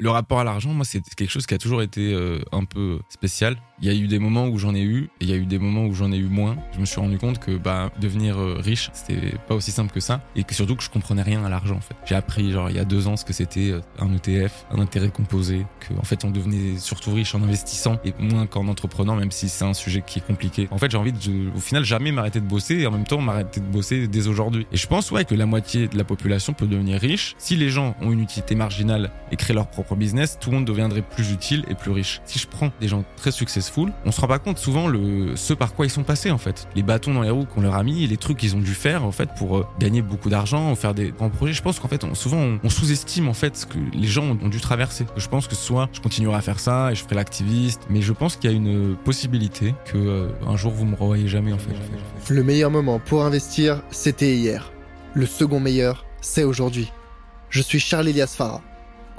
Le rapport à l'argent, moi, c'est quelque chose qui a toujours été euh, un peu spécial. Il y a eu des moments où j'en ai eu et il y a eu des moments où j'en ai eu moins. Je me suis rendu compte que bah, devenir euh, riche, c'était pas aussi simple que ça et que surtout que je comprenais rien à l'argent en fait. J'ai appris genre il y a deux ans ce que c'était euh, un ETF, un intérêt composé, que en fait on devenait surtout riche en investissant et moins qu'en entreprenant, même si c'est un sujet qui est compliqué. En fait, j'ai envie de, au final, jamais m'arrêter de bosser et en même temps m'arrêter de bosser dès aujourd'hui. Et je pense ouais que la moitié de la population peut devenir riche si les gens ont une utilité marginale et créent leur propre business. Tout le monde deviendrait plus utile et plus riche. Si je prends des gens très successful on se rend pas compte souvent le ce par quoi ils sont passés en fait. Les bâtons dans les roues qu'on leur a mis, les trucs qu'ils ont dû faire en fait pour euh, gagner beaucoup d'argent, faire des grands projets. Je pense qu'en fait, souvent on, sous-estime en fait ce que les gens ont, dû traverser. Je pense que soit je continuerai à faire ça et je ferai l'activiste, mais je pense qu'il y a une possibilité que euh, un jour vous me revoyez jamais en fait. Le meilleur moment pour investir, c'était hier. Le second meilleur, c'est aujourd'hui. Je suis Charles Elias Farah,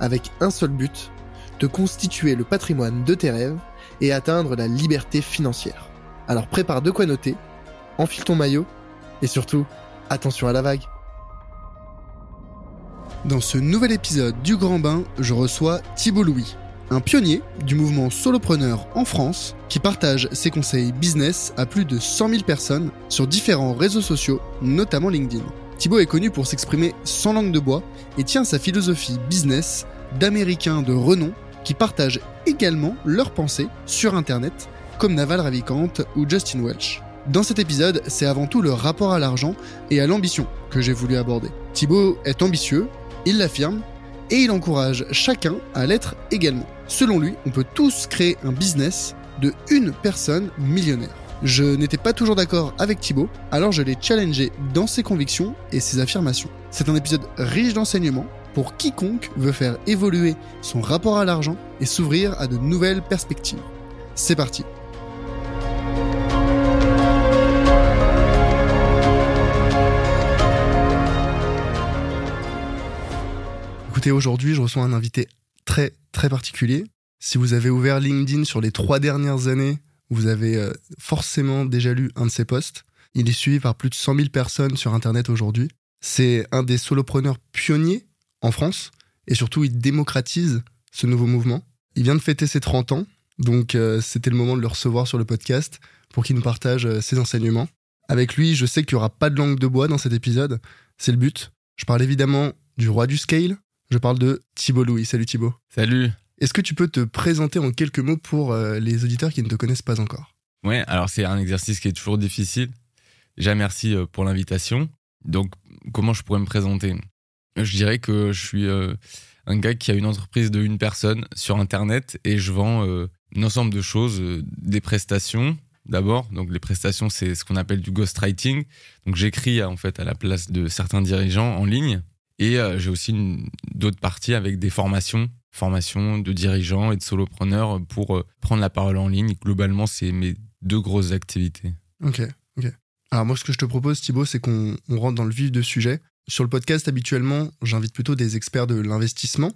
avec un seul but, de constituer le patrimoine de tes rêves et atteindre la liberté financière. Alors prépare de quoi noter, enfile ton maillot et surtout, attention à la vague. Dans ce nouvel épisode du Grand Bain, je reçois Thibault Louis, un pionnier du mouvement solopreneur en France qui partage ses conseils business à plus de 100 000 personnes sur différents réseaux sociaux, notamment LinkedIn. Thibault est connu pour s'exprimer sans langue de bois et tient sa philosophie business d'Américains de renom qui partagent également leurs pensées sur Internet, comme Naval Ravikant ou Justin Welch. Dans cet épisode, c'est avant tout le rapport à l'argent et à l'ambition que j'ai voulu aborder. Thibaut est ambitieux, il l'affirme, et il encourage chacun à l'être également. Selon lui, on peut tous créer un business de une personne millionnaire. Je n'étais pas toujours d'accord avec Thibaut, alors je l'ai challengé dans ses convictions et ses affirmations. C'est un épisode riche d'enseignements pour quiconque veut faire évoluer son rapport à l'argent et s'ouvrir à de nouvelles perspectives. C'est parti Écoutez, aujourd'hui, je reçois un invité très très particulier. Si vous avez ouvert LinkedIn sur les trois dernières années, vous avez euh, forcément déjà lu un de ses posts. Il est suivi par plus de 100 000 personnes sur Internet aujourd'hui. C'est un des solopreneurs pionniers en France et surtout il démocratise ce nouveau mouvement. Il vient de fêter ses 30 ans, donc euh, c'était le moment de le recevoir sur le podcast pour qu'il nous partage euh, ses enseignements. Avec lui, je sais qu'il n'y aura pas de langue de bois dans cet épisode, c'est le but. Je parle évidemment du roi du scale, je parle de Thibaut Louis. Salut Thibaut. Salut. Est-ce que tu peux te présenter en quelques mots pour euh, les auditeurs qui ne te connaissent pas encore? Ouais, alors c'est un exercice qui est toujours difficile. Déjà merci pour l'invitation. Donc comment je pourrais me présenter? Je dirais que je suis euh, un gars qui a une entreprise de une personne sur Internet et je vends euh, un ensemble de choses, euh, des prestations d'abord. Donc les prestations, c'est ce qu'on appelle du ghostwriting. Donc j'écris en fait à la place de certains dirigeants en ligne et j'ai aussi d'autres parties avec des formations, formations de dirigeants et de solopreneurs pour prendre la parole en ligne. Globalement, c'est mes deux grosses activités. Ok, ok. Alors moi, ce que je te propose, Thibaut, c'est qu'on rentre dans le vif du sujet. Sur le podcast, habituellement, j'invite plutôt des experts de l'investissement,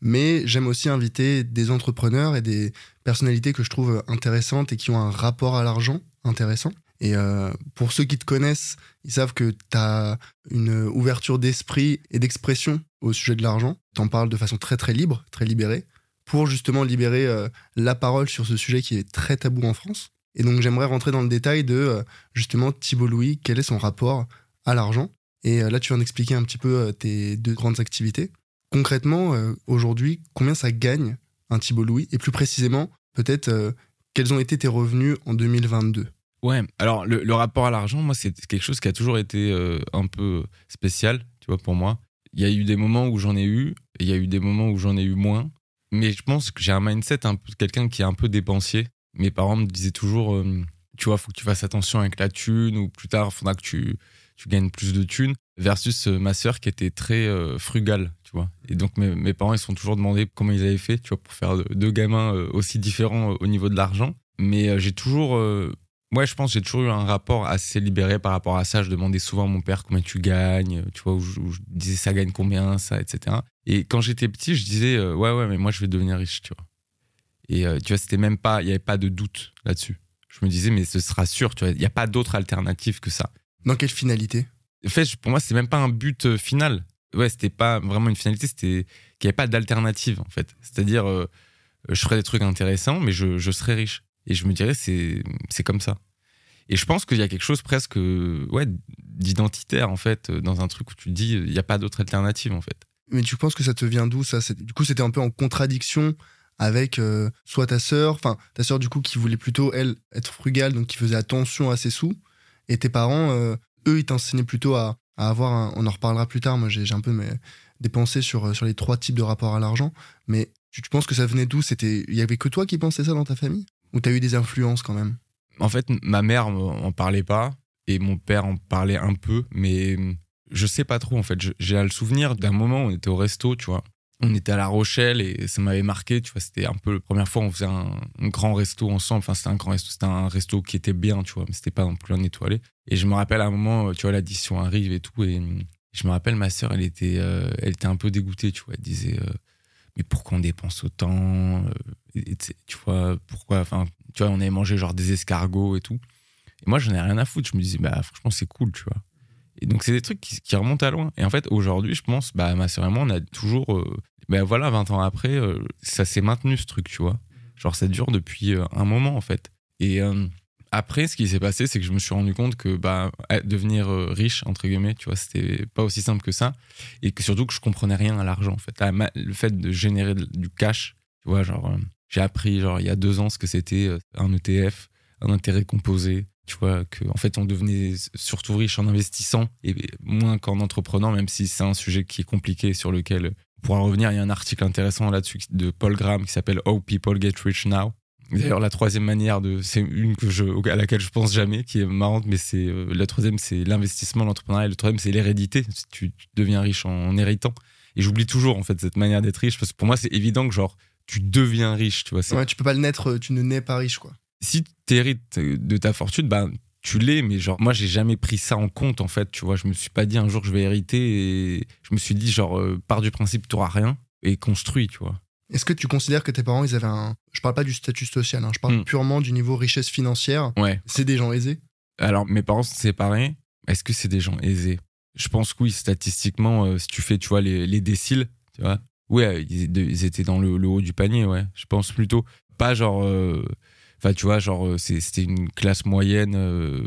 mais j'aime aussi inviter des entrepreneurs et des personnalités que je trouve intéressantes et qui ont un rapport à l'argent intéressant. Et euh, pour ceux qui te connaissent, ils savent que tu as une ouverture d'esprit et d'expression au sujet de l'argent. Tu en parles de façon très très libre, très libérée, pour justement libérer euh, la parole sur ce sujet qui est très tabou en France. Et donc j'aimerais rentrer dans le détail de euh, justement Thibault Louis, quel est son rapport à l'argent? Et là, tu viens d'expliquer un petit peu tes deux grandes activités. Concrètement, aujourd'hui, combien ça gagne un Thibault Louis? Et plus précisément, peut-être, quels ont été tes revenus en 2022 Ouais, alors le, rapport à l'argent, moi, c'est quelque chose qui a toujours été un peu spécial, tu vois, pour moi. Il y a eu des moments où j'en ai eu, il y a eu des moments où j'en ai eu moins. Mais je pense que j'ai un mindset, un peu, quelqu'un qui est un peu dépensier. Mes parents me disaient toujours, tu vois, faut que tu fasses attention avec la thune, ou plus tard, il faudra que tu tu gagnes plus de thunes, versus euh, ma sœur qui était très euh, frugale, tu vois. Et donc mes, parents, ils se sont toujours demandé comment ils avaient fait, tu vois, pour faire de- deux gamins euh, aussi différents euh, au niveau de l'argent. Mais euh, j'ai toujours, euh, ouais, je pense que j'ai toujours eu un rapport assez libéré par rapport à ça. Je demandais souvent à mon père combien tu gagnes, tu vois, où je, où je disais ça gagne combien, ça, etc. Et quand j'étais petit, je disais, euh, ouais, ouais, mais moi je vais devenir riche, tu vois. Et euh, tu vois, c'était même pas, il n'y avait pas de doute là-dessus. Je me disais, mais ce sera sûr, tu vois, il n'y a pas d'autre alternative que ça. Dans quelle finalité? En fait, pour moi, c'est même pas un but euh, final. Ouais, c'était pas vraiment une finalité, c'était qu'il n'y avait pas d'alternative, en fait. C'est-à-dire, euh, je ferais des trucs intéressants, mais je, je serais riche. Et je me dirais, c'est comme ça. Et je pense qu'il y a quelque chose presque euh, ouais, d'identitaire, en fait, euh, dans un truc où tu te dis, il n'y a pas d'autre alternative, en fait. Mais tu penses que ça te vient d'où ça? Du coup, c'était un peu en contradiction avec euh, soit ta sœur, enfin ta sœur du coup qui voulait plutôt elle être frugale, donc qui faisait attention à ses sous, et tes parents, eux, ils t'enseignaient plutôt à, à avoir, on en reparlera plus tard. Moi, j'ai un peu mes- des pensées sur sur les trois types de rapports à l'argent, mais tu, tu penses que ça venait d'où? Il y avait que toi qui pensais ça dans ta famille, ou t'as eu des influences quand même? En fait, ma mère en parlait pas et mon père en parlait un peu, mais je sais pas trop en fait. J'ai le souvenir d'un moment où on était au resto, tu vois. On était à La Rochelle et ça m'avait marqué, tu vois. C'était un peu la première fois on faisait un, grand resto ensemble. Enfin, c'était un grand resto, c'était un resto qui était bien, tu vois, mais c'était pas non plus un étoilé. Et je me rappelle à un moment, tu vois, l'addition arrive et tout. Et je me rappelle, ma sœur, elle était, euh, elle était un peu dégoûtée, tu vois. Elle disait, euh, mais pourquoi on dépense autant euh, et- tu vois, pourquoi, enfin, tu vois, on avait mangé genre des escargots et tout. Et moi, j'en ai rien à foutre. Je me disais, bah, franchement, c'est cool, tu vois. Et donc, c'est des trucs qui, remontent à loin. Et en fait, aujourd'hui, je pense, bah, ma sœur et moi, on a toujours, euh, bah, voilà, 20 ans après, euh, ça s'est maintenu, ce truc, tu vois. Genre, ça dure depuis euh, un moment, en fait. Et après, ce qui s'est passé, c'est que je me suis rendu compte que, bah, devenir euh, riche, entre guillemets, tu vois, c'était pas aussi simple que ça. Et que surtout que je comprenais rien à l'argent, en fait. Le fait de générer du cash, tu vois, genre, euh, j'ai appris, genre, il y a deux ans, ce que c'était euh, un ETF, un intérêt composé. Tu vois, que, en fait, on devenait surtout riche en investissant et moins qu'en entreprenant, même si c'est un sujet qui est compliqué sur lequel on pourra revenir. Il y a un article intéressant là-dessus de Paul Graham qui s'appelle How People Get Rich Now. D'ailleurs, la troisième manière de, c'est une que je, à laquelle je pense jamais, qui est marrante, mais c'est euh, la troisième, c'est l'investissement, l'entrepreneuriat, et le troisième, c'est l'hérédité. Tu, tu deviens riche en, en héritant. Et j'oublie toujours en fait cette manière d'être riche parce que pour moi, c'est évident que genre tu deviens riche, tu vois. Ouais, tu peux pas le naître, euh, tu ne nais pas riche, quoi. si tu hérites de ta fortune, bah, tu l'es, mais genre, moi, j'ai jamais pris ça en compte, en fait, tu vois. Je me suis pas dit un jour je vais hériter et je me suis dit, genre, euh, pars du principe, tu rien et construis, tu vois. Est-ce que tu considères que tes parents, ils avaient un. Je parle pas du statut social, hein, je parle Hmm. purement du niveau richesse financière. Ouais. C'est des gens aisés? Alors, mes parents sont séparés. Est-ce que c'est des gens aisés? Je pense que oui, statistiquement, euh, si tu fais, tu vois, les, les déciles, tu vois. Ouais, ils, ils étaient dans le, le haut du panier, ouais. Je pense plutôt. Pas genre. euh, Enfin, tu vois, genre, euh, c'était une classe moyenne euh,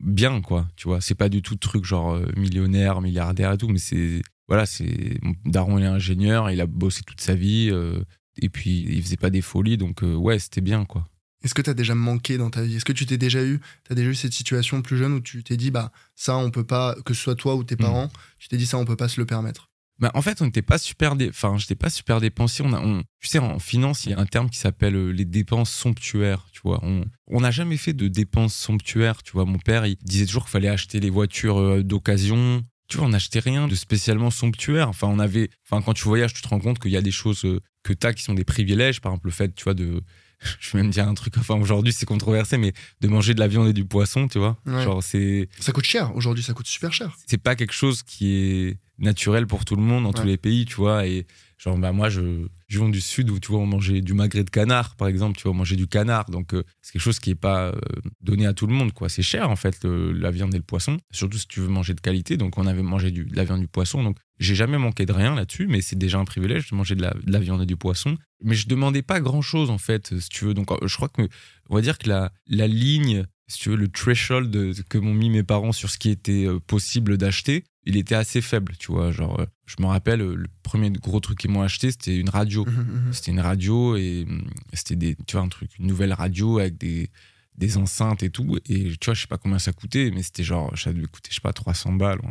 bien, quoi. Tu vois, c'est pas du tout de truc genre millionnaire, milliardaire et tout, mais c'est. Voilà, c'est. Mon daron, il est ingénieur, il a bossé toute sa vie, euh, et puis il faisait pas des folies, donc euh, ouais, c'était bien, quoi. Est-ce que tu as déjà manqué dans ta vie? Est-ce que tu t'es déjà eu, t'as déjà eu cette situation plus jeune où tu t'es dit, bah, ça, on peut pas, que ce soit toi ou tes Hmm. parents, tu t'es dit, ça, on peut pas se le permettre? Bah, en fait, on n'était pas super, dé... enfin, j'étais pas super dépensier. On a, on... Tu sais, en finance, il y a un terme qui s'appelle euh, les dépenses somptuaires. Tu vois, on on n'a jamais fait de dépenses somptuaires. Tu vois, mon père, il disait toujours qu'il fallait acheter les voitures d'occasion. Tu vois, on n'achetait rien de spécialement somptuaire. Enfin, on avait, enfin, quand tu voyages, tu te rends compte qu'il y a des choses euh, que tu as qui sont des privilèges. Par exemple, le fait, tu vois, de, je vais même dire un truc. Enfin, aujourd'hui, c'est controversé, mais de manger de la viande et du poisson, tu vois. Ouais. Genre, c'est Ça coûte cher. Aujourd'hui, ça coûte super cher. c'est pas quelque chose qui est naturel pour tout le monde dans tous les pays, tu vois. Et genre, bah, moi, je, je viens du sud où, tu vois, on mangeait du magret de canard, par exemple, tu vois, on mangeait du canard. Donc, euh, c'est quelque chose qui est pas euh, donné à tout le monde, quoi. C'est cher, en fait, la viande et le poisson. Surtout si tu veux manger de qualité. Donc, on avait mangé du, de la viande du poisson. Donc, j'ai jamais manqué de rien là-dessus, mais c'est déjà un privilège de manger de la, de la viande et du poisson. Mais je demandais pas grand-chose, en fait, si tu veux. Donc, euh, je crois que, on va dire que la, la ligne, si tu veux, le threshold que m'ont mis mes parents sur ce qui était euh, possible d'acheter, il était assez faible, tu vois. Genre, euh, je me rappelle, le premier gros truc qu'ils m'ont acheté, c'était une radio. Mhm, mhm. C'était une radio et c'était des, tu vois, un truc, une nouvelle radio avec des, des enceintes et tout. Et tu vois, je sais pas combien ça coûtait, mais c'était genre, ça devait coûter, je sais pas, 300 balles, ou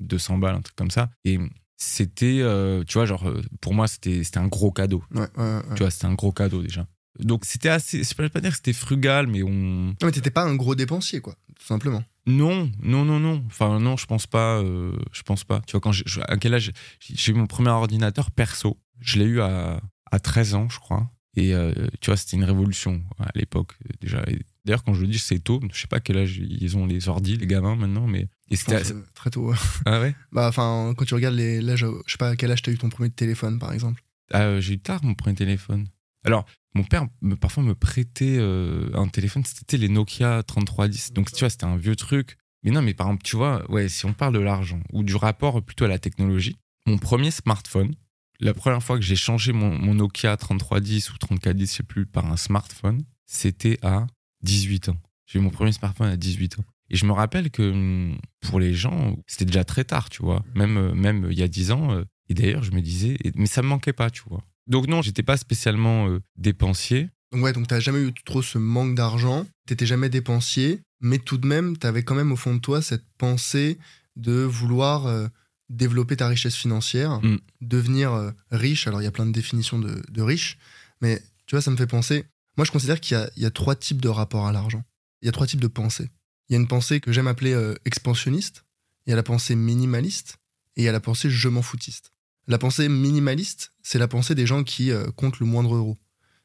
200 balles, un truc comme ça. Et c'était, euh, tu vois, genre, pour moi, c'était c'était un gros cadeau. Ouais, ouais, ouais. Tu vois, c'était un gros cadeau déjà. Donc c'était assez, je peux pas dire que c'était frugal, mais on. Non, mais t'étais pas un gros dépensier, quoi, tout simplement. Non, non, non, non. Enfin, non, je pense pas. euh, je pense pas. Tu vois, quand je- à quel âge j'ai eu mon premier ordinateur perso Je l'ai eu à, à 13 ans, je crois. Et euh, tu vois, c'était une révolution à l'époque déjà. D'ailleurs, quand je le dis, c'est tôt. Je sais pas quel âge ils ont les ordi, les gamins maintenant, mais. Et Je c'était. pense, euh, très tôt. Ah ouais? Bah, enfin, quand tu regardes les, l'âge, je sais pas à quel âge t'as eu ton premier téléphone, par exemple. Ah, euh, j'ai eu tard mon premier téléphone. Alors, mon père me, parfois me prêtait euh, un téléphone, c'était les Nokia 3310. Donc, tu vois, c'était un vieux truc. Mais non, mais par exemple, tu vois, ouais, si on parle de l'argent ou du rapport plutôt à la technologie, mon premier smartphone, la première fois que j'ai changé mon, mon Nokia 3310 ou 3410, je sais plus, par un smartphone, c'était à 18 ans. J'ai eu mon premier smartphone à 18 ans. Et je me rappelle que hum, pour les gens, c'était déjà très tard, tu vois. Même, euh, même il y a 10 ans. euh, Et d'ailleurs, je me disais, mais ça me manquait pas, tu vois. Donc non, j'étais pas spécialement euh, dépensier. Donc, ouais, donc t'as jamais eu trop ce manque d'argent, t'étais jamais dépensier, mais tout de même, t'avais quand même au fond de toi cette pensée de vouloir euh, développer ta richesse financière, Mm. devenir euh, riche. Alors, il y a plein de définitions de, de riche, mais tu vois, ça me fait penser. Moi, je considère qu'il y y a trois types de rapports à l'argent. Il y a trois types de pensées. Il y a une pensée que j'aime appeler expansionniste, il y a la pensée minimaliste, et il y a la pensée je m'en foutiste. La pensée minimaliste, c'est la pensée des gens qui euh, comptent le moindre euro.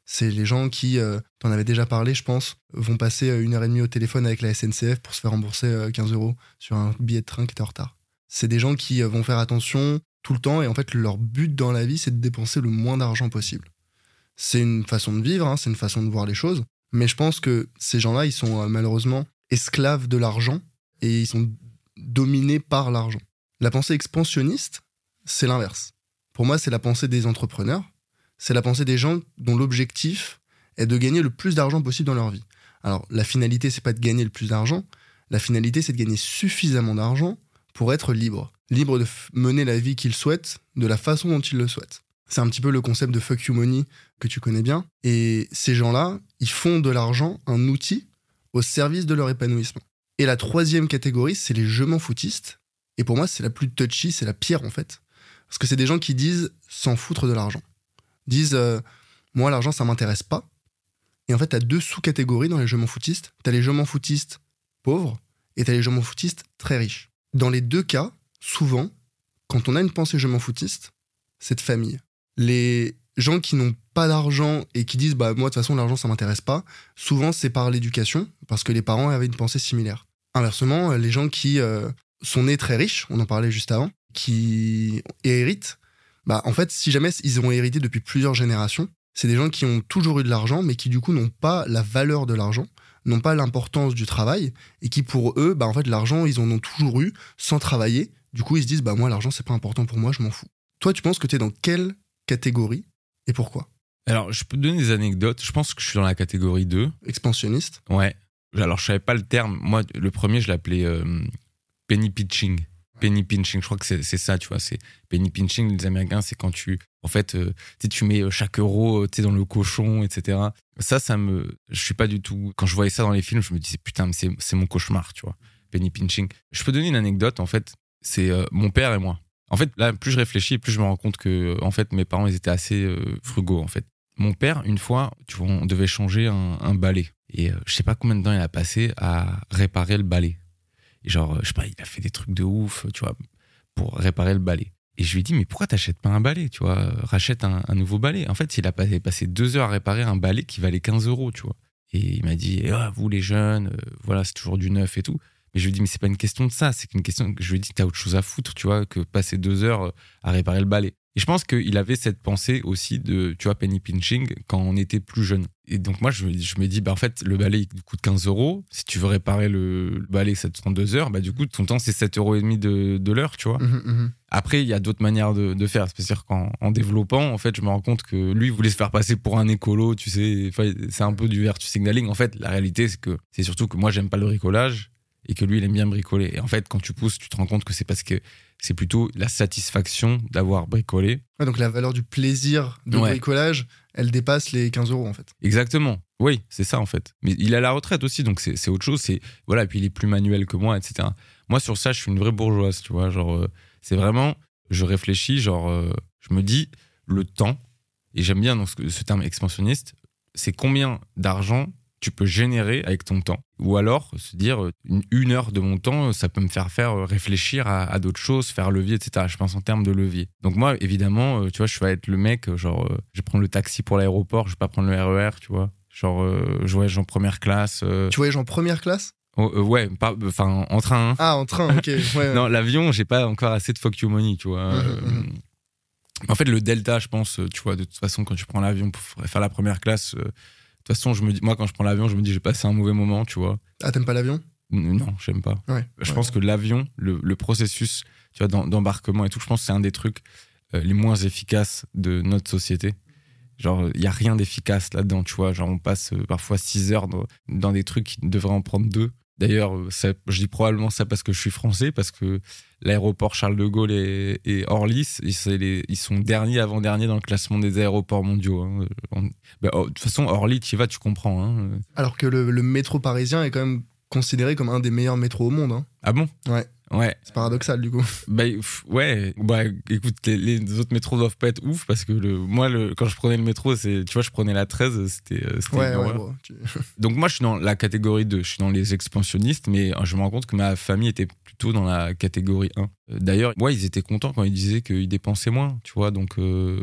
C'est les gens qui, euh, t'en avais déjà parlé, je pense, vont passer euh, une heure et demie au téléphone avec la SNCF pour se faire rembourser euh, 15 euros sur un billet de train qui était en retard. C'est des gens qui vont faire attention tout le temps et en fait, leur but dans la vie, c'est de dépenser le moins d'argent possible. C'est une façon de vivre, hein, c'est une façon de voir les choses, mais je pense que ces gens-là, ils sont malheureusement esclaves de l'argent et ils sont dominés par l'argent. La pensée expansionniste, c'est l'inverse. Pour moi, c'est la pensée des entrepreneurs c'est la pensée des gens dont l'objectif est de gagner le plus d'argent possible dans leur vie. Alors, la finalité, c'est pas de gagner le plus d'argent. La finalité, c'est de gagner suffisamment d'argent pour être libre. Libre de mener la vie qu'ils souhaitent de la façon dont ils le souhaitent. C'est un petit peu le concept de fuck you money que tu connais bien. Et ces gens-là, ils font de l'argent un outil au service de leur épanouissement. Et la troisième catégorie, c'est les je m'en foutistes. Et pour moi, c'est la plus touchy, c'est la pire en fait. Parce que c'est des gens qui disent s'en foutre de l'argent. Disent euh, moi l'argent ça m'intéresse pas. Et en fait t'as deux sous-catégories dans les je m'en foutistes. T'as les je m'en foutistes pauvres et t'as les je m'en foutistes très riches. Dans les deux cas souvent quand on a une pensée je m'en foutiste c'est de famille. Les gens qui n'ont pas d'argent et qui disent bah moi de toute façon l'argent ça m'intéresse pas souvent c'est par l'éducation parce que les parents avaient une pensée similaire. Inversement les gens qui euh, sont nés très riches on en parlait juste avant qui héritent bah, en fait, si jamais ils ont hérité depuis plusieurs générations, c'est des gens qui ont toujours eu de l'argent, mais qui du coup n'ont pas la valeur de l'argent, n'ont pas l'importance du travail, et qui pour eux, bah, en fait, l'argent, ils en ont toujours eu sans travailler. Du coup, ils se disent, bah, moi, l'argent, c'est pas important pour moi, je m'en fous. Toi, tu penses que tu es dans quelle catégorie et pourquoi? Alors, je peux te donner des anecdotes. Je pense que je suis dans la catégorie 2. Expansionniste? Ouais. Alors, je savais pas le terme. Moi, le premier, je l'appelais euh, penny pitching. Penny pinching, je crois que c'est ça, tu vois. C'est penny pinching, les Américains, c'est quand tu, en fait, euh, tu mets euh, chaque euro, euh, tu dans le cochon, etc. Ça, ça me, je suis pas du tout. Quand je voyais ça dans les films, je me disais putain, mais c'est mon cauchemar, tu vois. Penny pinching. Je peux donner une anecdote. En fait, c'est euh, mon père et moi. En fait, là, plus je réfléchis, plus je me rends compte que, en fait, mes parents, ils étaient assez frugaux, en fait. Mon père, une fois, tu vois, on devait changer un, un balai. Et je sais pas combien de temps il a passé à réparer le balai. Genre, je sais pas, il a fait des trucs de ouf, tu vois, pour réparer le balai. Et je lui ai dit, mais pourquoi t'achètes pas un balai, tu vois, rachète un, nouveau balai. En fait, il a passé, deux heures à réparer un balai qui valait 15 euros, tu vois. Et il m'a dit, Ah, vous les jeunes, euh, voilà, c'est toujours du neuf et tout. Mais je lui ai dit, mais c'est pas une question de ça, c'est qu'une question que je lui ai dit, t'as autre chose à foutre, tu vois, que passer deux heures euh, à réparer le balai. Et je pense qu'il avait cette pensée aussi de, tu vois, penny pinching quand on était plus jeune. Et donc, moi, je, me- je me dis, bah, en fait, le balai, il coûte 15 euros. Si tu veux réparer le, le balai, ça te prend deux heures. Bah, du coup, ton temps, c'est 7 euros et demi de, de l'heure, tu vois. Mhm, mhm. Après, il y a d'autres manières de, de faire. C'est-à-dire qu'en en développant, en fait, je me rends compte que lui, il voulait se faire passer pour un écolo, tu sais. C'est un peu du virtue signaling. En fait, la réalité, c'est que c'est surtout que moi, j'aime pas le bricolage et que lui, il aime bien bricoler. Et en fait, quand tu pousses, tu te rends compte que c'est parce que c'est plutôt la satisfaction d'avoir bricolé. Ouais, donc la valeur du plaisir de Ouais. bricolage, elle dépasse les 15 euros en fait. Exactement. Oui, c'est ça en fait. Mais il a la retraite aussi, donc c'est autre chose. C'est voilà, et puis il est plus manuel que moi, etc. Moi sur ça, je suis une vraie bourgeoise, tu vois. Genre, euh, c'est vraiment, je réfléchis, genre, euh, je me dis le temps. Et j'aime bien donc ce, ce terme expansionniste. C'est combien d'argent tu peux générer avec ton temps. Ou alors se dire une, heure de mon temps, ça peut me faire faire réfléchir à, à d'autres choses, faire levier, etc. Je pense en termes de levier. Donc moi, évidemment, tu vois, je vais être le mec, genre, je vais prendre le taxi pour l'aéroport, je vais pas prendre le RER, tu vois. Genre, je voyage en première classe. Tu voyages en première classe? Oh, euh, ouais, pas, enfin en train. Hein. Ah, en train, ok. Ouais, non, l'avion, j'ai pas encore assez de fuck you money, tu vois. Mhm, Euh, mhm. En fait, le delta, je pense, euh, tu vois, de toute façon, quand tu prends l'avion pour faire la première classe, euh, de toute façon, je me dis, moi, quand je prends l'avion, je me dis, j'ai passé un mauvais moment, tu vois. Ah, t'aimes pas l'avion? Non, j'aime pas. Ouais. Je ouais. pense que l'avion, le, le processus, tu vois, d'em- d'embarquement et tout, je pense que c'est un des trucs euh, les moins efficaces de notre société. Genre, il y a rien d'efficace là-dedans, tu vois. Genre, on passe euh, parfois 6 heures dans, dans des trucs qui devraient en prendre deux. D'ailleurs, je dis probablement ça parce que je suis français, parce que l'aéroport Charles de Gaulle et, et Orly, les- ils sont derniers avant-derniers dans le classement des aéroports mondiaux. hein. On- bah, oh, de toute façon, Orly, tu y vas, tu comprends. hein. Alors que le, le métro parisien est quand même considéré comme un des meilleurs métros au monde. hein. Ah bon? Ouais. Ouais, C'est paradoxal, du coup. Bah, ouais, bah écoute, les, les autres métros doivent pas être ouf parce que le, moi, le, quand je prenais le métro, c'est, tu vois, je prenais la 13, c'était, euh, c'était Ouais, ouais, horreur. bon, tu- Donc moi, je suis dans la catégorie 2, je suis dans les expansionnistes, mais euh, je me rends compte que ma famille était plutôt dans la catégorie 1. Euh, D'ailleurs, moi, ils étaient contents quand ils disaient qu'ils dépensaient moins, tu vois, donc euh,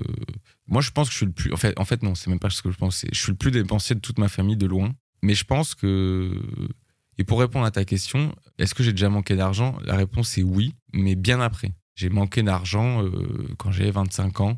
moi, je pense que je suis le plus, en fait, en fait non, c'est même pas ce que je pense, c'est- je suis le plus dépensier de toute ma famille de loin, mais je pense que et pour répondre à ta question, est-ce que j'ai déjà manqué d'argent? La réponse est oui, mais bien après. J'ai manqué d'argent euh, quand j'avais 25 ans,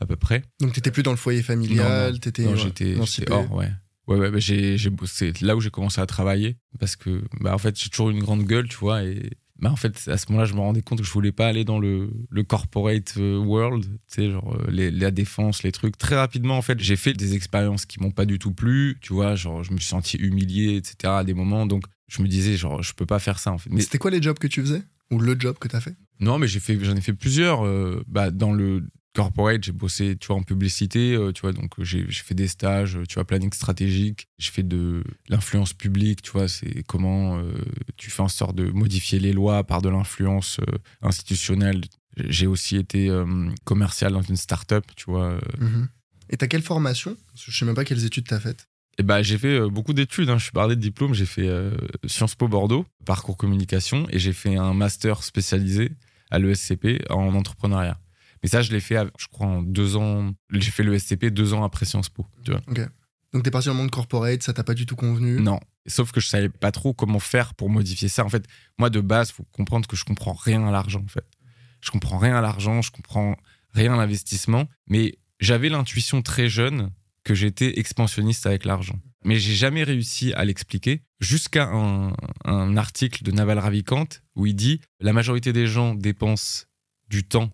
à peu près. Donc t'étais plus dans le foyer familial, Non, Non, ouais, j'étais hors, ouais. Ouais, ouais, bah, j'ai. C'est là où j'ai commencé à travailler parce que, bah, en fait, j'ai toujours une grande gueule, tu vois. Et, bah, en fait, à ce moment-là, je me rendais compte que je voulais pas aller dans le, le corporate euh, world, tu sais, genre euh, les, la défense, les trucs. Très rapidement, en fait, j'ai fait des expériences qui m'ont pas du tout plu, tu vois. Genre, je me suis senti humilié, etc. à des moments. Donc, je me disais, genre, je peux pas faire ça, en fait. Mais Mais c'était quoi les jobs que tu faisais? Ou le job que t'as fait? Non, mais j'ai fait, j'en ai fait plusieurs. euh, bah, dans le corporate, j'ai bossé, tu vois, en publicité, euh, tu vois, donc j'ai fait des stages, euh, tu vois, planning stratégique. J'ai fait de l'influence publique, tu vois, c'est comment euh, tu fais en sorte de modifier les lois par de l'influence institutionnelle. J'ai aussi été commercial dans une start-up, tu vois. Mhm. Et t'as quelle formation? Je sais même pas quelles études t'as faites. Et bah, j'ai fait euh, beaucoup d'études. hein. Je suis bardé de diplômes. J'ai fait euh, Sciences Po Bordeaux, parcours communication, et j'ai fait un master spécialisé à l'ESCP en entrepreneuriat. Mais ça, je l'ai fait, je crois, en deux ans. J'ai fait l'ESCP deux ans après Sciences Po. Tu vois. Donc t'es parti dans le monde corporate, ça t'a pas du tout convenu? Non. Sauf que je savais pas trop comment faire pour modifier ça. En fait, moi, de base, faut comprendre que je comprends rien à l'argent, en fait. Je comprends rien à l'argent, je comprends rien à l'investissement. Mais j'avais l'intuition très jeune que j'étais expansionniste avec l'argent. Mais j'ai jamais réussi à l'expliquer jusqu'à un, article de Naval Ravikant où il dit la majorité des gens dépensent du temps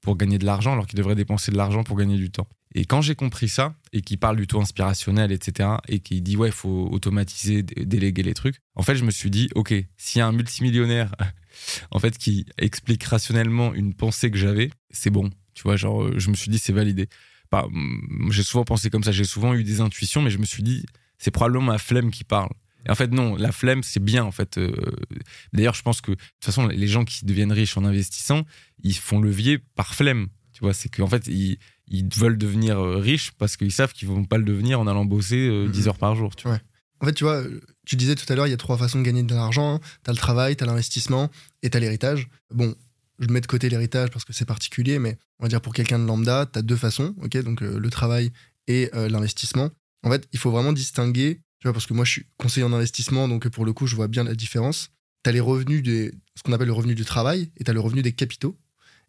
pour gagner de l'argent alors qu'ils devraient dépenser de l'argent pour gagner du temps. Et quand j'ai compris ça et qu'il parle du taux inspirationnel, etc., et qu'il dit ouais, faut automatiser, dé- déléguer les trucs, en fait, je me suis dit ok, s'il y a un multimillionnaire en fait qui explique rationnellement une pensée que j'avais, c'est bon. Tu vois, genre, je me suis dit c'est validé. Pas- hum, j'ai souvent pensé comme ça, j'ai souvent eu des intuitions, mais je me suis dit c'est probablement ma flemme qui parle. Et en fait, non, la flemme, c'est bien, en fait. Euh, D'ailleurs, je pense que, de toute façon, les gens qui deviennent riches en investissant, ils font levier par flemme. Tu vois, c'est qu'en fait, ils, ils veulent devenir euh, riches parce qu'ils savent qu'ils vont pas le devenir en allant bosser euh, 10 Mhm. heures par jour. Tu vois. En fait, tu vois, tu disais tout à l'heure, il y a trois façons de gagner de l'argent. T'as le travail, t'as l'investissement et t'as l'héritage. Bon, je mets de côté l'héritage parce que c'est particulier, mais on va dire pour quelqu'un de lambda, t'as deux façons, ok Donc euh, le travail et euh, l'investissement. En fait, il faut vraiment distinguer, tu parce que moi je suis conseiller en investissement, donc pour le coup, je vois bien la différence. T'as les revenus ce qu'on appelle le revenu du travail et t'as le revenu des capitaux.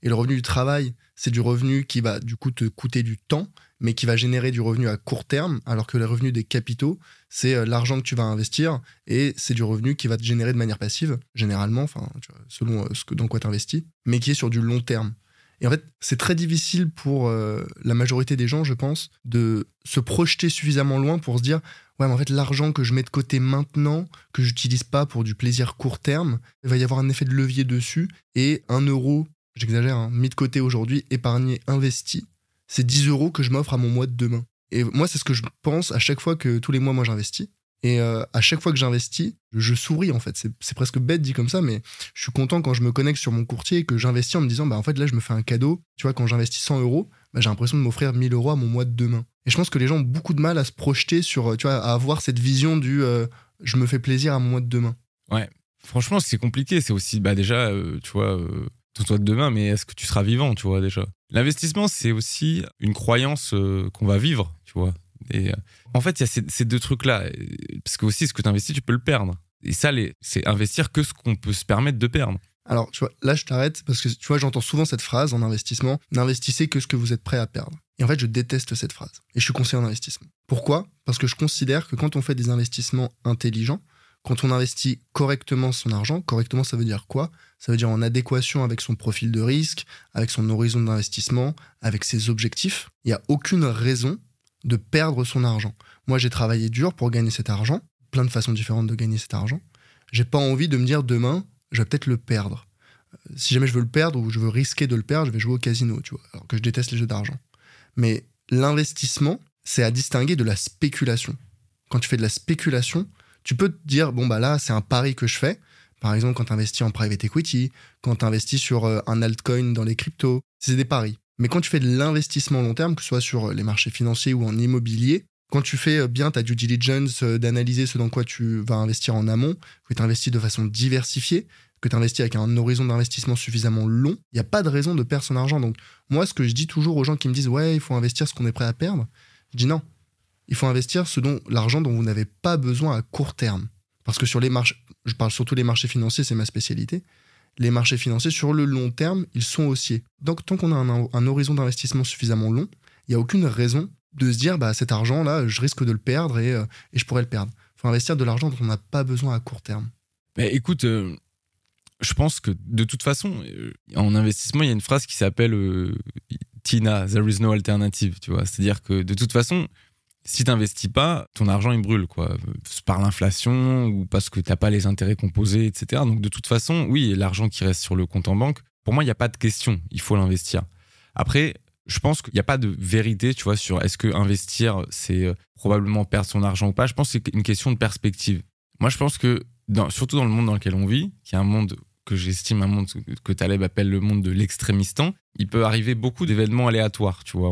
Et le revenu du travail, c'est du revenu qui va du coup te coûter du temps, mais qui va générer du revenu à court terme, alors que les revenus des capitaux, c'est euh, l'argent que tu vas investir et c'est du revenu qui va te générer de manière passive, généralement, enfin, selon euh, ce que, dans quoi tu investis, mais qui est sur du long terme. Et en fait, c'est très difficile pour euh, la majorité des gens, je pense, de se projeter suffisamment loin pour se dire Ouais, mais en fait, l'argent que je mets de côté maintenant, que j'utilise pas pour du plaisir court terme, il va y avoir un effet de levier dessus. Et un euro, j'exagère, hein, mis de côté aujourd'hui, épargné, investi, c'est 10 euros que je m'offre à mon mois de demain. Et moi, c'est ce que je pense à chaque fois que tous les mois, moi, j'investis. Et euh, à chaque fois que j'investis, je souris en fait. C'est presque bête dit comme ça, mais je suis content quand je me connecte sur mon courtier et que j'investis en me disant, bah en fait là, je me fais un cadeau. Tu vois, quand j'investis 100 euros, bah, j'ai l'impression de m'offrir 1000 euros à mon mois de demain. Et je pense que les gens ont beaucoup de mal à se projeter sur, tu vois, à avoir cette vision du euh, je me fais plaisir à mon mois de demain. Ouais, franchement, c'est compliqué. C'est aussi, bah déjà, euh, tu vois, toit de demain, mais est-ce que tu seras vivant, tu vois, déjà? L'investissement, c'est aussi une croyance qu'on va vivre, tu vois. Et en fait, il y a ces, deux trucs-là. Parce que aussi, ce que tu investis, tu peux le perdre. Et ça, c'est investir que ce qu'on peut se permettre de perdre. Alors, tu vois, là, je t'arrête parce que, tu vois, j'entends souvent cette phrase en investissement n'investissez que ce que vous êtes prêt à perdre. Et en fait, je déteste cette phrase. Et je suis conseiller en investissement. Pourquoi? Parce que je considère que quand on fait des investissements intelligents, quand on investit correctement son argent, correctement, ça veut dire quoi? Ça veut dire en adéquation avec son profil de risque, avec son horizon d'investissement, avec ses objectifs. Il n'y a aucune raison de perdre son argent. Moi, j'ai travaillé dur pour gagner cet argent, plein de façons différentes de gagner cet argent. J'ai pas envie de me dire demain, je vais peut-être le perdre. Euh, si jamais je veux le perdre ou je veux risquer de le perdre, je vais jouer au casino, tu vois, alors que je déteste les jeux d'argent. Mais l'investissement, c'est à distinguer de la spéculation. Quand tu fais de la spéculation, tu peux te dire, bon, bah là, c'est un pari que je fais. Par exemple, quand tu investis en private equity, quand tu investis sur euh, un altcoin dans les cryptos, c'est des paris. Mais quand tu fais de l'investissement long terme, que ce soit sur les marchés financiers ou en immobilier, quand tu fais euh, bien ta due diligence, euh, d'analyser ce dans quoi tu vas investir en amont, que tu investis de façon diversifiée, que tu investis avec un horizon d'investissement suffisamment long, il n'y a pas de raison de perdre son argent. Donc, moi, ce que je dis toujours aux gens qui me disent Ouais, il faut investir ce qu'on est prêt à perdre, je dis non. Il faut investir ce dont l'argent dont vous n'avez pas besoin à court terme. Parce que sur les marchés, je parle surtout des marchés financiers, c'est ma spécialité les marchés financiers, sur le long terme, ils sont haussiers. Donc, tant qu'on a un, horizon d'investissement suffisamment long, il n'y a aucune raison de se dire, bah, cet argent-là, je risque de le perdre et, euh, je pourrais le perdre. Il faut investir de l'argent dont on n'a pas besoin à court terme. Écoute, euh, je pense que de toute façon, euh, en investissement, il y a une phrase qui s'appelle Tina, there is no alternative. C'est-à-dire que de toute façon, si tu n'investis pas, ton argent il brûle quoi, par l'inflation ou parce que tu n'as pas les intérêts composés, etc. Donc de toute façon, oui, l'argent qui reste sur le compte en banque, pour moi il n'y a pas de question, il faut l'investir. Après, je pense qu'il n'y a pas de vérité, tu vois, sur est-ce que investir c'est euh, probablement perdre son argent ou pas. Je pense que c'est une question de perspective. Moi, je pense que surtout dans le monde dans lequel on vit, qui est un monde que j'estime un monde que Taleb appelle le monde de l'extrémistan, il peut arriver beaucoup d'événements aléatoires, tu vois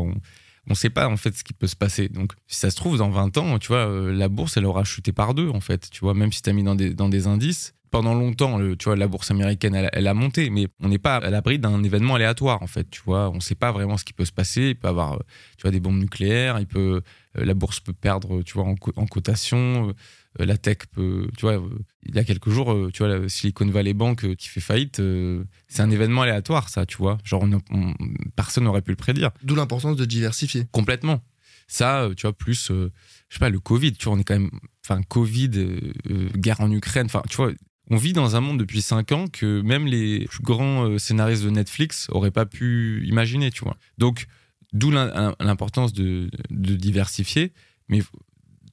ne sait pas en fait ce qui peut se passer. Donc, si ça se trouve, dans 20 ans, tu vois, euh, la bourse, elle aura chuté par deux, en fait. Tu vois, même si tu as mis dans des, dans des indices, pendant longtemps, le, tu vois, la bourse américaine, elle, a monté, mais on n'est pas à l'abri d'un événement aléatoire, en fait. Tu vois, on ne sait pas vraiment ce qui peut se passer. Il peut y avoir, euh, tu vois, des bombes nucléaires. Il peut, euh, la bourse peut perdre, tu vois, en, en cotation. Euh, la tech peut, tu vois, euh, il y a quelques jours, euh, tu vois, la Silicon Valley Bank qui fait faillite, c'est un événement aléatoire, ça, tu vois. Genre, personne n'aurait pu le prédire. D'où l'importance de diversifier. Complètement. Ça, tu vois, plus, je sais pas, le Covid, tu vois, on est quand même, enfin, Covid, guerre en Ukraine, enfin, tu vois, on vit dans un monde depuis 5 ans que même les plus grands scénaristes de Netflix auraient pas pu imaginer, tu vois. Donc, d'où l'importance de, de diversifier. Mais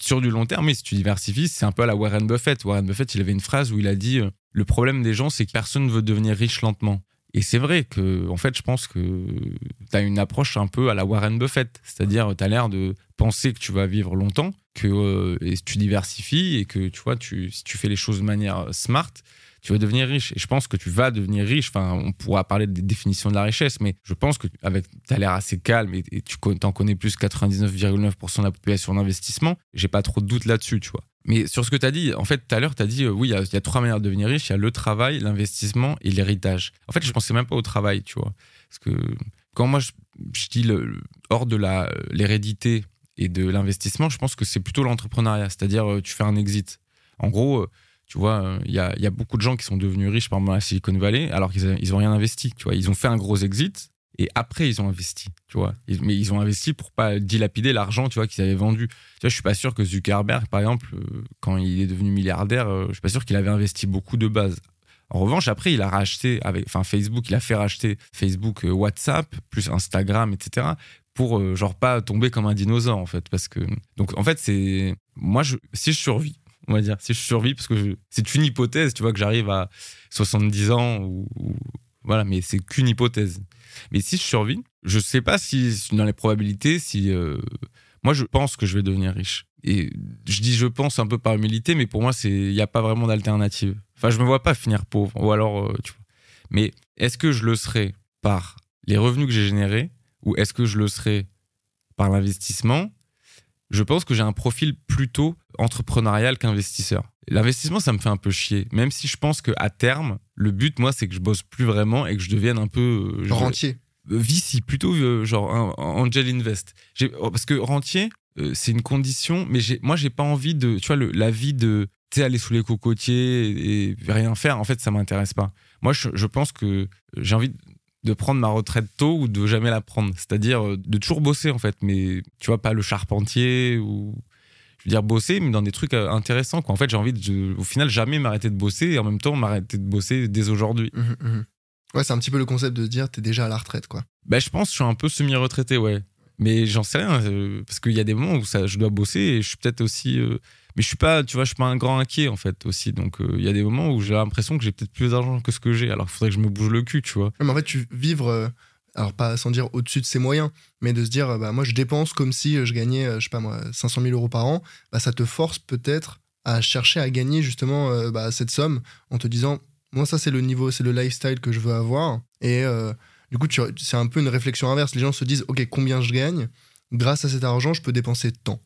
sur du long terme, si tu diversifies, c'est un peu à la Warren Buffett. Warren Buffett, il avait une phrase où il a dit euh, Le problème des gens, c'est que personne ne veut devenir riche lentement. Et c'est vrai que, en fait, je pense que tu as une approche un peu à la Warren Buffett. C'est-à-dire, tu as l'air de penser que tu vas vivre longtemps, que euh, et tu diversifies et que, tu vois, tu, si tu fais les choses de manière smart, tu vas devenir riche. Et je pense que tu vas devenir riche. Enfin, on pourra parler des définitions de la richesse, mais je pense que avec, as l'air assez calme et, tu t'en connais plus 99,9% de la population d'investissement. J'ai pas trop de doute là-dessus, tu vois. Mais sur ce que tu as dit, en fait, tout à l'heure, tu as dit, euh, oui, il y, a trois manières de devenir riche. Il y a le travail, l'investissement et l'héritage. En fait, je pensais même pas au travail, tu vois. Parce que quand moi, je, dis hors de l'hérédité et de l'investissement, je pense que c'est plutôt l'entrepreneuriat. C'est-à-dire, euh, tu fais un exit. En gros, euh, tu vois, il y a, beaucoup de gens qui sont devenus riches par exemple à Silicon Valley alors qu'ils n'ont rien investi. Tu vois, ils ont fait un gros exit et après ils ont investi. Tu vois, mais ils ont investi pour pas dilapider l'argent, tu vois, qu'ils avaient vendu. Tu vois, je suis pas sûr que Zuckerberg, par exemple, euh, quand il est devenu milliardaire, euh, je suis pas sûr qu'il avait investi beaucoup de base. En revanche, après, il a racheté, avec, enfin Facebook, il a fait racheter Facebook, euh, WhatsApp, plus Instagram, etc pour genre pas tomber comme un dinosaure en fait parce que donc en fait c'est moi si je survis on va dire, si je survis, parce que c'est une hypothèse, tu vois, que j'arrive à 70 ans, ou, voilà, mais c'est qu'une hypothèse. Mais si je survis, je sais pas si, dans les probabilités, si. Euh, Moi, je pense que je vais devenir riche. Et je dis je pense un peu par humilité, mais pour moi, il n'y a pas vraiment d'alternative. Enfin, je me vois pas finir pauvre. Ou alors, euh, tu vois. Mais est-ce que je le serai par les revenus que j'ai générés ou est-ce que je le serai par l'investissement Je pense que j'ai un profil plutôt entrepreneurial qu'investisseur. L'investissement, ça me fait un peu chier. Même si je pense qu'à terme, le but, moi, c'est que je bosse plus vraiment et que je devienne un peu. euh, rentier. VC, plutôt euh, genre un, Angel Invest. Oh, parce que rentier, euh, c'est une condition, mais moi, j'ai pas envie de. Tu vois, le, la vie de. Tu sais, aller sous les cocotiers et, rien faire, en fait, ça m'intéresse pas. Moi, je, pense que j'ai envie de prendre ma retraite tôt ou de jamais la prendre. C'est-à-dire de toujours bosser, en fait, mais tu vois, pas le charpentier ou je veux dire bosser mais dans des trucs intéressants quoi en fait j'ai envie de au final jamais m'arrêter de bosser et en même temps m'arrêter de bosser dès aujourd'hui mmh, mmh. Ouais, c'est un petit peu le concept de se dire t'es déjà à la retraite, quoi. Bah, je pense que je suis un peu semi-retraité, ouais. Mais j'en sais rien, euh, parce qu'il y a des moments où ça, je dois bosser et je suis peut-être aussi. Euh, mais je suis pas, tu vois, je suis pas un grand inquiet en fait aussi. Donc euh, il y a des moments où j'ai l'impression que j'ai peut-être plus d'argent que ce que j'ai. Alors il faudrait que je me bouge le cul, tu vois. Mais en fait, tu vivre, alors pas sans dire au-dessus de ses moyens, mais de se dire, bah moi je dépense comme si je gagnais, je sais pas moi, 500 000 euros par an. Bah ça te force peut-être à chercher à gagner justement bah, cette somme en te disant moi, ça, c'est le niveau, c'est le lifestyle que je veux avoir. Et euh, du coup, c'est un peu une réflexion inverse. Les gens se disent, OK, combien je gagne? Grâce à cet argent, je peux dépenser tant.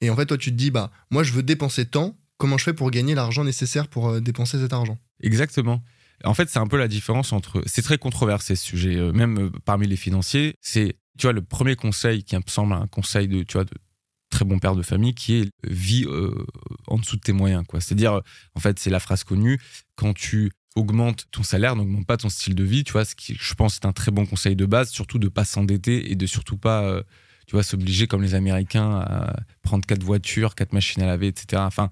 Et en fait, toi, tu te dis, bah, moi, je veux dépenser tant. Comment je fais pour gagner l'argent nécessaire pour euh, dépenser cet argent? Exactement. En fait, c'est un peu la différence entre. C'est très controversé ce sujet, euh, même parmi les financiers. C'est, tu vois, le premier conseil qui me semble un conseil de, tu vois, de très bon père de famille qui est vie en dessous de tes moyens quoi c'est à dire en fait c'est la phrase connue quand tu augmentes ton salaire n'augmente pas ton style de vie tu vois ce qui je pense c'est un très bon conseil de base surtout de pas s'endetter et de surtout pas euh, tu vois s'obliger comme les américains à prendre quatre voitures quatre machines à laver etc enfin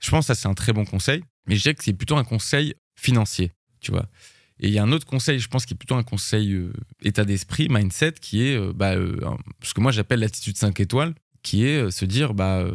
je pense que ça c'est un très bon conseil mais je dirais que c'est plutôt un conseil financier tu vois et il y a un autre conseil, je pense, qui est plutôt un conseil euh, état d'esprit, mindset, qui est euh, bah, ce que moi j'appelle l'attitude 5 étoiles, qui est se dire, bah,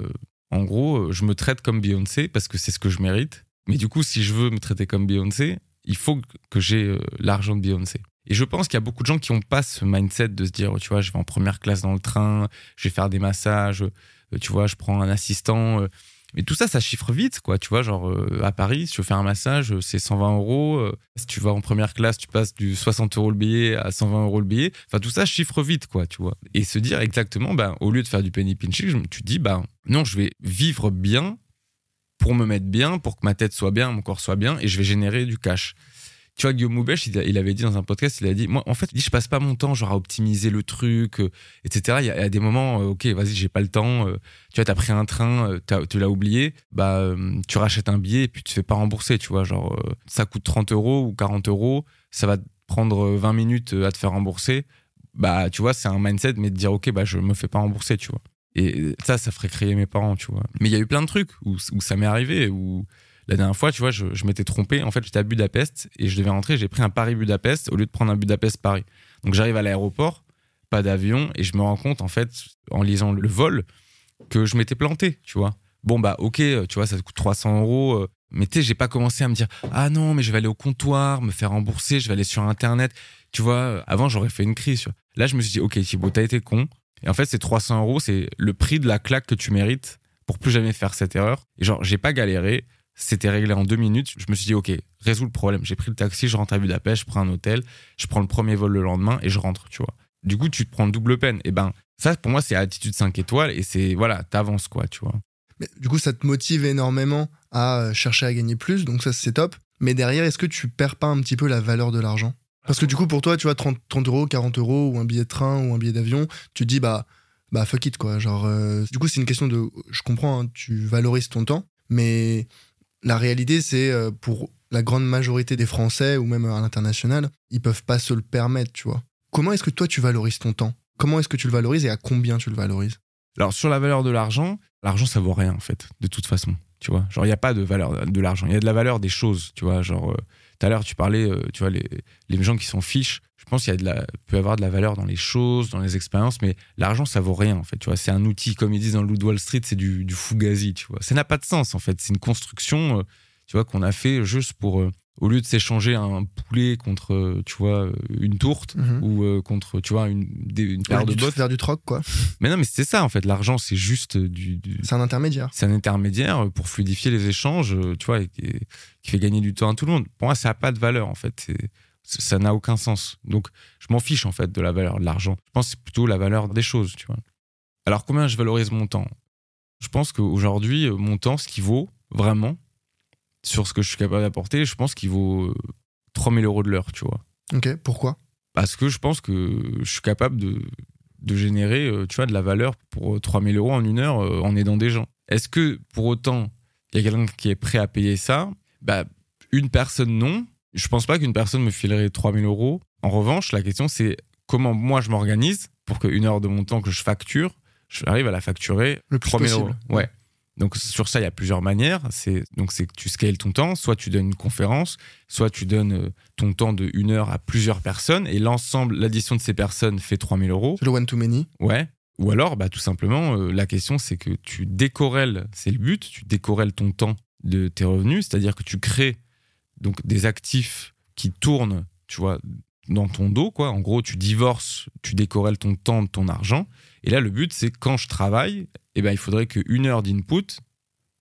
en gros, je me traite comme Beyoncé parce que c'est ce que je mérite. Mais du coup, si je veux me traiter comme Beyoncé, il faut que j'ai euh, l'argent de Beyoncé. Et je pense qu'il y a beaucoup de gens qui n'ont pas ce mindset de se dire, tu vois, je vais en première classe dans le train, je vais faire des massages, euh, tu vois, je prends un assistant. Euh. Mais tout ça, ça chiffre vite, quoi. Tu vois, genre à Paris, si tu veux faire un massage, c'est 120 euros. Si tu vas en première classe, tu passes du 60 euros le billet à 120 euros le billet. Enfin, tout ça chiffre vite, quoi, tu vois. Et se dire exactement, ben, au lieu de faire du penny pinching, tu dis, ben, non, je vais vivre bien pour me mettre bien, pour que ma tête soit bien, mon corps soit bien, et je vais générer du cash. Tu vois, Guillaume Moubèche, il, avait dit dans un podcast, il a dit, moi, en fait, il je passe pas mon temps, genre, à optimiser le truc, euh, etc. Il y, a, des moments, euh, ok, vas-y, j'ai pas le temps. Euh, tu vois, t'as pris un train, tu l'as oublié, bah, tu rachètes un billet et puis tu te fais pas rembourser, tu vois, genre, ça coûte 30 euros ou 40 euros, ça va prendre 20 minutes à te faire rembourser. Bah, tu vois, c'est un mindset, mais de dire, ok, bah, je me fais pas rembourser, tu vois. Et ça, ça ferait crier mes parents, tu vois. Mais il y a eu plein de trucs où, ça m'est arrivé, où la dernière fois, tu vois, je, m'étais trompé. En fait, j'étais à Budapest et je devais rentrer. J'ai pris un Paris-Budapest au lieu de prendre un Budapest-Paris. Donc j'arrive à l'aéroport, pas d'avion, et je me rends compte, en fait, en lisant le vol, que je m'étais planté, tu vois. Bon, bah, ok, tu vois, ça coûte 300 euros. Euh, mais tu sais, j'ai pas commencé à me dire, ah non, mais je vais aller au comptoir, me faire rembourser, je vais aller sur Internet. Tu vois, avant, j'aurais fait une crise. Là, je me suis dit, ok, Thibaut, t'as été con. Et en fait, ces 300 euros, c'est le prix de la claque que tu mérites pour plus jamais faire cette erreur. Et genre, j'ai pas galéré. C'était réglé en deux minutes. Je me suis dit, OK, résous le problème. J'ai pris le taxi, je rentre à Budapest, je prends un hôtel, je prends le premier vol le lendemain et je rentre, tu vois. Du coup, tu te prends double peine. Et ben, ça, pour moi, c'est attitude 5 étoiles et c'est, voilà, t'avances, quoi, tu vois. Mais du coup, ça te motive énormément à euh, chercher à gagner plus, donc ça, c'est top. Mais derrière, est-ce que tu perds pas un petit peu la valeur de l'argent? Parce que du coup, pour toi, tu vois, 30, 30 euros, 40 euros, ou un billet de train, ou un billet d'avion, tu te dis, bah, bah fuck it, quoi. Genre, euh, du coup, c'est une question de. Je comprends, hein, tu valorises ton temps, mais la réalité, c'est euh, pour la grande majorité des Français, ou même à l'international, ils peuvent pas se le permettre, tu vois. Comment est-ce que toi, tu valorises ton temps? Comment est-ce que tu le valorises et à combien tu le valorises? Alors, sur la valeur de l'argent, l'argent, ça vaut rien, en fait, de toute façon. Tu vois, genre, il n'y a pas de valeur de l'argent. Il y a de la valeur des choses, tu vois. Euh, tout à l'heure, tu parlais, euh, tu vois, les, les gens qui sont fiches. Je pense qu'il y a de peut y avoir de la valeur dans les choses, dans les expériences, mais l'argent, ça vaut rien, en fait. Tu vois, c'est un outil, comme ils disent dans le Wall Street, c'est du, du tu vois. Ça n'a pas de sens, en fait. C'est une construction, euh, tu vois, qu'on a fait juste pour, au lieu de s'échanger un poulet contre, euh, tu vois, une tourte Mhm. ou euh, contre, tu vois, une, des- une paire de bottes. Faire du troc, quoi. Mais non, mais c'est ça en fait. L'argent, c'est juste du, du- C'est un intermédiaire. c'est un intermédiaire pour fluidifier les échanges, euh, tu vois, et qui, qui fait gagner du temps à tout le monde. Pour moi, ça n'a pas de valeur en fait. Ça n'a aucun sens. Donc, je m'en fiche en fait de la valeur de l'argent. Je pense que c'est plutôt la valeur des choses, tu vois. Alors, combien je valorise mon temps? Je pense qu'aujourd'hui, euh, mon temps, ce qui vaut vraiment sur ce que je suis capable d'apporter, je pense qu'il vaut euh, 3000 euros de l'heure, tu vois. Ok, pourquoi? Parce que je pense que je suis capable de, de générer, euh, tu vois, de la valeur pour euh, 3000 euros en une heure euh, en aidant des gens. Est-ce que pour autant, il y a quelqu'un qui est prêt à payer ça? Bah, Une personne, non. Je pense pas qu'une personne me filerait 3000 euros. En revanche, la question, c'est comment moi je m'organise pour qu'une heure de mon temps que je facture, j'arrive à la facturer Le plus 3000 possible. euros. Ouais. Donc sur ça, il y a plusieurs manières. C'est donc c'est que tu scales ton temps. Soit tu donnes une conférence, soit tu donnes euh, ton temps de une heure à plusieurs personnes et l'ensemble, l'addition de ces personnes fait 3000 euros. C'est le one to many. Ouais. Ou alors, bah, tout simplement, euh, la question, c'est que tu décorrèles, c'est le but, tu décorrèles ton temps de tes revenus, c'est-à-dire que tu crées donc des actifs qui tournent, tu vois, dans ton dos, quoi. En gros, tu divorces, tu décorrèles ton temps de ton argent. Et là, le but, c'est quand je travaille, eh ben, il faudrait qu'une heure d'input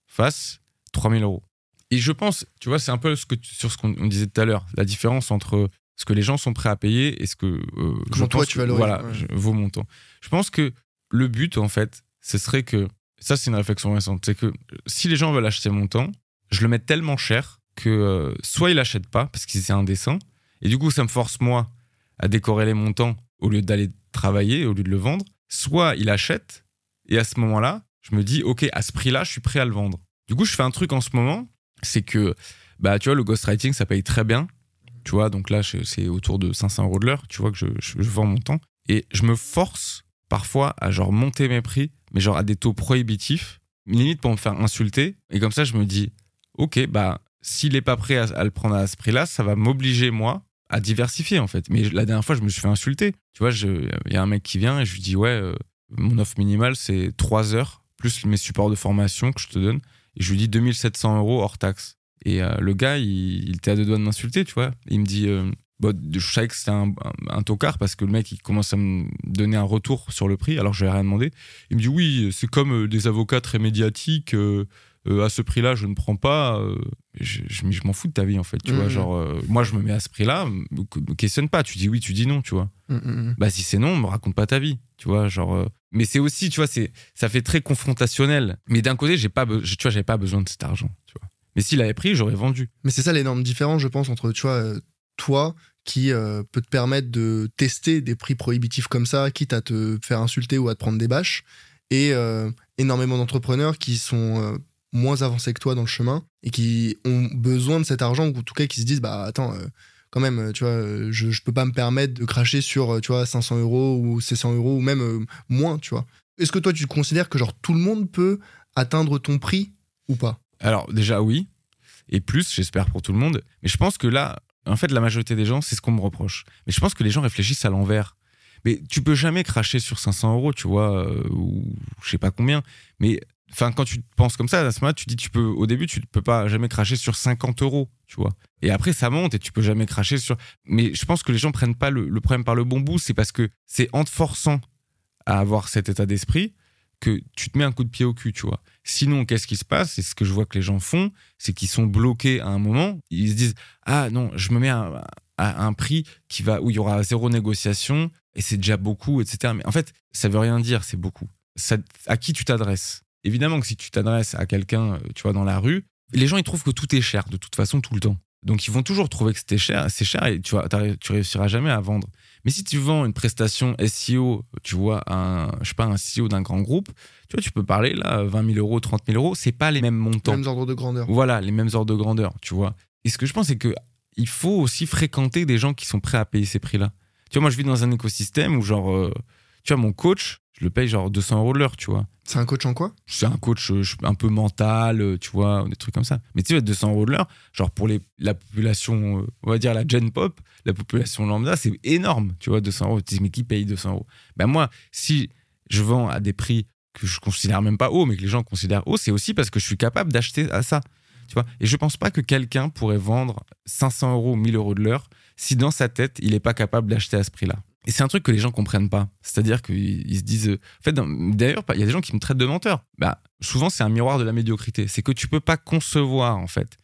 fasse 3000 euros. Et je pense, tu vois, c'est un peu ce que tu- sur ce qu'on on disait tout à l'heure, la différence entre ce que les gens sont prêts à payer et ce que euh, Comment toi, tu valorises, voilà, ouais. je- vaut mon temps. Je pense que le but, en fait, ce serait que ça, c'est une réflexion récente, c'est que si les gens veulent acheter mon temps, je le mets tellement cher que euh, soit ils l'achètent pas parce que c'est indécent, et du coup, ça me force moi à décorréler mon temps au lieu d'aller travailler, au lieu de le vendre, soit il achète et à ce moment-là, je me dis, ok, à ce prix-là, je suis prêt à le vendre. Du coup, je fais un truc en ce moment, c'est que, bah, tu vois, le ghostwriting, ça paye très bien. Tu vois, donc là, c'est autour de 500 euros de l'heure, tu vois, que je, je- vends mon temps. Et je me force parfois à genre monter mes prix, mais genre à des taux prohibitifs, limite pour me faire insulter. Et comme ça, je me dis, ok, bah, s'il est pas prêt à, le prendre à ce prix-là, ça va m'obliger, moi, à diversifier, en fait. Mais la dernière fois, je me suis fait insulter. Tu vois, il y a un mec qui vient et je lui dis, ouais, euh, mon offre minimale, c'est 3 heures, plus mes supports de formation que je te donne. Et je lui dis 2700 euros hors taxe. Et euh, le gars, il, il était à deux doigts de m'insulter, tu vois. Il me dit, euh, bah, je savais que c'était un, un, tocard parce que le mec, il commence à me donner un retour sur le prix, alors je lui ai rien demandé. Il me dit, oui, c'est comme euh, des avocats très médiatiques. Euh, à ce prix-là, je ne prends pas. euh, je je, je m'en fous de ta vie, en fait. Tu vois, Mhm. genre, euh, moi, je me mets à ce prix-là, me, me questionne pas. Tu dis oui, tu dis non, tu vois Mm, mm, mm. bah si c'est non, me raconte pas ta vie, tu vois, genre euh, mais c'est aussi, tu vois, c'est ça fait très confrontationnel. Mais d'un côté, j'ai pas tu vois, j'avais pas besoin de cet argent, tu vois. Mais s'il avait pris, j'aurais vendu. Mais c'est ça l'énorme différence, je pense, entre tu vois, euh, toi qui euh, peut te permettre de tester des prix prohibitifs comme ça, quitte à te faire insulter ou à te prendre des bâches, et euh, énormément d'entrepreneurs qui sont euh, moins avancés que toi dans le chemin et qui ont besoin de cet argent, ou en tout cas qui se disent bah attends, euh, quand même, euh, tu vois, euh, je, je peux pas me permettre de cracher sur tu vois 500 euros ou 600 euros ou même moins, tu vois. Est-ce que toi tu considères que genre tout le monde peut atteindre ton prix ou pas? Alors déjà oui, et plus, j'espère pour tout le monde. Mais je pense que là, en fait, la majorité des gens, c'est ce qu'on me reproche. Mais je pense que les gens réfléchissent à l'envers. Mais tu peux jamais cracher sur 500 euros, tu vois, ou je sais pas combien. Mais enfin, quand tu penses comme ça, à ce moment-là, tu dis, tu peux, au début, tu ne peux pas jamais cracher sur 50 euros, tu vois. Et après, ça monte et tu peux jamais cracher sur. Mais je pense que les gens prennent pas le, problème par le bon bout. C'est parce que c'est en te forçant à avoir cet état d'esprit que tu te mets un coup de pied au cul, tu vois. Sinon, qu'est-ce qui se passe? C'est ce que je vois que les gens font, c'est qu'ils sont bloqués à un moment. Ils se disent ah non, je me mets à, un prix qui va où il y aura zéro négociation et c'est déjà beaucoup, etc. Mais en fait, ça veut rien dire, c'est beaucoup. À qui tu t'adresses? Évidemment que si tu t'adresses à quelqu'un, euh, tu vois, dans la rue, les gens ils trouvent que tout est cher de toute façon tout le temps. Donc ils vont toujours trouver que c'était cher, c'est cher et tu vois, tu réussiras jamais à vendre. Mais si tu vends une prestation SEO, tu vois, un, je sais pas, un CEO d'un grand groupe, tu vois, tu peux parler là, 20 000 euros, 30 000 euros, c'est pas les mêmes montants. Mêmes ordres de grandeur. Voilà, les mêmes ordres de grandeur, tu vois. Et ce que je pense, c'est que il faut aussi fréquenter des gens qui sont prêts à payer ces prix-là. Tu vois, moi, je vis dans un écosystème où, genre, euh, tu vois, mon coach, je le paye genre 200 euros de l'heure, tu vois. C'est un coach en quoi? C'est un coach euh, un peu mental, euh, tu vois, des trucs comme ça. Mais tu sais, 200 euros de l'heure, genre pour les, la population, euh, on va dire la gen pop, la population lambda, c'est énorme, tu vois, 200 euros. Tu dis, mais qui paye 200 euros? Ben moi, si je vends à des prix que je considère même pas haut, mais que les gens considèrent haut, c'est aussi parce que je suis capable d'acheter à ça. Tu vois Et je pense pas que quelqu'un pourrait vendre 500 euros ou 1000 euros de l'heure si dans sa tête, il n'est pas capable d'acheter à ce prix-là. Et c'est un truc que les gens comprennent pas. C'est-à-dire qu'ils se disent. En fait, d'ailleurs, il y a des gens qui me traitent de menteur. Bah, souvent, c'est un miroir de la médiocrité. C'est que tu peux pas concevoir, en fait,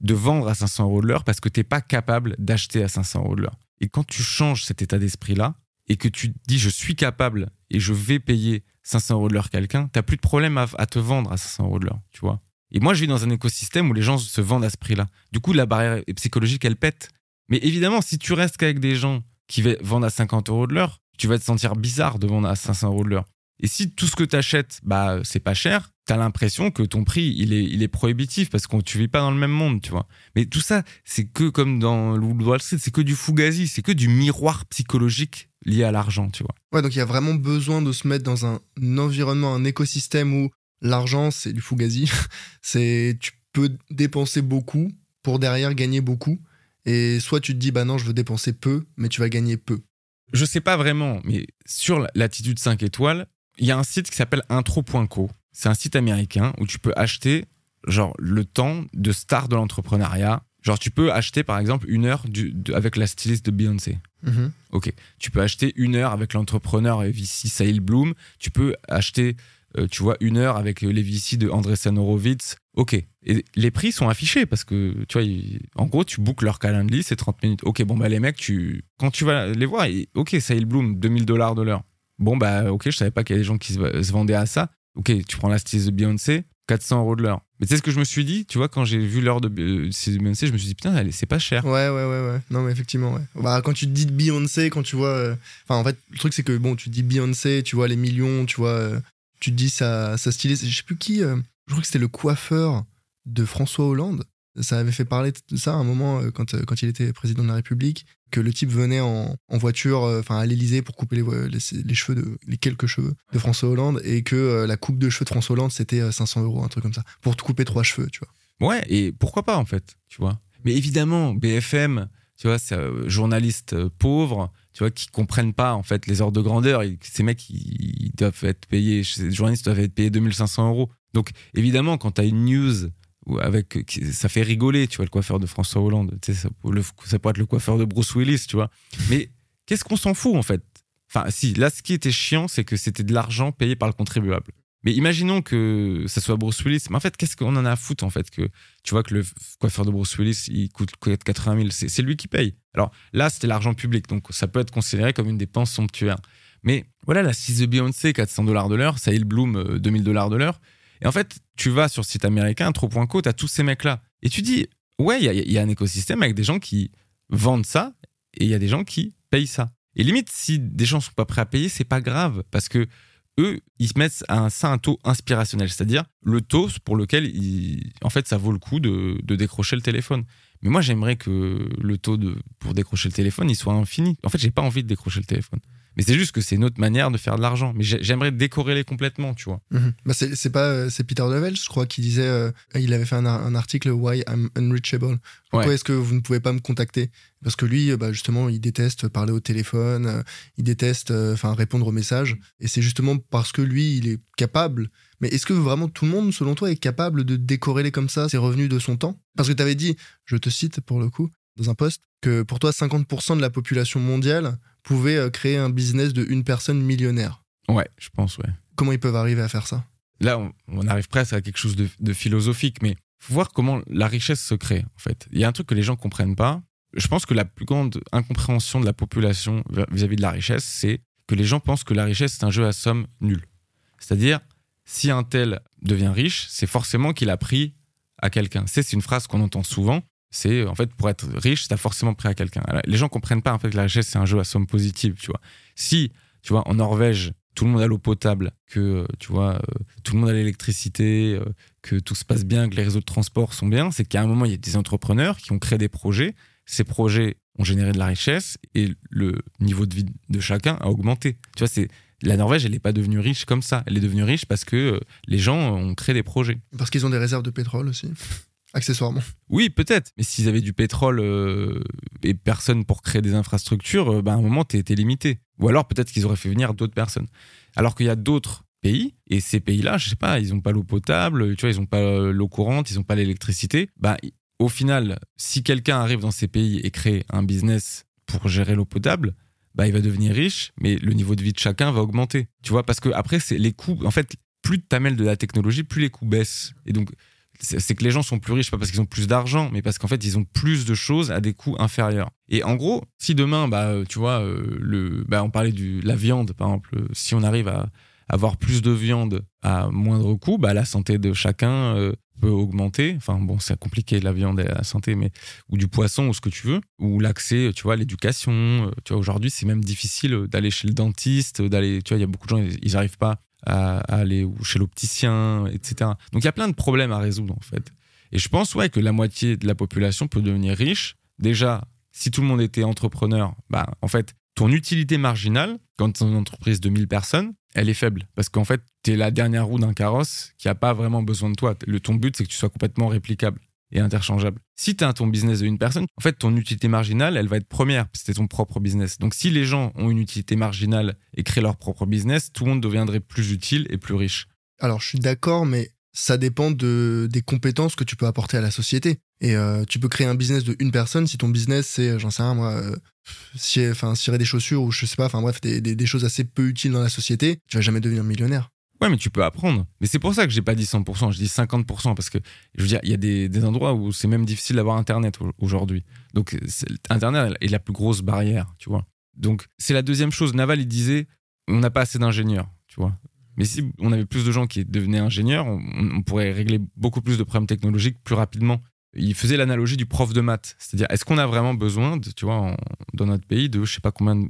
de vendre à 500 euros de l'heure parce que tu n'es pas capable d'acheter à 500 euros de l'heure. Et quand tu changes cet état d'esprit-là et que tu dis je suis capable et je vais payer 500 euros de l'heure quelqu'un, tu n'as plus de problème à, à, te vendre à 500 euros de l'heure, tu vois. Et moi, je vis dans un écosystème où les gens se vendent à ce prix-là. Du coup, la barrière psychologique, elle pète. Mais évidemment, si tu restes qu'avec des gens qui vendent à 50 euros de l'heure, tu vas te sentir bizarre de vendre à 500 euros de l'heure. Et si tout ce que tu achètes, bah, c'est pas cher, tu as l'impression que ton prix, il est, il est prohibitif parce que tu vis pas dans le même monde, tu vois. Mais tout ça, c'est que comme dans Wall Street, c'est que du fugazi, c'est que du miroir psychologique lié à l'argent, tu vois. Ouais, donc il y a vraiment besoin de se mettre dans un environnement, un écosystème où l'argent, c'est du fugazi. c'est, tu peux dépenser beaucoup pour derrière gagner beaucoup. Et soit tu te dis, bah non, je veux dépenser peu, mais tu vas gagner peu. Je sais pas vraiment, mais sur l'attitude 5 étoiles, il y a un site qui s'appelle intro.co. C'est un site américain où tu peux acheter genre le temps de star de l'entrepreneuriat. Genre tu peux acheter par exemple une heure avec la styliste de Beyoncé. Mm-hmm. Ok. Tu peux acheter une heure avec l'entrepreneur et VC Sahil Bloom. Tu peux acheter euh, tu vois, une heure avec les VC de André Horowitz. Ok. Et les prix sont affichés parce que, tu vois, en gros, tu bookes leur calendrier, c'est 30 minutes. Ok, bon, bah, les mecs, tu, quand tu vas les voir, ok, Sahil Bloom, 2000 dollars de l'heure. Bon, bah, ok, je savais pas qu'il y a des gens qui se, vendaient à ça. Ok, tu prends la styliste de Beyoncé, 400 euros de l'heure. Mais tu sais ce que je me suis dit, tu vois, quand j'ai vu l'heure de Beyoncé, je me suis dit, putain, c'est pas cher. Ouais, ouais, ouais, ouais. Non, mais effectivement, ouais. Bah, quand tu te dis Beyoncé, quand tu vois. Euh, enfin, en fait, le truc, c'est que, bon, tu dis Beyoncé, tu vois les millions, tu vois. Euh, tu te dis sa, sa styliste. Je sais plus qui. Euh, je crois que c'était le coiffeur de François Hollande. Ça avait fait parler de ça à un moment quand, quand il était président de la République que le type venait en, voiture, euh, enfin à l'Elysée pour couper les, les, cheveux de les quelques cheveux de François Hollande et que euh, la coupe de cheveux de François Hollande c'était 500 euh, euros, un truc comme ça, pour te couper trois cheveux, tu vois. Ouais, et pourquoi pas en fait, tu vois. Mais évidemment, BFM, tu vois, c'est un journaliste pauvre, tu vois, qui comprennent pas en fait les ordres de grandeur. ces mecs, ils, doivent être payés, ces journalistes doivent être payés 2500 euros. Donc évidemment, quand tu as une news avec ça fait rigoler tu vois le coiffeur de François Hollande tu sais, ça, ça pourrait être le coiffeur de Bruce Willis tu vois. Mais qu'est-ce qu'on s'en fout en fait? Enfin si là ce qui était chiant c'est que c'était de l'argent payé par le contribuable. Mais imaginons que ça soit Bruce Willis. Mais en fait qu'est-ce qu'on en a à foutre en fait que tu vois que le coiffeur de Bruce Willis il coûte 80 000 c'est lui qui paye. Alors là c'était l'argent public donc ça peut être considéré comme une dépense somptuaire. Mais voilà la 6 de Beyoncé 400 dollars de l'heure Sahil Bloom 2000 dollars de l'heure et en fait, tu vas sur site américain, Tro.co, tu as tous ces mecs-là. Et tu dis, ouais, il y, a un écosystème avec des gens qui vendent ça et il y a des gens qui payent ça. Et limite, si des gens sont pas prêts à payer, c'est pas grave parce que eux, ils se mettent à un, ça un taux inspirationnel, c'est-à-dire le taux pour lequel, en fait, ça vaut le coup de, décrocher le téléphone. Mais moi, j'aimerais que le taux pour décrocher le téléphone, il soit infini. En fait, j'ai pas envie de décrocher le téléphone. Mais c'est juste que c'est une autre manière de faire de l'argent. Mais j'aimerais décorréler complètement, tu vois. Mhm. Bah c'est pas euh, c'est Peter Devel, je crois, qui disait euh, il avait fait un, article Why I'm unreachable. Pourquoi est-ce que vous ne pouvez pas me contacter? Parce que lui, bah, justement, il déteste parler au téléphone, euh, il déteste enfin répondre aux messages. Et c'est justement parce que lui, il est capable. Mais est-ce que vraiment tout le monde, selon toi, est capable de décorréler comme ça ses revenus de son temps? Parce que tu avais dit, je te cite pour le coup, dans un post, que pour toi, 50% de la population mondiale pouvait euh, créer un business de une personne millionnaire. Ouais, je pense, ouais. Comment ils peuvent arriver à faire ça? Là, on, arrive presque à quelque chose de, philosophique, mais faut voir comment la richesse se crée, en fait. Il y a un truc que les gens comprennent pas. Je pense que la plus grande incompréhension de la population vis-à-vis de la richesse, c'est que les gens pensent que la richesse, c'est un jeu à somme nulle. C'est-à-dire, si un tel devient riche, c'est forcément qu'il a pris à quelqu'un. C'est une phrase qu'on entend souvent. C'est en fait pour être riche, tu as forcément pris à quelqu'un. Les gens comprennent pas en fait que la richesse c'est un jeu à somme positive, tu vois. Si, tu vois, en Norvège, tout le monde a l'eau potable, que euh, tu vois, euh, tout le monde a l'électricité, euh, que tout se passe bien, que les réseaux de transport sont bien, c'est qu'à un moment il y a des entrepreneurs qui ont créé des projets. Ces projets ont généré de la richesse et le niveau de vie de chacun a augmenté. Tu vois, c'est la Norvège, elle n'est pas devenue riche comme ça. Elle est devenue riche parce que les gens ont créé des projets. Parce qu'ils ont des réserves de pétrole aussi accessoirement. Oui, peut-être. Mais s'ils avaient du pétrole euh, et personne pour créer des infrastructures, euh, bah, à un moment, tu étais limité. Ou alors peut-être qu'ils auraient fait venir d'autres personnes. Alors qu'il y a d'autres pays. Et ces pays-là, je sais pas, ils ont pas l'eau potable, tu vois, ils ont pas l'eau courante, ils ont pas l'électricité. Bah, au final, si quelqu'un arrive dans ces pays et crée un business pour gérer l'eau potable, bah, il va devenir riche, mais le niveau de vie de chacun va augmenter. Tu vois, parce que après, c'est les coûts. En fait, plus tu amènes de la technologie, plus les coûts baissent. Et donc, c'est que les gens sont plus riches, pas parce qu'ils ont plus d'argent, mais parce qu'en fait, ils ont plus de choses à des coûts inférieurs. Et en gros, si demain, bah, tu vois, euh, le, bah, on parlait de la viande, par exemple, si on arrive à avoir plus de viande à moindre coût, bah, la santé de chacun euh, peut augmenter. Enfin, bon, c'est compliqué la viande et la santé, mais ou du poisson ou ce que tu veux, ou l'accès, tu vois, à l'éducation. Euh, tu vois, aujourd'hui, c'est même difficile d'aller chez le dentiste, d'aller, tu vois, il y a beaucoup de gens, ils n'arrivent pas à, aller chez l'opticien, etc. Donc il y a plein de problèmes à résoudre en fait. Et je pense ouais que la moitié de la population peut devenir riche. Déjà, si tout le monde était entrepreneur, bah en fait ton utilité marginale quand tu es une entreprise de 1000 personnes, elle est faible parce qu'en fait tu es la dernière roue d'un carrosse qui a pas vraiment besoin de toi. Le ton but c'est que tu sois complètement réplicable et interchangeable. Si tu as ton business de une personne, en fait, ton utilité marginale, elle va être première, c'était ton propre business. Donc, si les gens ont une utilité marginale et créent leur propre business, tout le monde deviendrait plus utile et plus riche. Alors, je suis d'accord, mais ça dépend de, des compétences que tu peux apporter à la société. Et euh, tu peux créer un business de une personne si ton business, c'est, j'en sais rien, moi, euh, enfin, cirer des chaussures ou je sais pas, enfin bref, des, des, des choses assez peu utiles dans la société, tu vas jamais devenir millionnaire. Ouais, mais tu peux apprendre. Mais c'est pour ça que j'ai pas dit 100%, je dis 50% parce que je veux dire, il y a des, des endroits où c'est même difficile d'avoir Internet aujourd'hui. Donc, Internet est la plus grosse barrière, tu vois. Donc, c'est la deuxième chose. Naval, il disait, on n'a pas assez d'ingénieurs, tu vois. Mais si on avait plus de gens qui devenaient ingénieurs, on, pourrait régler beaucoup plus de problèmes technologiques plus rapidement. Il faisait l'analogie du prof de maths. C'est-à-dire, est-ce qu'on a vraiment besoin, de, tu vois, dans notre pays, de, je sais pas combien,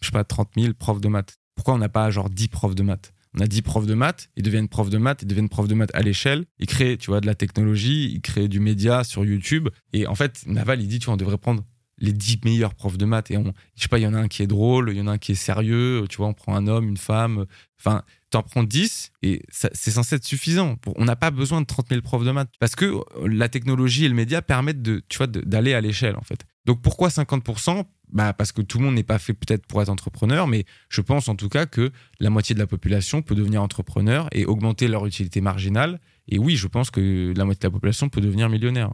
je sais pas, 30 000 profs de maths? Pourquoi on n'a pas genre 10 profs de maths? On a 10 profs de maths, ils deviennent profs de maths, ils deviennent profs de maths à l'échelle, ils créent, tu vois, de la technologie, ils créent du média sur YouTube. Et en fait, Naval, il dit, tu vois, on devrait prendre les 10 meilleurs profs de maths et on, je sais pas, il y en a un qui est drôle, il y en a un qui est sérieux, tu vois, on prend un homme, une femme, enfin, t'en prends 10 et c'est censé être suffisant. on n'a pas besoin de 30 000 profs de maths parce que la technologie et le média permettent de, tu vois, d'aller à l'échelle, en fait. Donc pourquoi 50% bah parce que tout le monde n'est pas fait peut-être pour être entrepreneur, mais je pense en tout cas que la moitié de la population peut devenir entrepreneur et augmenter leur utilité marginale. Et oui, je pense que la moitié de la population peut devenir millionnaire.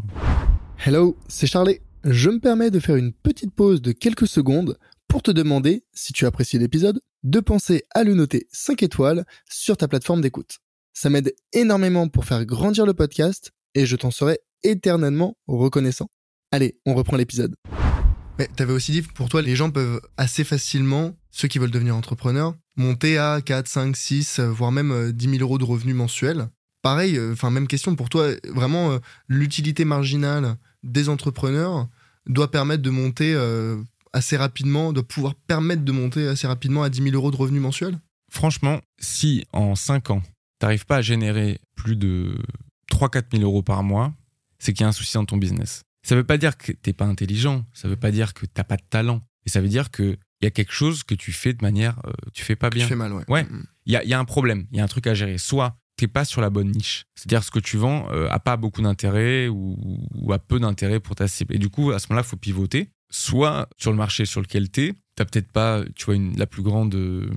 Hello, c'est Charlie. Je me permets de faire une petite pause de quelques secondes pour te demander, si tu apprécies l'épisode, de penser à le noter 5 étoiles sur ta plateforme d'écoute. Ça m'aide énormément pour faire grandir le podcast et je t'en serai éternellement reconnaissant. Allez, on reprend l'épisode. Mais t'avais aussi dit, pour toi, les gens peuvent assez facilement, ceux qui veulent devenir entrepreneurs, monter à 4, 5, 6, voire même 10 euh, 000 euros de revenus mensuels. Pareil, euh, enfin, même question pour toi, vraiment, euh, l'utilité marginale des entrepreneurs doit permettre de monter assez rapidement, doit pouvoir permettre de monter assez rapidement à 10 000 euros de revenus mensuels? Franchement, si en 5 ans, t'arrives pas à générer plus de 3-4 000 euros par mois, c'est qu'il y a un souci dans ton business. Ça veut pas dire que t'es pas intelligent, ça veut pas dire que t'as pas de talent, et ça veut dire que il y a quelque chose que tu fais de manière, euh, tu fais pas bien. Tu fais mal, ouais. Ouais. Mm, mm. Il y a, y a, un problème, il y a un truc à gérer. Soit t'es pas sur la bonne niche, c'est-à-dire ce que tu vends euh, a pas beaucoup d'intérêt ou, ou, a peu d'intérêt pour ta cible. Et du coup, à ce moment-là, faut pivoter. Soit sur le marché sur lequel t'es, t'as peut-être pas, tu vois, une, la plus grande euh,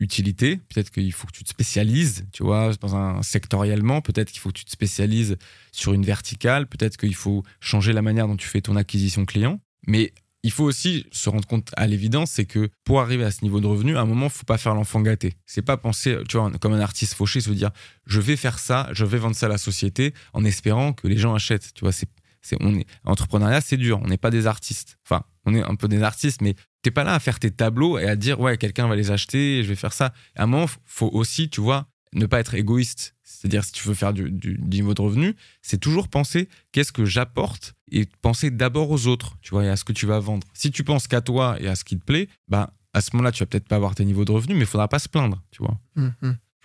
utilité. Peut-être qu'il faut que tu te spécialises, tu vois, dans un sectoriellement. Peut-être qu'il faut que tu te spécialises sur une verticale. Peut-être qu'il faut changer la manière dont tu fais ton acquisition client. Mais il faut aussi se rendre compte à l'évidence, c'est que pour arriver à ce niveau de revenu, à un moment, il faut pas faire l'enfant gâté. C'est pas penser, tu vois, comme un artiste fauché, se dire, je vais faire ça, je vais vendre ça à la société en espérant que les gens achètent. Tu vois, c'est, c'est, on est, entrepreneuriat, c'est dur. On n'est pas des artistes. Enfin, on est un peu des artistes, mais t'es pas là à faire tes tableaux et à dire ouais quelqu'un va les acheter, je vais faire ça. À un moment, faut aussi, tu vois, ne pas être égoïste. C'est-à-dire si tu veux faire du, niveau de revenu, c'est toujours penser qu'est-ce que j'apporte et penser d'abord aux autres, tu vois, et à ce que tu vas vendre. Si tu penses qu'à toi et à ce qui te plaît, bah à ce moment-là, tu vas peut-être pas avoir tes niveaux de revenus, mais il faudra pas se plaindre, tu vois. Hum.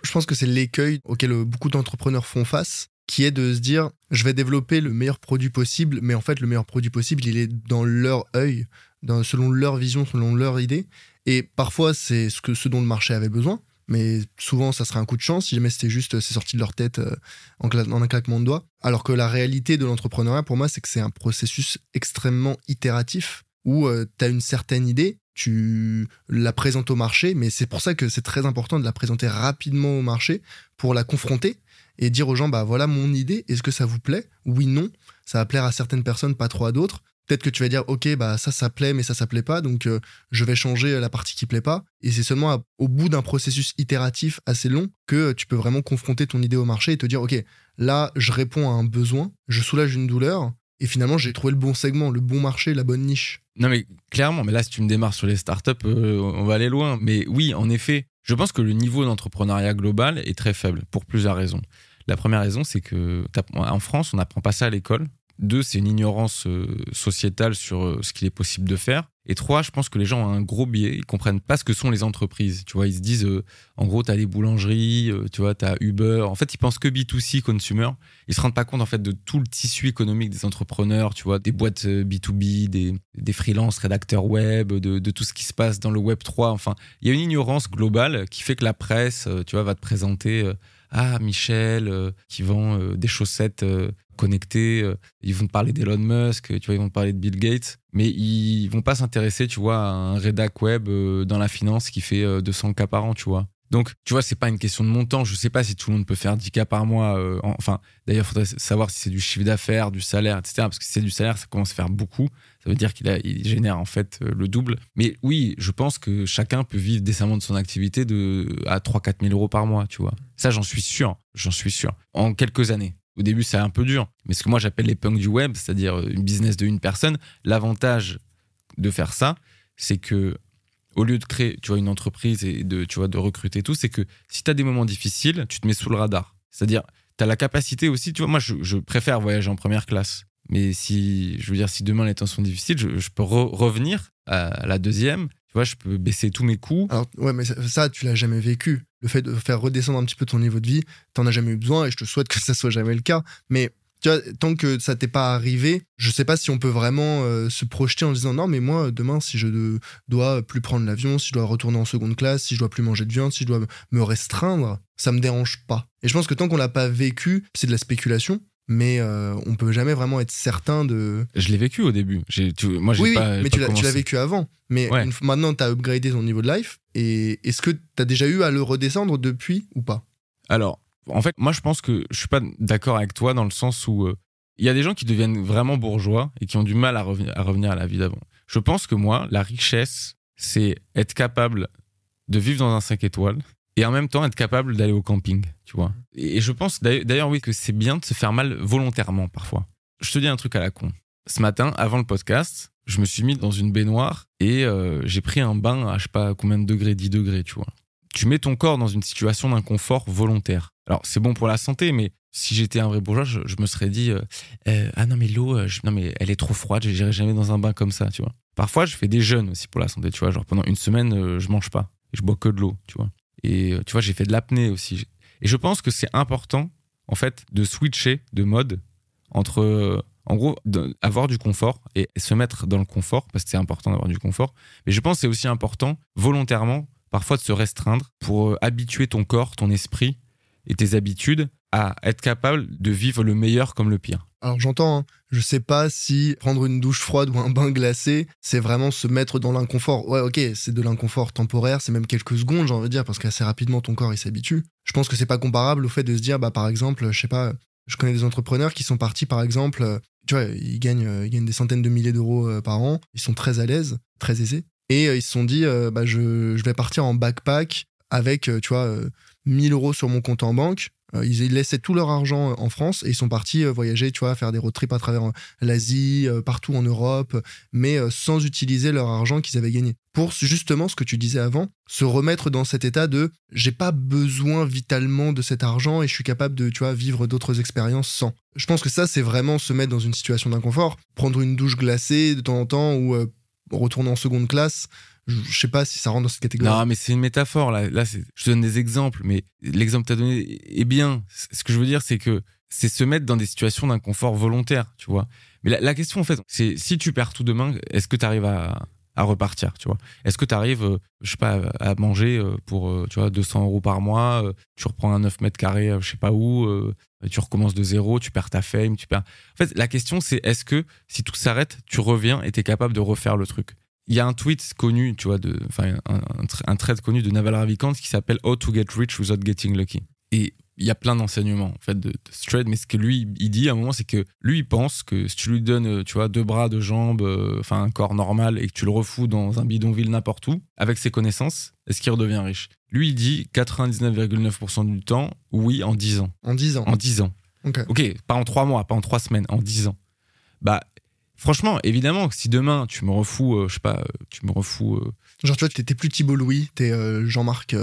Je pense que c'est l'écueil auquel beaucoup d'entrepreneurs font face, qui est de se dire je vais développer le meilleur produit possible, mais en fait le meilleur produit possible il est dans leur œil, selon leur vision, selon leur idée. Et parfois, c'est ce, que, ce dont le marché avait besoin. Mais souvent, ça serait un coup de chance si jamais c'était juste, c'est sorti de leur tête euh, en, un claquement de doigts. Alors que la réalité de l'entrepreneuriat, pour moi, c'est que c'est un processus extrêmement itératif où euh, tu as une certaine idée, tu la présentes au marché, mais c'est pour ça que c'est très important de la présenter rapidement au marché pour la confronter et dire aux gens bah voilà mon idée, est-ce que ça vous plaît? Oui, non, ça va plaire à certaines personnes, pas trop à d'autres. Peut-être que tu vas dire ok bah ça ça plaît mais ça ça plaît pas donc euh, je vais changer la partie qui plaît pas. Et c'est seulement au bout d'un processus itératif assez long que tu peux vraiment confronter ton idée au marché et te dire ok là je réponds à un besoin je soulage une douleur et finalement j'ai trouvé le bon segment le bon marché la bonne niche. Non mais clairement mais là si tu me démarres sur les startups euh, on va aller loin. Mais oui en effet je pense que le niveau d'entrepreneuriat global est très faible pour plusieurs raisons. La première raison, c'est que en France, on n'apprend pas ça à l'école. Deux, c'est une ignorance euh, sociétale sur euh, ce qu'il est possible de faire. Et trois, je pense que les gens ont un gros biais. Ils comprennent pas ce que sont les entreprises. Tu vois, ils se disent, euh, en gros, tu as des boulangeries, tu vois, tu as Uber. En fait, ils pensent que B2C, consumer. Ils se rendent pas compte, en fait, de tout le tissu économique des entrepreneurs, tu vois, des boîtes B2B, des, des freelances, rédacteurs web, de, tout ce qui se passe dans le Web 3. Enfin, il y a une ignorance globale qui fait que la presse, tu vois, va te présenter ah Michel qui vend des chaussettes connectées, ils vont te parler d'Elon Musk, tu vois, ils vont te parler de Bill Gates, mais ils vont pas s'intéresser, tu vois, à un rédac web dans la finance qui fait 200 cas par an, tu vois. Donc, tu vois, c'est pas une question de montant. Je sais pas si tout le monde peut faire 10 cas par mois. enfin, d'ailleurs, il faudrait savoir si c'est du chiffre d'affaires, du salaire, etc. Parce que si c'est du salaire, ça commence à faire beaucoup. Ça veut dire qu'il il génère en fait le double. Mais oui, je pense que chacun peut vivre décemment de son activité de, à 3-4 000 euros par mois, tu vois. Ça, j'en suis sûr. J'en suis sûr. En quelques années. Au début, c'est un peu dur. Mais ce que moi, j'appelle les punks du web, c'est-à-dire une business de une personne, l'avantage de faire ça, c'est que au lieu de créer tu vois, une entreprise et de, tu vois, de recruter tout, c'est que si tu as des moments difficiles, tu te mets sous le radar. C'est-à-dire, tu as la capacité aussi, tu vois, moi, je, préfère voyager en première classe. Mais si, je veux dire, si demain les temps sont difficiles, je, peux revenir à la deuxième tu vois, je peux baisser tous mes coûts. Alors, ouais, mais ça, tu l'as jamais vécu. Le fait de faire redescendre un petit peu ton niveau de vie, t'en as jamais eu besoin et je te souhaite que ça soit jamais le cas. Mais tant que ça t'est pas arrivé, je sais pas si on peut vraiment euh, se projeter en disant non, mais moi, demain, si je dois plus prendre l'avion, si je dois retourner en seconde classe, si je dois plus manger de viande, si je dois me restreindre, ça me dérange pas. Et je pense que tant qu'on l'a pas vécu, c'est de la spéculation mais euh, on peut jamais vraiment être certain de. Je l'ai vécu au début. moi, oui, pas, mais tu l'as vécu avant. Mais maintenant, tu as upgradé ton niveau de life. Et est-ce que tu as déjà eu à le redescendre depuis ou pas? Alors, en fait, moi, je pense que je suis pas d'accord avec toi dans le sens où euh, il y a des gens qui deviennent vraiment bourgeois et qui ont du mal à, à revenir à la vie d'avant. Je pense que moi, la richesse, c'est être capable de vivre dans un 5 étoiles, et en même temps être capable d'aller au camping, tu vois. Et je pense d'ailleurs, oui, que c'est bien de se faire mal volontairement parfois. Je te dis un truc à la con. Ce matin, avant le podcast, je me suis mis dans une baignoire et euh, j'ai pris un bain à je sais pas combien de degrés, 10 degrés, tu vois. Tu mets ton corps dans une situation d'inconfort volontaire. Alors, c'est bon pour la santé, mais si j'étais un vrai bourgeois, je, me serais dit euh, euh, Ah non, mais l'eau, non, mais elle est trop froide, je n'irai jamais dans un bain comme ça, tu vois. Parfois, je fais des jeûnes aussi pour la santé, tu vois. Genre, pendant une semaine, je mange pas et je bois que de l'eau, tu vois. Et tu vois, j'ai fait de l'apnée aussi. Et je pense que c'est important, en fait, de switcher de mode entre, euh, en gros, avoir du confort et se mettre dans le confort, parce que c'est important d'avoir du confort. Mais je pense que c'est aussi important, volontairement, parfois de se restreindre pour euh, habituer ton corps, ton esprit et tes habitudes à être capable de vivre le meilleur comme le pire. Alors j'entends, hein, je sais pas si prendre une douche froide ou un bain glacé, c'est vraiment se mettre dans l'inconfort. Ouais, ok, c'est de l'inconfort temporaire, c'est même quelques secondes, j'ai envie de dire, parce qu'assez rapidement ton corps il s'habitue. Je pense que c'est pas comparable au fait de se dire, bah par exemple, je sais pas, je connais des entrepreneurs qui sont partis par exemple, euh, tu vois, ils gagnent, euh, des centaines de milliers d'euros euh, par an, ils sont très à l'aise, très aisés, et ils se sont dit, bah je, je vais partir en backpack avec, tu vois, 1000 euros sur mon compte en banque. Euh, ils laissaient tout leur argent euh, en France et ils sont partis euh, voyager, tu vois, faire des road trips à travers l'Asie, partout en Europe, mais sans utiliser leur argent qu'ils avaient gagné. Pour justement ce que tu disais avant, se remettre dans cet état de j'ai pas besoin vitalement de cet argent et je suis capable de, tu vois, vivre d'autres expériences sans. Je pense que ça, c'est vraiment se mettre dans une situation d'inconfort. Prendre une douche glacée de temps en temps ou retourner en seconde classe, je sais pas si ça rentre dans cette catégorie. Non, mais c'est une métaphore. Là, là je donne des exemples, mais l'exemple que tu as donné est bien. Ce que je veux dire, c'est que c'est se mettre dans des situations d'inconfort volontaire, tu vois. Mais la, question, en fait, c'est si tu perds tout demain, est-ce que tu arrives à, à, repartir, tu vois? Est-ce que tu arrives, euh, je sais pas, à manger euh, pour, euh, tu vois, 200 euros par mois, tu reprends un 9 mètres carrés, je sais pas où, tu recommences de zéro, tu perds ta fame, tu perds... En fait, la question, c'est est-ce que si tout s'arrête, tu reviens et tu es capable de refaire le truc? Il y a un tweet connu, tu vois, de, enfin, un, un, thread connu de Naval Ravikant qui s'appelle How to get rich without getting lucky. Et il y a plein d'enseignements en fait de, de mais ce que lui il dit à un moment c'est que lui il pense que si tu lui donnes euh, tu vois deux bras deux jambes euh, enfin un corps normal et que tu le refous dans un bidonville n'importe où avec ses connaissances est-ce qu'il redevient riche? Lui il dit 99,9% du temps oui en 10 ans. En 10 ans. En 10 ans. Ok. Pas en 3 mois pas en 3 semaines en 10 ans. Bah franchement évidemment si demain tu me refous euh, je sais pas tu me refous genre tu vois t'es plus Thibault Louis t'es Jean-Marc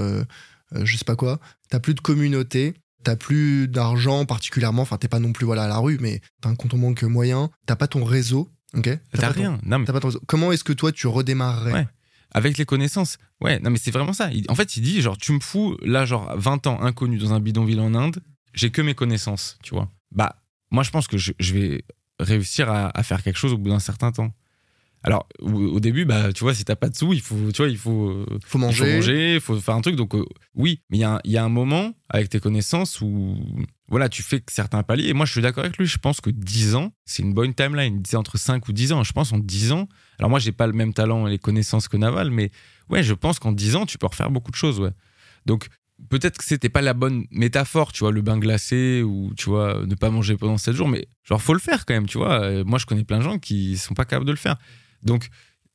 euh, je sais pas quoi. T'as plus de communauté, t'as plus d'argent particulièrement. Enfin, t'es pas non plus voilà à la rue, mais t'as un compte en banque moyen. T'as pas ton réseau, ok? T'as rien. non, mais... pas ton réseau. Comment est-ce que toi tu redémarrerais? Ouais. Avec les connaissances. Ouais, non, mais c'est vraiment ça. En fait, il dit, genre, tu me fous, là, genre, 20 ans inconnu dans un bidonville en Inde, j'ai que mes connaissances, tu vois. Bah, moi, je pense que je, vais réussir à, faire quelque chose au bout d'un certain temps. Alors au, début, bah tu vois, si t'as pas de sous, il faut, tu vois, il faut, faut manger, il faut, manger, faut faire un truc. Donc euh, oui, mais il y, y, a un moment avec tes connaissances où voilà, tu fais certains paliers. Et moi, je suis d'accord avec lui. Je pense que 10 ans, c'est une bonne timeline. Il disait entre 5 ou 10 ans. Je pense en 10 ans. Alors moi, j'ai pas le même talent et les connaissances que Naval, mais ouais, je pense qu'en 10 ans, tu peux refaire beaucoup de choses. Ouais. Donc peut-être que c'était pas la bonne métaphore, tu vois, le bain glacé ou tu vois, ne pas manger pendant 7 jours, mais genre faut le faire quand même, tu vois. Euh, moi, je connais plein de gens qui sont pas capables de le faire. Donc,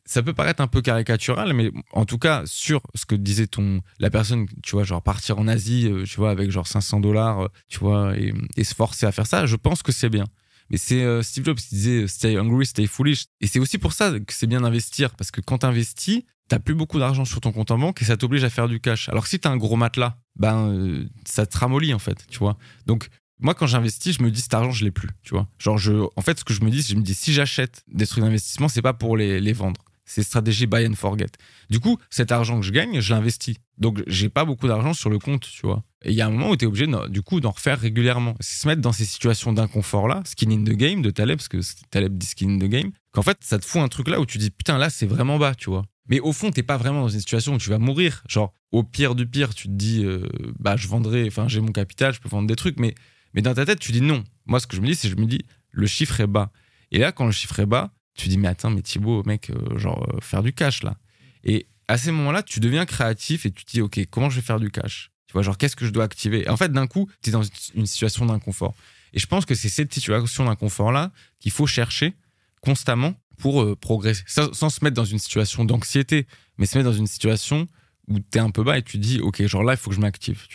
ça peut paraître un peu caricatural, mais en tout cas, sur ce que disait ton, la personne, tu vois, genre partir en Asie, euh, tu vois, avec genre 500 dollars, euh, tu vois, et, se forcer à faire ça, je pense que c'est bien. Mais c'est Steve Jobs qui disait stay hungry, stay foolish. Et c'est aussi pour ça que c'est bien d'investir, parce que quand tu investis, t'as plus beaucoup d'argent sur ton compte en banque et ça t'oblige à faire du cash. Alors que si t'as un gros matelas, ben, ça te ramollit en fait, tu vois. Donc, moi, quand j'investis, je me dis cet argent, je l'ai plus, tu vois. Genre, je, en fait, ce que je me dis, je me dis si j'achète des trucs d'investissement, c'est pas pour les, les vendre. C'est stratégie buy and forget. Du coup, cet argent que je gagne, je l'investis. Donc, j'ai pas beaucoup d'argent sur le compte, tu vois. Et il y a un moment où tu es obligé, du coup, d'en refaire régulièrement. C'est se mettre dans ces situations d'inconfort-là, skin in the game de Taleb, parce que Taleb dit skin in the game, qu'en fait, ça te fout un truc là où tu dis, putain, là, c'est vraiment bas, tu vois. Mais au fond, t'es pas vraiment dans une situation où tu vas mourir. Genre, au pire du pire, tu te dis, euh, bah, je vendrai, enfin, j'ai mon capital, je peux vendre des trucs, mais mais dans ta tête, tu dis non. Moi, ce que je me dis, c'est je me dis, le chiffre est bas. Et là, quand le chiffre est bas, tu dis, mais attends, mais Thibaut, mec, euh, genre, euh, faire du cash là. Et à ces moments-là, tu deviens créatif et tu te dis, OK, comment je vais faire du cash? Tu vois, genre, qu'est-ce que je dois activer? Et En fait, d'un coup, tu es dans une situation d'inconfort. Et je pense que c'est cette situation d'inconfort-là qu'il faut chercher constamment pour euh, progresser. Sans, se mettre dans une situation d'anxiété, mais se mettre dans une situation où tu es un peu bas et tu dis, OK, genre là, il faut que je m'active.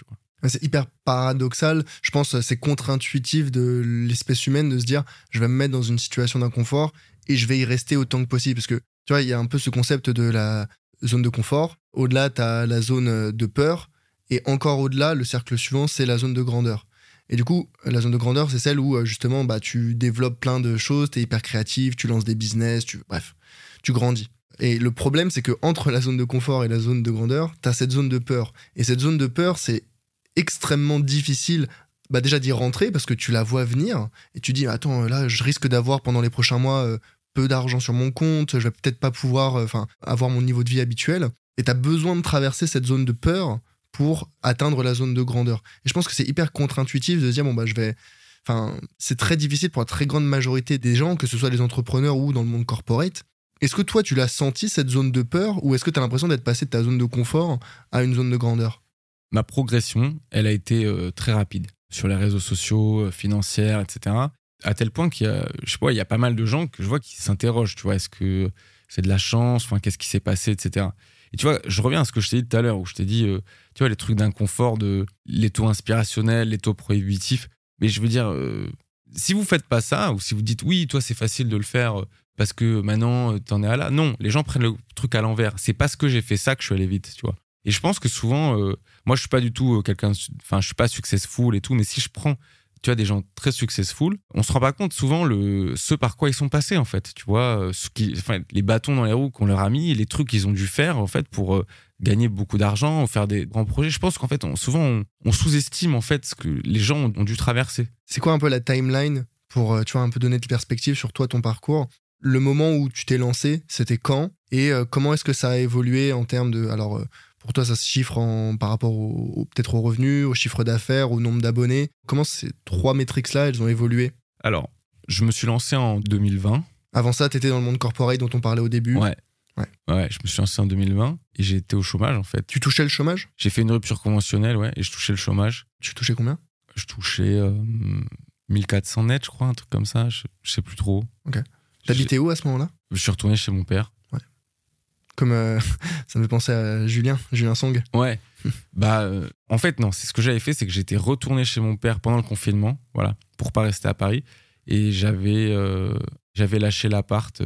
C'est hyper paradoxal. Je pense c'est contre-intuitif de l'espèce humaine de se dire je vais me mettre dans une situation d'inconfort et je vais y rester autant que possible. Parce que tu vois, il y a un peu ce concept de la zone de confort. Au-delà, tu as la zone de peur. Et encore au-delà, le cercle suivant, c'est la zone de grandeur. Et du coup, la zone de grandeur, c'est celle où justement bah, tu développes plein de choses, tu es hyper créatif, tu lances des business, tu... bref, tu grandis. Et le problème, c'est que entre la zone de confort et la zone de grandeur, tu as cette zone de peur. Et cette zone de peur, c'est extrêmement difficile bah déjà d'y rentrer parce que tu la vois venir et tu dis attends là je risque d'avoir pendant les prochains mois euh, peu d'argent sur mon compte, je vais peut-être pas pouvoir euh, enfin avoir mon niveau de vie habituel et tu as besoin de traverser cette zone de peur pour atteindre la zone de grandeur. Et je pense que c'est hyper contre-intuitif de se dire bon bah je vais enfin c'est très difficile pour la très grande majorité des gens que ce soit les entrepreneurs ou dans le monde corporate. Est-ce que toi tu l'as senti cette zone de peur ou est-ce que tu as l'impression d'être passé de ta zone de confort à une zone de grandeur? Ma progression, elle a été euh, très rapide sur les réseaux sociaux, euh, financières, etc. À tel point qu'il y a, je sais pas, il y a pas mal de gens que je vois qui s'interrogent, tu vois, est-ce que c'est de la chance, enfin, qu'est-ce qui s'est passé, etc. Et tu vois, je reviens à ce que je t'ai dit tout à l'heure, où je t'ai dit, euh, tu vois, les trucs d'inconfort, de les taux inspirationnels, les taux prohibitifs. Mais je veux dire, si vous faites pas ça, ou si vous dites, oui, toi, c'est facile de le faire parce que maintenant, t'en es à là. Non, les gens prennent le truc à l'envers. C'est parce que j'ai fait ça que je suis allé vite, tu vois. Et je pense que souvent, euh, moi, je suis pas du tout euh, quelqu'un, enfin, je suis pas successful et tout, mais si je prends, tu vois, des gens très successful, on se rend pas compte souvent le ce par quoi ils sont passés en fait, tu vois, euh, ce qui, enfin, les bâtons dans les roues qu'on leur a mis, les trucs qu'ils ont dû faire en fait pour gagner beaucoup d'argent, faire des grands projets. Je pense qu'en fait, on, souvent, on, sous-estime en fait ce que les gens ont, ont dû traverser. C'est quoi un peu la timeline pour, tu vois, un peu donner de perspective sur toi, ton parcours? Le moment où tu t'es lancé, c'était quand? Et comment est-ce que ça a évolué en termes de, alors pour toi, ça se chiffre en, par rapport au, peut-être au revenu, au chiffre d'affaires, au nombre d'abonnés. Comment ces trois métriques-là, elles ont évolué? Alors, je me suis lancé en 2020. Avant ça, tu étais dans le monde corporate dont on parlait au début. Ouais. Ouais. Ouais, je me suis lancé en 2020 et j'ai été au chômage en fait. Tu touchais le chômage? J'ai fait une rupture conventionnelle, ouais, et je touchais le chômage. Tu touchais combien? Je touchais euh, 1400 net, je crois, un truc comme ça. Je, je sais plus trop. T'habitais où à ce moment-là? Je suis retourné chez mon père. Comme euh, ça me fait penser à Julien, Julien Song. Ouais. bah, euh, en fait, non. C'est ce que j'avais fait, c'est que j'étais retourné chez mon père pendant le confinement, voilà, pour pas rester à Paris. Et j'avais, euh, j'avais lâché l'appart,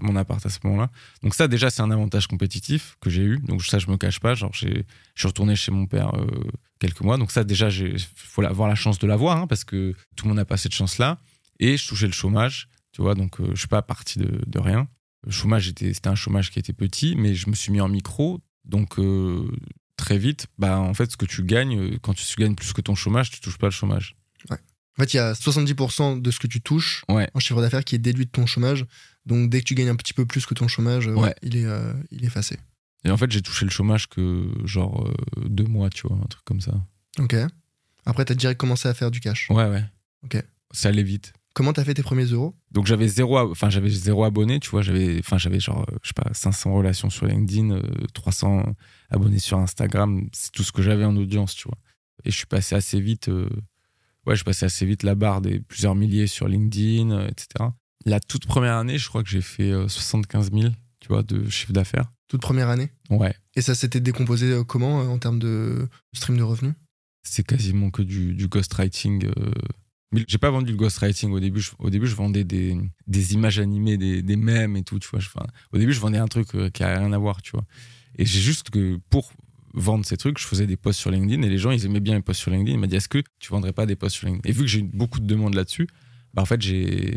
mon appart à ce moment-là. Donc ça, déjà, c'est un avantage compétitif que j'ai eu. Donc ça, je me cache pas. Genre, je suis retourné chez mon père quelques mois. Donc ça, déjà, il faut avoir la chance de l'avoir, hein, parce que tout le monde n'a pas cette chance-là. Et je touchais le chômage, tu vois. Donc je suis pas parti de rien. Le chômage, était, c'était un chômage qui était petit, mais je me suis mis en micro. Donc euh, très vite, bah en fait, ce que tu gagnes, euh, quand tu gagnes plus que ton chômage, tu touches pas le chômage. En fait, il y a 70% de ce que tu touches Ouais. en chiffre d'affaires qui est déduit de ton chômage. Donc, dès que tu gagnes un petit peu plus que ton chômage, euh, Ouais. il, est, euh, il est effacé. Et en fait, j'ai touché le chômage que genre euh, deux mois, tu vois, un truc comme ça. Ok. Après, t'as direct commencé à faire du cash. Ouais, ouais. Ok. Ça allait vite. Comment t'as fait tes premiers euros? Donc j'avais zéro, enfin j'avais zéro abonné, tu vois, j'avais, enfin j'avais genre, euh, je sais pas, 500 relations sur LinkedIn, euh, 300 abonnés sur Instagram, c'est tout ce que j'avais en audience, tu vois. Et je suis passé assez vite, euh, ouais, je suis passé assez vite la barre des plusieurs milliers sur LinkedIn, euh, etc. La toute première année, je crois que j'ai fait euh, 75 000, tu vois, de chiffre d'affaires. Toute première année? Ouais, Et ça s'était décomposé euh, comment euh, en termes de stream de revenus? C'est quasiment que du, du ghostwriting. J'ai pas vendu le ghostwriting au début. Au début, je vendais des, images animées, des, des mèmes et tout, tu vois. Au début, je vendais un truc euh, qui a rien à voir, tu vois. Et j'ai juste que pour vendre ces trucs, je faisais des posts sur LinkedIn et les gens, ils aimaient bien les posts sur LinkedIn. Ils m'ont dit, est-ce que tu vendrais pas des posts sur LinkedIn? Et vu que j'ai eu beaucoup de demandes là-dessus, bah en fait, j'ai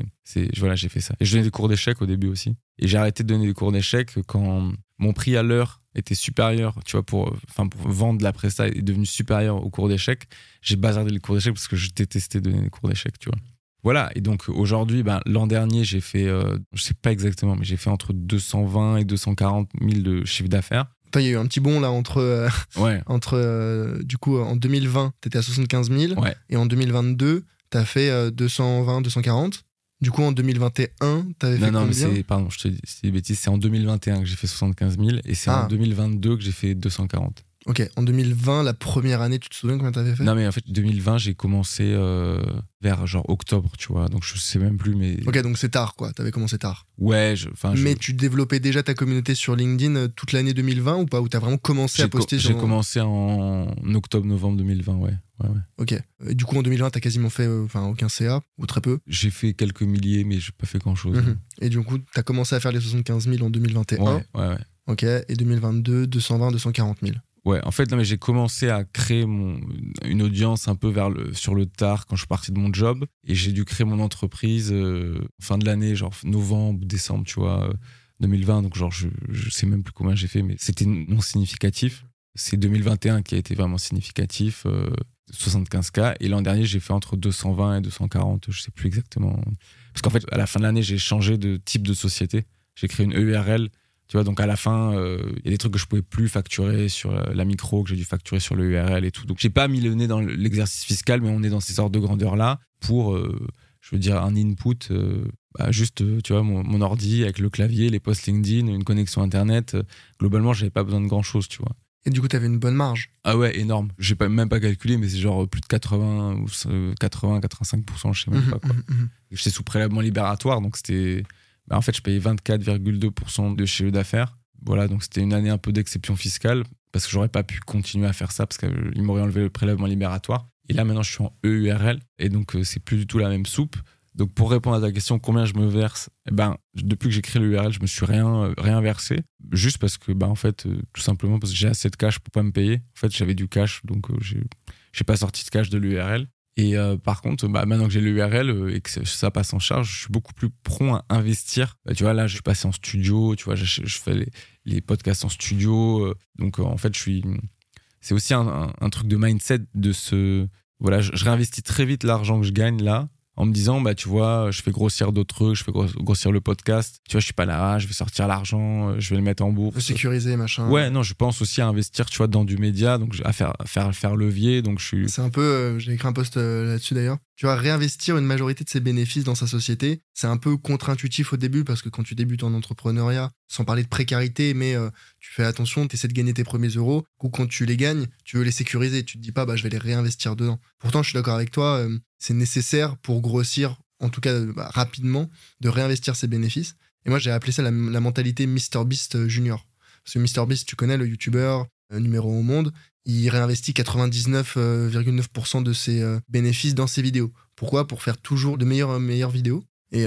voilà, fait ça. Et je donnais des cours d'échecs au début aussi. Et j'ai arrêté de donner des cours d'échecs quand mon prix à l'heure était supérieur, tu vois, pour, enfin, pour vendre la presta est devenu supérieur au cours d'échecs. J'ai bazardé les cours d'échecs parce que je détestais donner des cours d'échecs, tu vois. Voilà, et donc aujourd'hui, ben, l'an dernier, j'ai fait, euh, je sais pas exactement, mais j'ai fait entre 220 et 240 000 de chiffre d'affaires. Enfin, il y a eu un petit bond là entre, euh, Ouais, entre euh, du coup, en 2020, t'étais à 75 000. Ouais. Et en 2022, t'as fait euh, 220, 240. Du coup, en 2021, t'avais non, fait non, mais combien c'est, pardon, je te dis c'est des bêtises, c'est en 2021 que j'ai fait 75 000 et c'est Ah. en 2022 que j'ai fait 240. Ok, en 2020, la première année, tu te souviens combien t'avais fait? Non, mais en fait, 2020, j'ai commencé euh, vers genre octobre, tu vois, donc je sais même plus, mais. Ok, donc c'est tard, quoi. T'avais commencé tard. Ouais, je- enfin, je- Mais tu développais déjà ta communauté sur LinkedIn euh, toute l'année 2020 ou pas? Ou t'as vraiment commencé à j'ai, co- poster j'ai sur... commencé en octobre-novembre 2020, ouais. ouais, ouais. Ok. Et du coup, en 2020, t'as quasiment fait euh, enfin, aucun CA, ou très peu? J'ai fait quelques milliers, mais j'ai pas fait grand-chose. Mhm. Et du coup, t'as commencé à faire les 75 000 en 2021. Ouais, ouais, ouais. Ok. Et 2022, 220, 240 000. Ouais, en fait, j'ai commencé à créer mon, une audience un peu vers le, sur le tard quand je suis parti de mon job. Et j'ai dû créer mon entreprise euh, fin de l'année, genre novembre, décembre, tu vois, euh, 2020. Donc, genre, je, je sais même plus combien j'ai fait, mais c'était non significatif. C'est 2021 qui a été vraiment significatif, euh, 75K. Et l'an dernier, j'ai fait entre 220 et 240, je sais plus exactement. Parce qu'en fait, à la fin de l'année, j'ai changé de type de société. J'ai créé une EURL. Tu vois, donc à la fin, euh, il y a des trucs que je pouvais plus facturer sur la, la micro, que j'ai dû facturer sur le URL et tout. Donc j'ai pas mis le nez dans l'exercice fiscal, mais on est dans ces sortes de grandeur-là pour, euh, je veux dire, un input, euh, bah, juste, euh, tu vois, mon, mon ordi avec le clavier, les posts LinkedIn, une connexion Internet. euh, globalement, j'avais pas besoin de grand-chose, tu vois. Et du coup, t'avais une bonne marge. Ah ouais, énorme. J'ai pas, même pas calculé, mais c'est genre plus de 80 ou euh, 80, 85%, je sais même Mhm, pas quoi. mhm. J'étais sous prélèvement libératoire, donc c'était. Bah, en fait, je payais 24,2% de chiffre d'affaires. Voilà, donc c'était une année un peu d'exception fiscale, parce que j'aurais pas pu continuer à faire ça, parce qu'ils m'auraient enlevé le prélèvement libératoire. Et là, maintenant, je suis en EURL, et donc euh, c'est plus du tout la même soupe. Donc pour répondre à ta question, combien je me verse eh ben, Depuis que j'ai créé le URL, je me suis rien, euh, rien versé. Juste parce que, bah, en fait, euh, tout simplement parce que j'ai assez de cash pour pas me payer. En fait, j'avais du cash, donc j'ai pas sorti de cash de l'URL. Et euh, par contre, bah, maintenant que j'ai l'URL euh, et que ça- passe en charge, je suis beaucoup plus prompt à investir. Bah, tu vois, là, je suis passé en studio, tu vois, je, fais les, podcasts en studio. euh, donc, euh, en fait, je suis. C'est aussi un, truc de mindset de ce. Voilà, je réinvestis très vite l'argent que je gagne là en me disant, bah, tu vois, je fais grossir d'autres trucs, je fais grossir le podcast. Tu vois, je suis pas là, je vais sortir l'argent, euh, je vais le mettre en bourse. Sécuriser, machin. Ouais, non, je pense aussi à investir, tu vois, dans du média, donc à faire, faire, faire levier. Donc je suis. C'est un peu, euh, j'ai écrit un post euh, là-dessus d'ailleurs. Tu vois, réinvestir une majorité de ses bénéfices dans sa société, c'est un peu contre-intuitif au début parce que quand tu débutes en entrepreneuriat, sans parler de précarité, mais tu fais attention, tu essaies de gagner tes premiers euros, ou quand tu les gagnes, tu veux les sécuriser, tu te dis pas, bah, je vais les réinvestir dedans. Pourtant, je suis d'accord avec toi, c'est nécessaire pour grossir, en tout cas bah, rapidement, de réinvestir ses bénéfices. Et moi, j'ai appelé ça la, mentalité MrBeast euh, Junior. Parce que MrBeast, tu connais, le YouTuber euh, numéro 1 au monde, il réinvestit 99,9% euh, de ses bénéfices dans ses vidéos. Pourquoi? Pour faire toujours de meilleures, meilleures vidéos. Et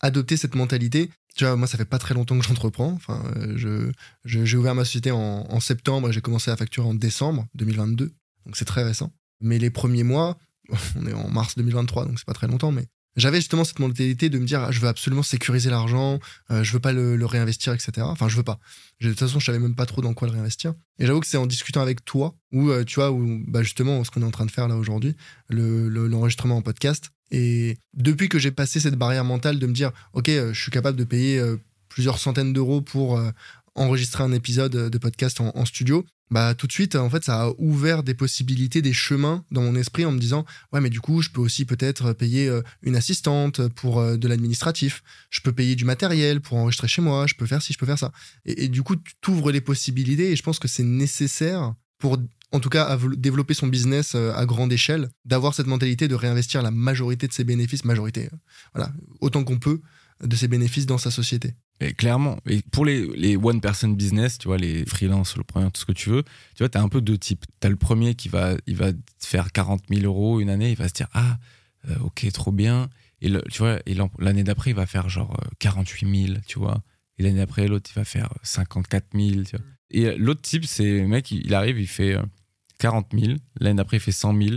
adopter cette mentalité, tu vois, moi, ça fait pas très longtemps que j'entreprends. Enfin, je, j'ai ouvert ma société en, en septembre et j'ai commencé à facturer en décembre 2022. Donc, c'est très récent. Mais les premiers mois, on est en mars 2023, donc c'est pas très longtemps, mais j'avais justement cette mentalité de me dire, je veux absolument sécuriser l'argent, euh, je veux pas le, réinvestir, etc. Enfin, je veux pas. De toute façon, je savais même pas trop dans quoi le réinvestir. Et j'avoue que c'est en discutant avec toi, ou euh, tu vois, ou bah, justement, ce qu'on est en train de faire là aujourd'hui, l'enregistrement en podcast. Et depuis que j'ai passé cette barrière mentale de me dire, ok, euh, je suis capable de payer plusieurs centaines d'euros pour enregistrer un épisode de podcast en studio, bah tout de suite en fait ça a ouvert des possibilités des chemins dans mon esprit en me disant ouais mais du coup je peux aussi peut-être payer euh, une assistante pour euh, de l'administratif. Je peux payer du matériel pour enregistrer chez moi. Je peux faire ci je peux faire ça. Et, du coup tu t'ouvres les possibilités et je pense que c'est nécessaire pour en tout cas développer son business euh, à grande échelle d'avoir cette mentalité de réinvestir la majorité de ses bénéfices majorité voilà autant qu'on peut de ses bénéfices dans sa société clairement. Et pour les, les one person business, tu vois, les freelance, le premier, tout ce que tu veux, tu vois, tu as un peu deux types. Tu as le premier qui va, il va faire 40 000 euros une année, il va se dire, ah, euh, ok, trop bien. Et tu vois, et l'année d'après, il va faire genre 48 euh, 000, tu vois. Et l'année d'après, l'autre, il va faire 54 000, tu vois. Et l'autre type, c'est le mec, il arrive, il fait 40 euh, 000. L'année d'après, il fait 100 000.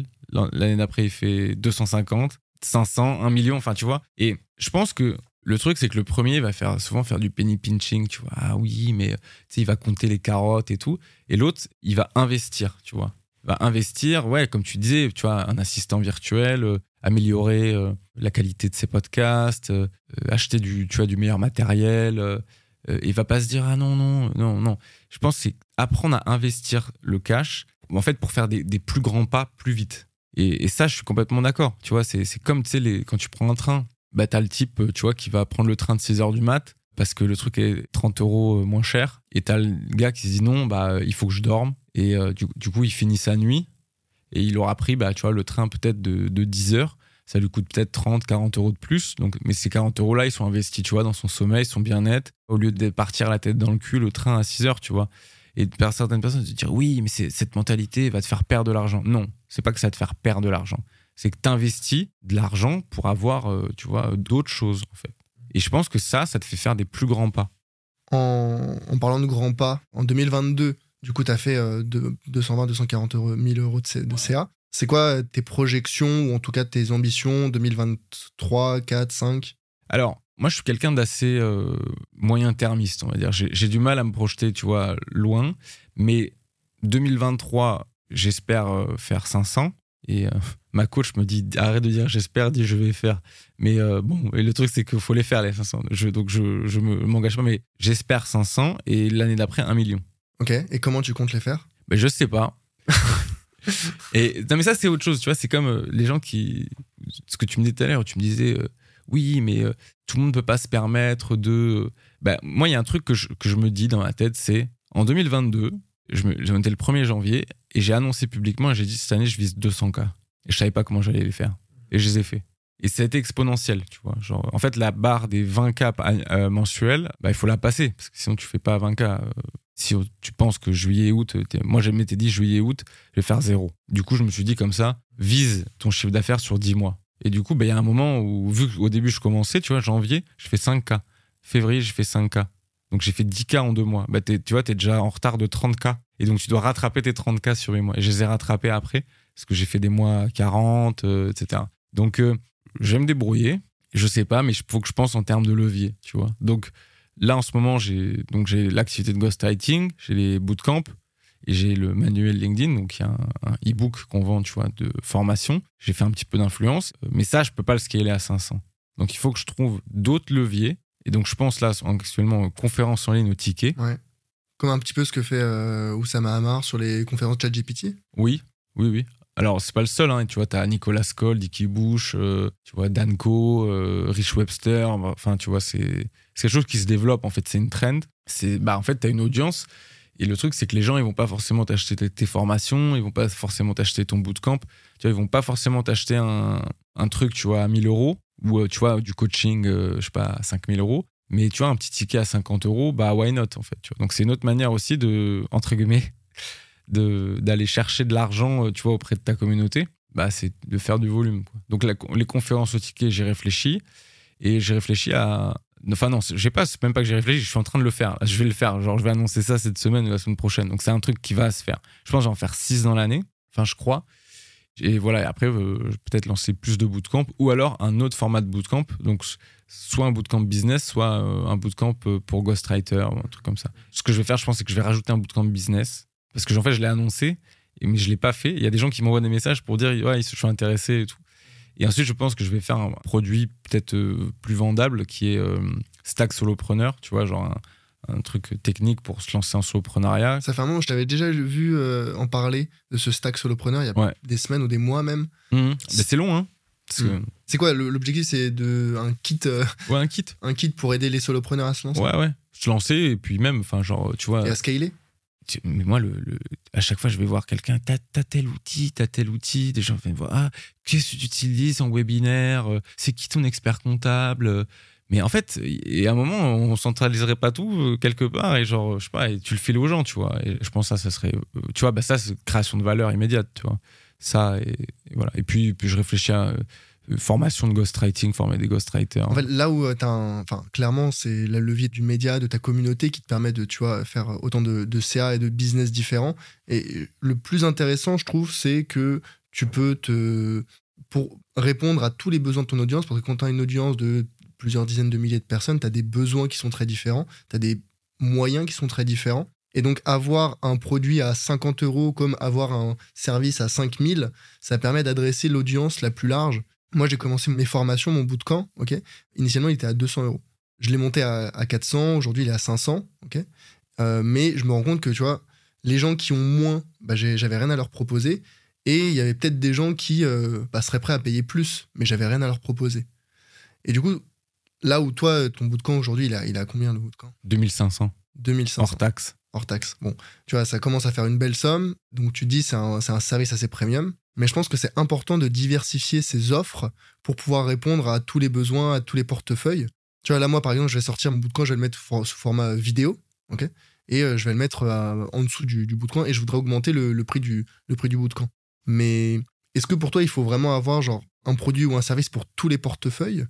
L'année d'après, il fait 250, 500, 1 million, enfin, tu vois. Et je pense que le truc, c'est que le premier va faire souvent faire du penny pinching, tu vois. Ah oui, mais il va compter les carottes et tout. Et l'autre, il va investir, tu vois. Il va investir, ouais, comme tu disais, tu vois, un assistant virtuel, euh, améliorer euh, la qualité de ses podcasts, euh, acheter du, tu vois, du meilleur matériel. il va pas se dire ah non non non non. Je pense que c'est apprendre à investir le cash, en fait, pour faire des, plus grands pas plus vite. Et, ça, je suis complètement d'accord. Tu vois, c'est comme tu sais, quand tu prends un train, bah, t'as le type, tu vois, qui va prendre le train de 6 heures du mat parce que le truc est 30 euros euh, moins cher. Et t'as le gars qui se dit non, bah, il faut que je dorme. Et euh, du, coup, il finit sa nuit et il aura pris, bah, tu vois, le train peut-être de, de 10 heures. Ça lui coûte peut-être 30, 40 euros de plus. Donc, mais ces 40 euros-là, ils sont investis, tu vois, dans son sommeil, son bien-être. Au lieu de partir la tête dans le cul, le train à 6 heures, tu vois. Et certaines personnes se dire oui, mais cette mentalité va te faire perdre de l'argent. Non, c'est pas que ça va te faire perdre de l'argent c'est que tu investis de l'argent pour avoir, euh, tu vois, d'autres choses, en fait. Et je pense que ça, ça te fait faire des plus grands pas. En, parlant de grands pas, en 2022, du coup, tu as fait 220, 240 euros, 1000 euros de, CA. C'est quoi euh, tes projections, ou en tout cas tes ambitions 2023, 4, 5 Alors, moi, je suis quelqu'un d'assez euh, moyen-termiste, on va dire. J'ai du mal à me projeter, tu vois, loin. Mais 2023, j'espère faire 500. Et ma coach me dit arrête de dire j'espère, dis je vais faire. Mais euh, bon, et le truc c'est qu'il faut les faire les 500. Je, donc je, je m'engage pas, mais j'espère 500 et l'année d'après 1 million. Ok, et comment tu comptes les faire? Ben, Je sais pas. et non, mais ça c'est autre chose, tu vois, c'est comme euh, les gens qui. Ce que tu me disais tout à l'heure, tu me disais euh, oui, mais tout le monde ne peut pas se permettre de. Ben, moi, il y a un truc que je, que je me dis dans ma tête, c'est en 2022, je me, le 1er janvier et j'ai annoncé publiquement et j'ai dit cette année je vise 200K. Et je savais pas comment j'allais les faire. Et je les ai fait. Et ça a été exponentiel, tu vois. Genre, en fait, la barre des 20 k euh, mensuels, bah, il faut la passer. Parce que sinon, tu fais pas 20 k. Euh, si tu penses que juillet, août, moi, j'ai m'étais dit juillet, août, je vais faire zéro. Du coup, je me suis dit comme ça, vise ton chiffre d'affaires sur 10 mois. Et du coup, bah, il y a un moment où, vu qu'au début, je commençais, tu vois, janvier, je fais 5 k. Février, j'ai fait 5 k. Donc, j'ai fait 10 k en deux mois. Bah, tu vois, tu es déjà en retard de 30 k. Et donc, tu dois rattraper tes 30 k sur 8 mois. Et je les ai rattrapés après parce que j'ai fait des mois 40, euh, etc. Donc, euh, je vais me débrouiller. Je sais pas, mais il faut que je pense en termes de levier. Donc, là, en ce moment, j'ai l'activité de ghostwriting, j'ai les bootcamps, et j'ai le manuel LinkedIn, donc il y a un, un e-book qu'on vend, de formation. J'ai fait un petit peu d'influence, mais ça, je peux pas le scaler à 500. Donc il faut que je trouve d'autres leviers. Et donc je pense là actuellement conférence en ligne au ticket. Ouais. Comme un petit peu ce que fait euh, Oussama Hamar sur les conférences ChatGPT. Oui, oui, oui. Alors, c'est pas le seul, hein. tu vois, t'as Nicolas Skoll, Dicky Bush, euh, tu vois, Danko, euh, Rich Webster, enfin, tu vois, c'est quelque chose qui se développe, en fait, c'est une trend. Bah, en fait, t'as une audience, et le truc, c'est que les gens, ils vont pas forcément t'acheter tes, formations, ils vont pas forcément t'acheter ton bootcamp, tu vois, ils vont pas forcément t'acheter un, un, truc, tu vois, à 1000 euros, ou, euh, tu vois, du coaching, je sais pas, à 5000 euros. Mais tu vois, un petit ticket à 50 euros, bah, why not, en fait. Donc, c'est une autre manière aussi de, entre guillemets, d'aller chercher de l'argent, euh, tu vois, auprès de ta communauté, bah, c'est de faire du volume. Donc les conférences au ticket, j'ai réfléchi et j'ai réfléchi à. Enfin non, j'ai pas, même pas que j'ai réfléchi, je suis en train de le faire. Je vais le faire. Genre, je vais annoncer ça cette semaine ou la semaine prochaine. Donc c'est un truc qui va se faire. Je pense que je vais en faire 6 dans l'année. Enfin, je crois. Et voilà, et après, euh, peut-être lancer plus de bootcamp ou alors un autre format de bootcamp. Donc, soit un bootcamp business, soit euh, un bootcamp pour ghostwriter ou un truc comme ça. Ce que je vais faire, je pense, c'est que je vais rajouter un bootcamp business parce que en fait, je l'ai annoncé, mais je l'ai pas fait. Il y a des gens qui m'envoient des messages pour dire ouais, ils se sont intéressés et tout. Et ensuite, je pense que je vais faire un produit peut-être euh, plus vendable qui est euh, Stack Solopreneur, tu vois, genre un, truc technique pour se lancer en soloprenariat. Ça fait un moment, je t'avais déjà vu euh, en parler de ce Stack Solopreneur il y a des semaines ou des mois même. Mmh. c'est long, hein. Mmh. C'est quoi l'objectif C'est de un kit. ouais, un kit. Un kit pour aider les solopreneurs à se lancer? Ouais, ouais. Se lancer et puis même, enfin, genre, tu vois. Et à scaler? mais moi, le, à chaque fois, je vais voir quelqu'un, t'as as tel outil, t'as tel outil. Des gens viennent voir, ah, qu'est-ce que tu utilises en webinaire? Euh, C'est qui ton expert comptable? Mais en fait, et à un moment, on centraliserait pas tout euh, quelque part et genre, je sais pas, et tu le files aux gens, tu vois. Et je pense que ça, ça serait, euh, tu vois, bah ça, c'est création de valeur immédiate, tu vois. Ça, et, voilà. Et puis, je réfléchis à formation de ghostwriting, former des ghostwriters. En fait, là où tu as enfin, clairement, c'est le levier du média, de ta communauté qui te permet de, tu vois, faire autant de, CA et de business différents. Et le plus intéressant, je trouve, c'est que tu peux te. Pour répondre à tous les besoins de ton audience, parce que quand tu une audience de plusieurs dizaines de milliers de personnes, tu as des besoins qui sont très différents, tu as des moyens qui sont très différents. Et donc, avoir un produit à 50 euros comme avoir un service à 5000, ça permet d'adresser l'audience la plus large moi, j'ai commencé mes formations, mon bootcamp, ok? Initialement, il était à 200 euros. Je l'ai monté à, 400, aujourd'hui, il est à 500, ok? Euh, Mais je me rends compte que, tu vois, les gens qui ont moins, bah, j'avais rien à leur proposer. Et il y avait peut-être des gens qui euh, bah, seraient prêts à payer plus, mais j'avais rien à leur proposer. Et du coup, là où toi, ton bootcamp aujourd'hui, il a, il a combien le bootcamp 2500. 2500. Hors taxe. Hors taxe. Bon, tu vois, ça commence à faire une belle somme. Donc tu dis, c'est un, un service assez premium. Mais je pense que c'est important de diversifier ses offres pour pouvoir répondre à tous les besoins, à tous les portefeuilles. Tu vois, là, moi, par exemple, je vais sortir mon bootcamp, je vais le mettre sous format vidéo, ok? Et euh, je vais le mettre euh, en dessous du, du bootcamp et je voudrais augmenter le, prix du, le prix du bootcamp. Mais est-ce que pour toi, il faut vraiment avoir genre un produit ou un service pour tous les portefeuilles?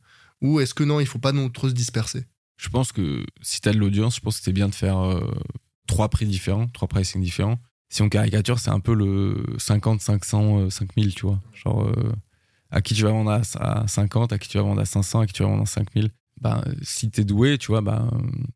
Ou est-ce que non, il faut pas non trop se disperser? Je pense que si tu as de l'audience, je pense que c'est bien de faire euh, trois prix différents, trois pricing différents si on caricature, c'est un peu le 50, 500, 5000, tu vois. Genre, euh, à qui tu vas vendre à, 50, à qui tu vas vendre à 500, à qui tu vas vendre à 5000. Ben, si tu es doué, tu vois, ben,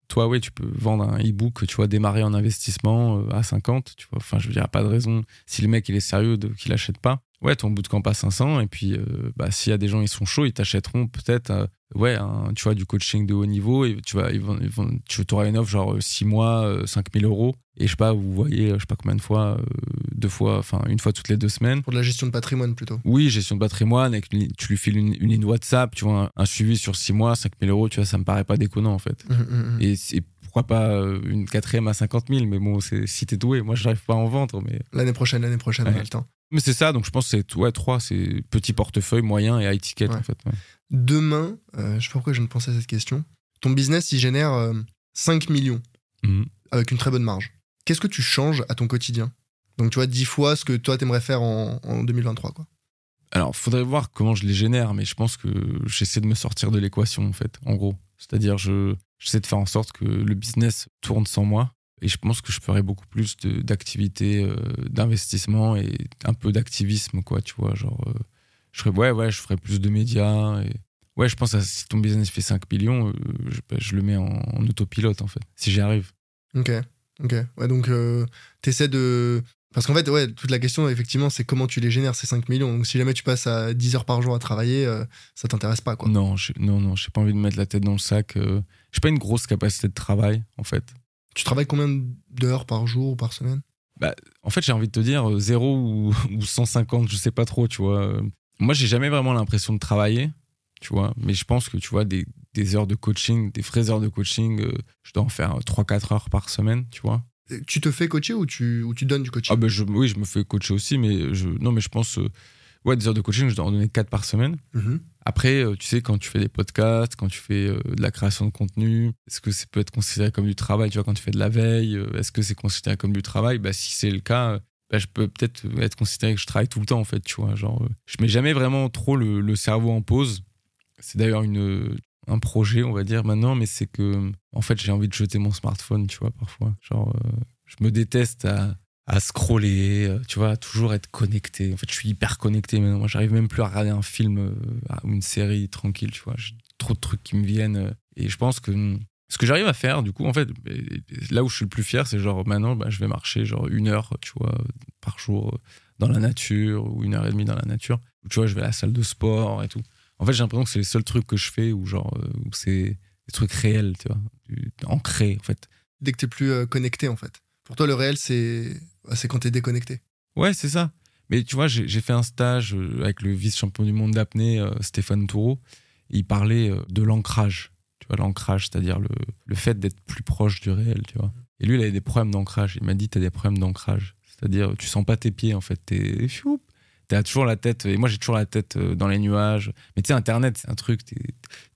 toi, ouais, tu peux vendre un e-book, tu vois, démarrer en investissement euh, à 50, tu vois. Enfin, je veux dire, pas de raison, si le mec, il est sérieux, qu'il l'achète pas. Ouais, ton bootcamp à 500, et puis, bah, s'il y a des gens, ils sont chauds, ils t'achèteront peut-être, ouais, tu vois, du coaching de haut niveau, et tu vas, ils vont, tu auras une offre genre 6 mois, 5000 euros, et je sais pas, vous voyez, je sais pas combien de fois, euh, deux fois, enfin une fois toutes les deux semaines. Pour de la gestion de patrimoine plutôt. Oui, gestion de patrimoine, avec tu lui files une, ligne WhatsApp, tu vois, un, suivi sur six mois, 5000 euros, tu vois, ça me paraît pas déconnant en fait. Mmh, mmh, mmh. Et, pourquoi pas euh, une quatrième à 50 000, mais bon, si t'es doué, moi je n'arrive pas à en vendre. Mais... L'année prochaine, l'année prochaine, on a le temps. Mais c'est ça, donc je pense que c'est ouais, trois, c'est petit portefeuille, moyen et high ticket en fait. Demain, euh, je sais pas pourquoi je ne pensais à cette question, ton business il génère 5 millions avec une très bonne marge qu'est-ce que tu changes à ton quotidien? Donc, tu vois, 10 fois ce que toi, t'aimerais faire en, 2023, quoi. Alors, faudrait voir comment je les génère, mais je pense que j'essaie de me sortir de l'équation, en fait, en gros. C'est-à-dire, je, j'essaie de faire en sorte que le business tourne sans moi. Et je pense que je ferais beaucoup plus d'activités, euh, d'investissement et un peu d'activisme, quoi, tu vois. Genre, euh, je ferais, ouais, ouais, je ferais plus de médias. Et, ouais, je pense que si ton business fait 5 millions, euh, je, bah, je, le mets en, en, autopilote, en fait, si j'y arrive. Ok. Ok. Ouais, donc, euh, t'essaies de. Parce qu'en fait, ouais, toute la question, effectivement, c'est comment tu les génères, ces 5 millions. Donc, si jamais tu passes à 10 heures par jour à travailler, euh, ça t'intéresse pas, quoi. Non, j'ai- non, non, j'ai pas envie de mettre la tête dans le sac. euh. J'ai pas une grosse capacité de travail, en fait. Tu travailles combien d'heures par jour ou par semaine? En fait, j'ai envie de te dire euh, 0 ou, ou 150, je sais pas trop, tu vois. Euh, Moi, j'ai jamais vraiment l'impression de travailler, tu vois. Mais je pense que, tu vois, des, des heures de coaching, des vraies heures de coaching, euh, je dois en faire 3-4 heures par semaine, tu vois. Tu te fais coacher ou tu, ou tu donnes du coaching? Ah, ben, je, oui, je me fais coacher aussi, mais je, non, mais je pense, euh, ouais, des heures de coaching, je dois en donner 4 par semaine. Mhm. Après, euh, tu sais, quand tu fais des podcasts, quand tu fais euh, de la création de contenu, est-ce que ça peut être considéré comme du travail Tu vois, quand tu fais de la veille, euh, est-ce que c'est considéré comme du travail? Bah, Si c'est le cas, euh, bah, je peux peut-être être considéré que je travaille tout le temps, en fait, tu vois. Genre, euh, je mets jamais vraiment trop le, cerveau en pause. C'est d'ailleurs une, un projet, on va dire, maintenant, mais c'est que, en fait, j'ai envie de jeter mon smartphone, tu vois, parfois. Genre, euh, je me déteste à, scroller, euh, tu vois, toujours être connecté. En fait, je suis hyper connecté maintenant. Moi, j'arrive même plus à regarder un film euh, ou une série tranquille, tu vois. J'ai trop de trucs qui me viennent. euh, et je pense que hum, ce que j'arrive à faire, du coup, en fait, là où je suis le plus fier, c'est genre maintenant, bah, je vais marcher genre une heure, tu vois, par jour dans la nature ou une heure et demie dans la nature. Tu vois, je vais à la salle de sport et tout. En fait, j'ai l'impression que c'est les seuls trucs que je fais où genre euh, où c'est des trucs réels, tu vois, ancrés en fait. Dès que t'es plus euh, connecté, en fait. Pour toi, le réel, c'est bah, c'est quand t'es déconnecté. Ouais, c'est ça. Mais tu vois, j'ai fait un stage euh, avec le vice-champion du monde d'apnée, Stéphane Toureau. Il parlait de l'ancrage. L'ancrage, c'est-à-dire le, le fait d'être plus proche du réel, tu vois. Et lui, il avait des problèmes d'ancrage. Il m'a dit, t'as des problèmes d'ancrage. C'est-à-dire, tu sens pas tes pieds, en fait. T'es. T'as toujours la tête, et moi j'ai toujours la tête euh, dans les nuages. Mais tu sais, Internet, c'est un truc,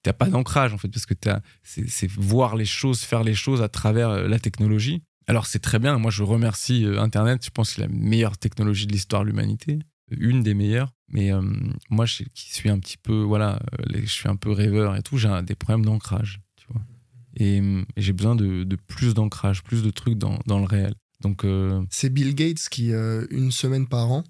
t'as pas d'ancrage, en fait, parce que c'est voir les choses, faire les choses à travers euh, la technologie. Alors c'est très bien, moi je remercie euh, Internet, je pense que c'est la meilleure technologie de l'histoire de l'humanité, une des meilleures. Mais euh, moi je, qui suis un petit peu, voilà, euh, je suis un peu rêveur et tout, j'ai des problèmes d'ancrage, tu vois. Et, euh, j'ai besoin de, plus d'ancrage, plus de trucs dans, dans le réel. Donc C'est Bill Gates qui, une semaine par an,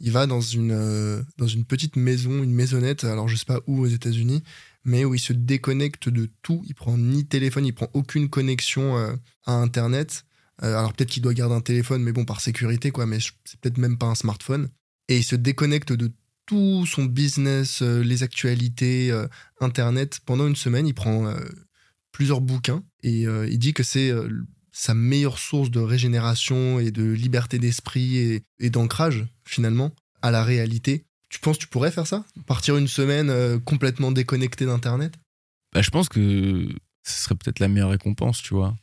il va dans une, dans une petite maison, une maisonnette, alors je sais pas où aux États-Unis, mais où il se déconnecte de tout. Il prend ni téléphone, il prend aucune connexion à Internet. Alors peut-être qu'il doit garder un téléphone, mais bon, par sécurité, quoi, mais c'est peut-être même pas un smartphone. Et il se déconnecte de tout son business, euh, les actualités, euh, Internet. Pendant une semaine, il prend euh, plusieurs bouquins et il dit que c'est sa meilleure source de régénération et de liberté d'esprit et, d'ancrage, finalement, à la réalité. Tu penses que tu pourrais faire ça? Partir une semaine complètement déconnecté d'Internet? Bah, je pense que ce serait peut-être la meilleure récompense, tu vois.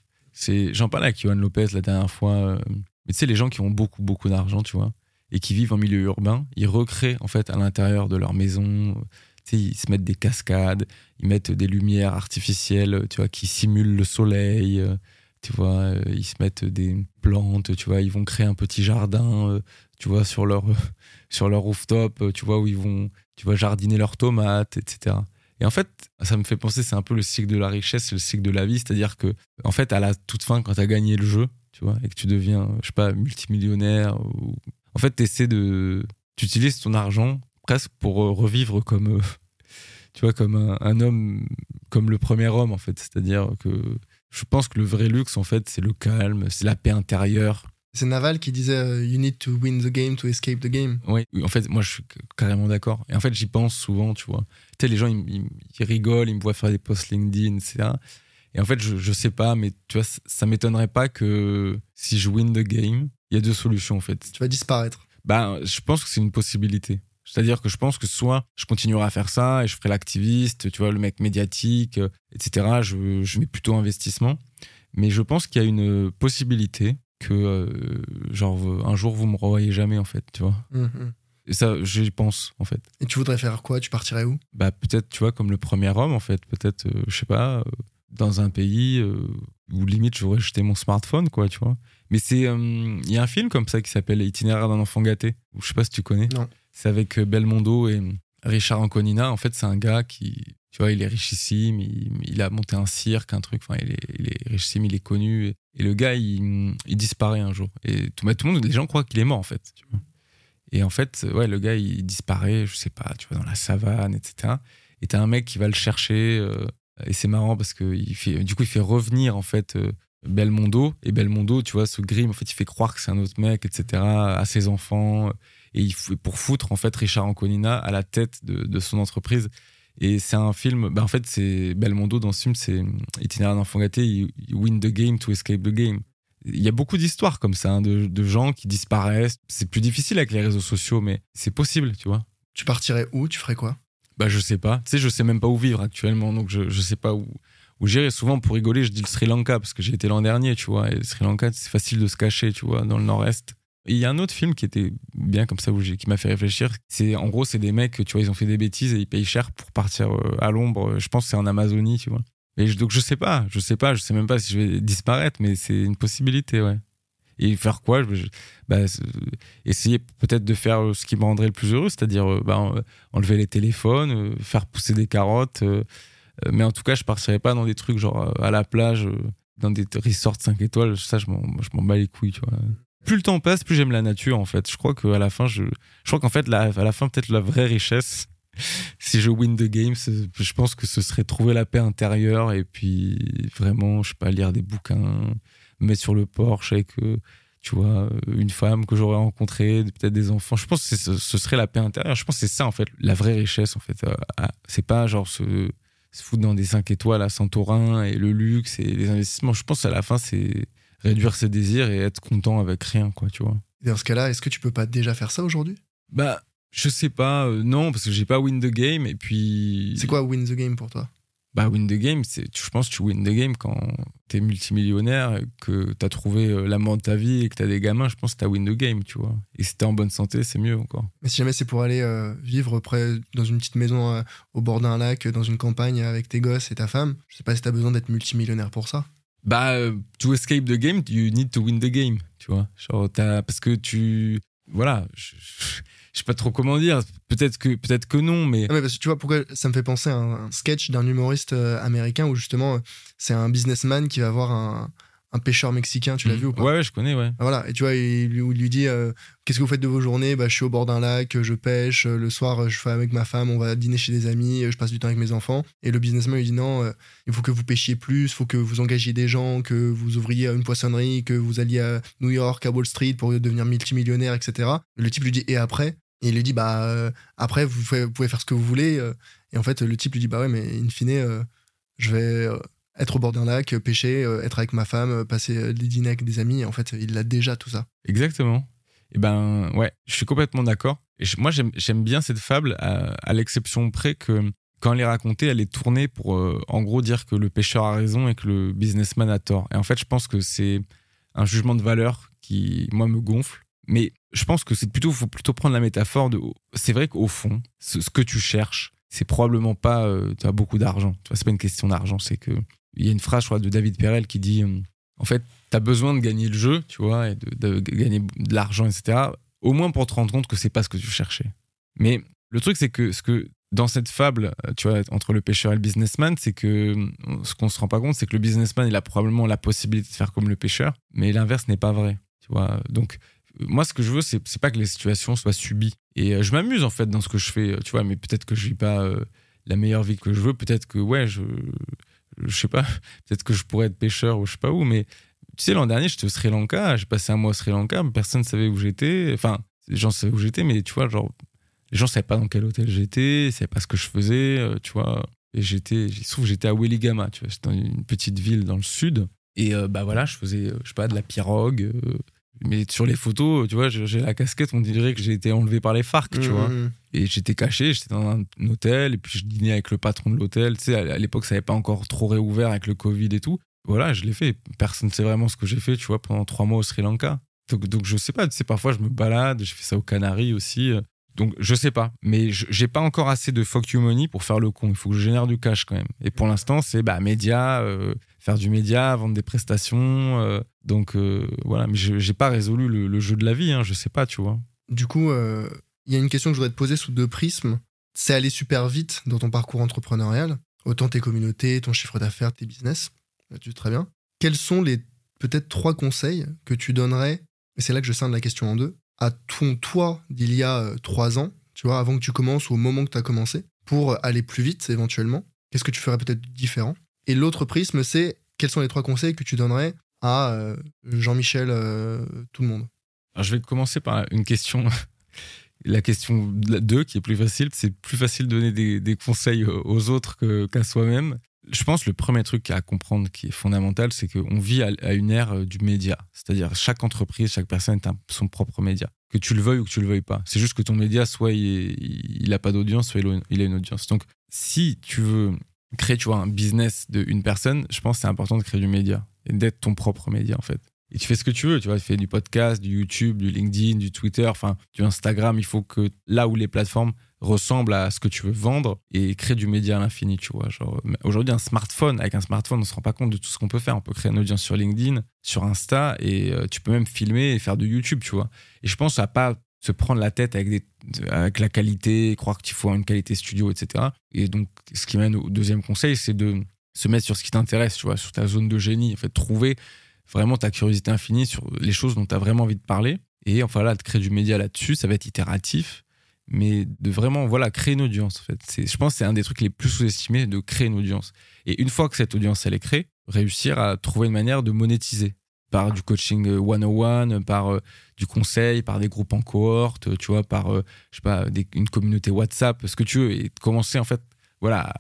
J'en parlais avec Johan Lopez la dernière fois. mais tu sais, les gens qui ont beaucoup, beaucoup d'argent, tu vois, et qui vivent en milieu urbain, ils recréent en fait à l'intérieur de leur maison. Ils se mettent des cascades, ils mettent des lumières artificielles, tu vois, qui simulent le soleil. euh, Tu vois, euh, ils se mettent des plantes, tu vois, ils vont créer un petit jardin, euh, tu vois, sur leur sur leur rooftop, tu vois, où ils vont, tu vois, jardiner leurs tomates, etc. Et en fait, ça me fait penser, c'est un peu le cycle de la richesse, le cycle de la vie. C'est-à-dire que, en fait, à la toute fin, quand tu as gagné le jeu, tu vois, et que tu deviens, je sais pas, multimillionnaire, ou... en fait, tu essaies de. Tu utilises ton argent presque pour euh, revivre comme. euh, tu vois, comme un, un homme, comme le premier homme, en fait. C'est-à-dire que je pense que le vrai luxe, en fait, c'est le calme, c'est la paix intérieure. C'est Naval qui disait euh, You need to win the game to escape the game. Oui, en fait, moi, je suis carrément d'accord. Et en fait, j'y pense souvent, tu vois. Tu sais, les gens, ils, ils- ils rigolent, ils me voient faire des posts LinkedIn, etc. Et en fait, je, je sais pas, mais tu vois, ça m'étonnerait pas que si je win the game, il y a deux solutions, en fait. Tu vas disparaître. Bah, je pense que c'est une possibilité. C'est-à-dire que je pense que soit je continuerai à faire ça et je ferai l'activiste, tu vois, le mec médiatique, euh, etc. Je, je mets plutôt investissement. Mais je pense qu'il y a une possibilité que, euh, genre, un jour, vous me revoyez jamais, en fait, tu vois. Mhm. Et ça, j'y pense, en fait. Et tu voudrais faire quoi? Tu partirais où? Bah, peut-être, tu vois, comme le premier homme, en fait. Peut-être, euh, je sais pas, euh, dans un pays où limite j'aurais jeté mon smartphone, quoi, tu vois. Mais c'est. euh, Il y a un film comme ça qui s'appelle Itinéraire d'un enfant gâté. Je sais pas si tu connais. Non. C'est avec euh, Belmondo et Richard Anconina. En fait, c'est un gars qui. Tu vois, il est richissime, il, il a monté un cirque, un truc. Enfin, il est, il est richissime, il est connu. Et, et le gars, il, il disparaît un jour. Et tout, bah, tout le monde, les gens croient qu'il est mort, en fait. Tu vois. Et en fait, ouais, le gars, il disparaît, je sais pas, tu vois, dans la savane, etc. Et t'as un mec qui va le chercher. euh, et c'est marrant parce que il fait, du coup, il fait revenir, en fait, euh, Belmondo. Et Belmondo, tu vois, ce Grimm, en fait, il fait croire que c'est un autre mec, etc., à ses enfants. Et il pour foutre, en fait, Richard Anconina à la tête de, son entreprise. Et c'est un film, bah, en fait, c'est Belmondo dans ce film, c'est itinéraire d'enfant gâté, il, win the game to escape the game. Il y a beaucoup d'histoires comme ça, hein, de, de, gens qui disparaissent. C'est plus difficile avec les réseaux sociaux, mais c'est possible, tu vois. Tu partirais où? Tu ferais quoi? Bah, je sais pas. Tu sais, je sais même pas où vivre actuellement, donc je, je sais pas où, où j'irai. Souvent, pour rigoler, je dis le Sri Lanka, parce que j'ai été l'an dernier, tu vois. Et le Sri Lanka, c'est facile de se cacher, tu vois, dans le nord-est. Il y a un autre film qui était bien comme ça, qui m'a fait réfléchir. C'est En gros, c'est des mecs, tu vois, ils ont fait des bêtises et ils payent cher pour partir euh, à l'ombre. Je pense que c'est en Amazonie, tu vois. Et donc, je sais pas, je sais pas, je sais même pas si je vais disparaître, mais c'est une possibilité, ouais. Et faire quoi bah, Essayer peut-être de faire ce qui me rendrait le plus heureux, c'est-à-dire euh, bah, enlever les téléphones, faire pousser des carottes, euh, mais en tout cas, je partirais pas dans des trucs genre euh, à la plage, euh, dans des resorts 5 étoiles. Ça, je m'en bats les couilles, tu vois. Plus le temps passe, plus j'aime la nature, en fait. Je crois qu'à la fin, je, je crois qu'en fait, à la fin, peut-être la vraie richesse, si je win the game, je pense que ce serait trouver la paix intérieure et puis vraiment, je sais pas, lire des bouquins, me mettre sur le porche avec, tu vois, une femme que j'aurais rencontrée, peut-être des enfants. Je pense que ce, serait la paix intérieure. Je pense que c'est ça, en fait, la vraie richesse, en fait. c'est pas genre ce, se foutre dans des 5 étoiles à Santorin et le luxe et les investissements. Je pense à la fin, c'est réduire ses désirs et être content avec rien, quoi, tu vois. dans ce cas-là, est-ce que tu peux pas déjà faire ça aujourd'hui? Bah, je sais pas, euh, non, parce que j'ai pas win the game et puis. C'est quoi win the game pour toi? Bah, win the game, c'est, je pense que tu win the game quand t'es multimillionnaire, que t'as trouvé euh, l'amant de ta vie et que t'as des gamins, je pense que t'as win the game, tu vois. Et si t'es en bonne santé, c'est mieux encore. Mais si jamais c'est pour aller euh, vivre près, dans une petite maison euh, au bord d'un lac, dans une campagne avec tes gosses et ta femme, je sais pas si t'as besoin d'être multimillionnaire pour ça. Bah, to escape the game, you need to win the game, tu vois. Genre, parce que tu. Voilà. Je, je sais pas trop comment dire. Peut-être que, peut-être que non, mais. mais parce que tu vois, pourquoi ça me fait penser à un, sketch d'un humoriste euh, américain où justement, euh, c'est un businessman qui va voir un, un pêcheur mexicain, tu l'as mhm. vu ou pas? Ouais, je connais, ouais. Voilà, et tu vois, il, lui dit euh, Qu'est-ce que vous faites de vos journées? Bah, Je suis au bord d'un lac, je pêche, le soir, je fais avec ma femme, on va dîner chez des amis, je passe du temps avec mes enfants. Et le businessman lui dit Non, euh, il faut que vous pêchiez plus, il faut que vous engagiez des gens, que vous ouvriez une poissonnerie, que vous alliez à New York, à Wall Street pour devenir multimillionnaire, etc. Le type lui dit Et après? Il lui dit Bah, euh, après, vous pouvez, faire ce que vous voulez. Et en fait, le type lui dit Bah ouais, mais in fine, je vais être au bord d'un lac, pêcher, euh, être avec ma femme, euh, passer euh, des dîners avec des amis. En fait, il a déjà tout ça. Exactement. Et eh ben ouais, je suis complètement d'accord. Et moi, j'aime bien cette fable à, l'exception près que quand elle est racontée, elle est tournée pour en gros dire que le pêcheur a raison et que le businessman a tort. Et en fait, je pense que c'est un jugement de valeur qui, moi, me gonfle. Mais je pense que c'est plutôt, faut plutôt prendre la métaphore de. C'est vrai qu'au fond, ce, que tu cherches, c'est probablement pas. tu as beaucoup d'argent. Tu vois, c'est pas une question d'argent, c'est que il y a une phrase, je crois, de David Perel qui dit euh, En fait, tu as besoin de gagner le jeu, tu vois, et de, gagner de l'argent, etc. Au moins pour te rendre compte que c'est pas ce que tu cherchais. Mais le truc, c'est que, ce que dans cette fable, euh, tu vois, entre le pêcheur et le businessman, c'est que euh, ce qu'on se rend pas compte, c'est que le businessman, il a probablement la possibilité de faire comme le pêcheur, mais l'inverse n'est pas vrai. Tu vois, donc moi, ce que je veux, c'est, c'est pas que les situations soient subies. Et je m'amuse en fait dans ce que je fais, tu vois, mais peut-être que je vis pas la meilleure vie que je veux. Peut-être que ouais, je je sais pas, peut-être que je pourrais être pêcheur ou je sais pas où, mais tu sais, l'an dernier, j'étais au Sri Lanka, j'ai passé un mois au Sri Lanka, personne ne savait où j'étais. Enfin, les gens savaient où j'étais, mais tu vois, genre, les gens savaient pas dans quel hôtel j'étais, ils savaient pas ce que je faisais, euh, tu vois. Et j'étais, il se trouve, j'étais à Weligama, tu vois, dans une petite ville dans le sud. Et euh, bah voilà, je faisais, euh, je sais pas, de la pirogue. Mais sur les photos, tu vois, j'ai la casquette, on dirait que j'ai été enlevé par les FARC, tu vois. Mmh. Et j'étais caché, j'étais dans un hôtel, et puis je dînais avec le patron de l'hôtel. Tu sais, à l'époque, ça n'avait pas encore trop réouvert avec le Covid et tout. Voilà, je l'ai fait. Personne ne sait vraiment ce que j'ai fait, tu vois, pendant trois mois au Sri Lanka. Donc, donc je sais pas, tu sais, parfois je me balade, j'ai fait ça aux Canaries aussi. Donc je sais pas, mais j'ai pas encore assez de fuck you money pour faire le con. Il faut que je génère du cash quand même. Et pour l'instant, c'est bah média, euh, faire du média, vendre des prestations. Euh, donc euh, voilà, mais j'ai pas résolu le, jeu de la vie, hein, je sais pas, tu vois. Du coup, il y a une question que je voudrais te poser sous deux prismes. C'est aller super vite dans ton parcours entrepreneurial, autant tes communautés, ton chiffre d'affaires, tes business. Tu très bien. Quels sont les peut-être trois conseils que tu donnerais, et c'est là que je scinde la question en deux, à ton toi d'il y a euh, trois ans, tu vois, avant que tu commences ou au moment que tu as commencé, pour aller plus vite éventuellement? Qu'est-ce que tu ferais peut-être différent? Et l'autre prisme, c'est quels sont les trois conseils que tu donnerais à euh, Jean-Michel euh, tout le monde? Je vais commencer par une question. La question 2 qui est plus facile, c'est plus facile de donner des, conseils aux autres qu'à soi-même. Je pense que le premier truc à comprendre qui est fondamental, c'est qu'on vit à, une ère euh, du média. C'est-à-dire chaque entreprise, chaque personne est son propre média. Que tu le veuilles ou que tu le veuilles pas. C'est juste que ton média, soit il n'a pas d'audience, soit il a une audience. Donc, si tu veux créer tu un business d'une personne, je pense que c'est important de créer du média et d'être ton propre média en fait. Et tu fais ce que tu veux, tu vois, tu fais du podcast, du YouTube, du LinkedIn, du Twitter, enfin du Instagram. Il faut que là où les plateformes ressemblent à ce que tu veux vendre et créer du média à l'infini, tu vois. Genre, aujourd'hui, un smartphone, avec un smartphone, on se rend pas compte de tout ce qu'on peut faire. On peut créer une audience sur LinkedIn, sur Insta et euh, tu peux même filmer et faire de YouTube, tu vois. Et je pense à pas se prendre la tête avec, des, avec la qualité, croire qu'il faut une qualité studio, etc. Et donc, ce qui mène au deuxième conseil, c'est de se mettre sur ce qui t'intéresse, tu vois, sur ta zone de génie. En fait, trouver vraiment ta curiosité infinie sur les choses dont tu as vraiment envie de parler. Et enfin là, de créer du média là-dessus, ça va être itératif, mais de vraiment voilà créer une audience. En fait, c'est, je pense que c'est un des trucs les plus sous-estimés de créer une audience. Et une fois que cette audience elle est créée, réussir à trouver une manière de monétiser par du coaching euh, 101, par euh, du conseil, par des groupes en cohorte, tu vois, par euh, je sais pas une communauté WhatsApp, ce que tu veux, et commencer en fait voilà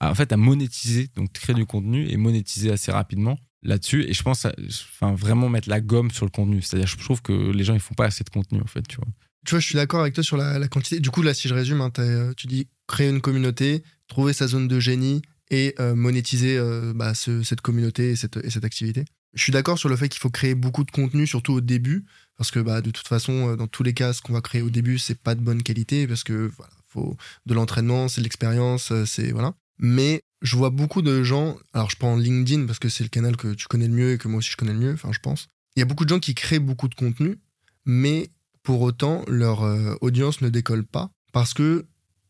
à, en fait à monétiser, donc créer du contenu et monétiser assez rapidement là-dessus. Et je pense, enfin vraiment mettre la gomme sur le contenu. C'est-à-dire, je trouve que les gens ils font pas assez de contenu en fait, tu vois. Tu vois, je suis d'accord avec toi sur la, quantité. Du coup, là, si je résume, hein, euh, tu dis créer une communauté, trouver sa zone de génie et euh, monétiser euh, bah, ce- cette communauté et cette activité. Je suis d'accord sur le fait qu'il faut créer beaucoup de contenu, surtout au début, parce que bah, de toute façon, euh, dans tous les cas, ce qu'on va créer au début, c'est pas de bonne qualité, parce que faut de l'entraînement, c'est de l'expérience, euh, c'est voilà. Mais je vois beaucoup de gens. Alors, je prends LinkedIn parce que c'est le canal que tu connais le mieux et que moi aussi je connais le mieux. Enfin, je pense. Il y a beaucoup de gens qui créent beaucoup de contenu, mais pour autant, leur euh, audience ne décolle pas parce que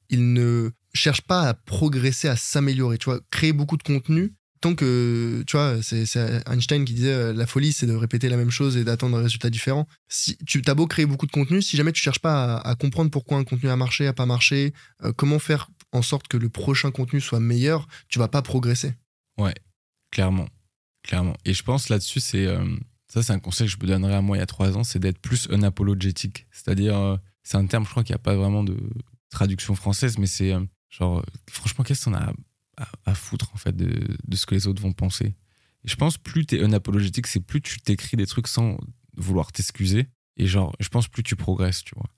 ils ne cherchent pas à progresser, à s'améliorer. Tu vois, créer beaucoup de contenu, tant que, tu vois, c'est Einstein qui disait euh, la folie, c'est de répéter la même chose et d'attendre un résultat différent. Si tu as beau créer beaucoup de contenu, si jamais tu cherches pas à, comprendre pourquoi un contenu a marché, a pas marché, euh, comment faire en sorte que le prochain contenu soit meilleur, tu vas pas progresser. Clairement, clairement. Et je pense là-dessus, c'est euh, ça, c'est un conseil que je me donnerais à moi il y a trois ans, c'est d'être plus unapologétique. C'est-à-dire, c'est un terme, je crois qu'il n'y a pas vraiment de traduction française, mais c'est genre, franchement, qu'est-ce qu'on a à, foutre en fait de, de ce que les autres vont penser Et je pense plus tu es unapologétique, c'est plus tu t'écris des trucs sans vouloir t'excuser. Et genre, je pense plus tu progresses, tu vois.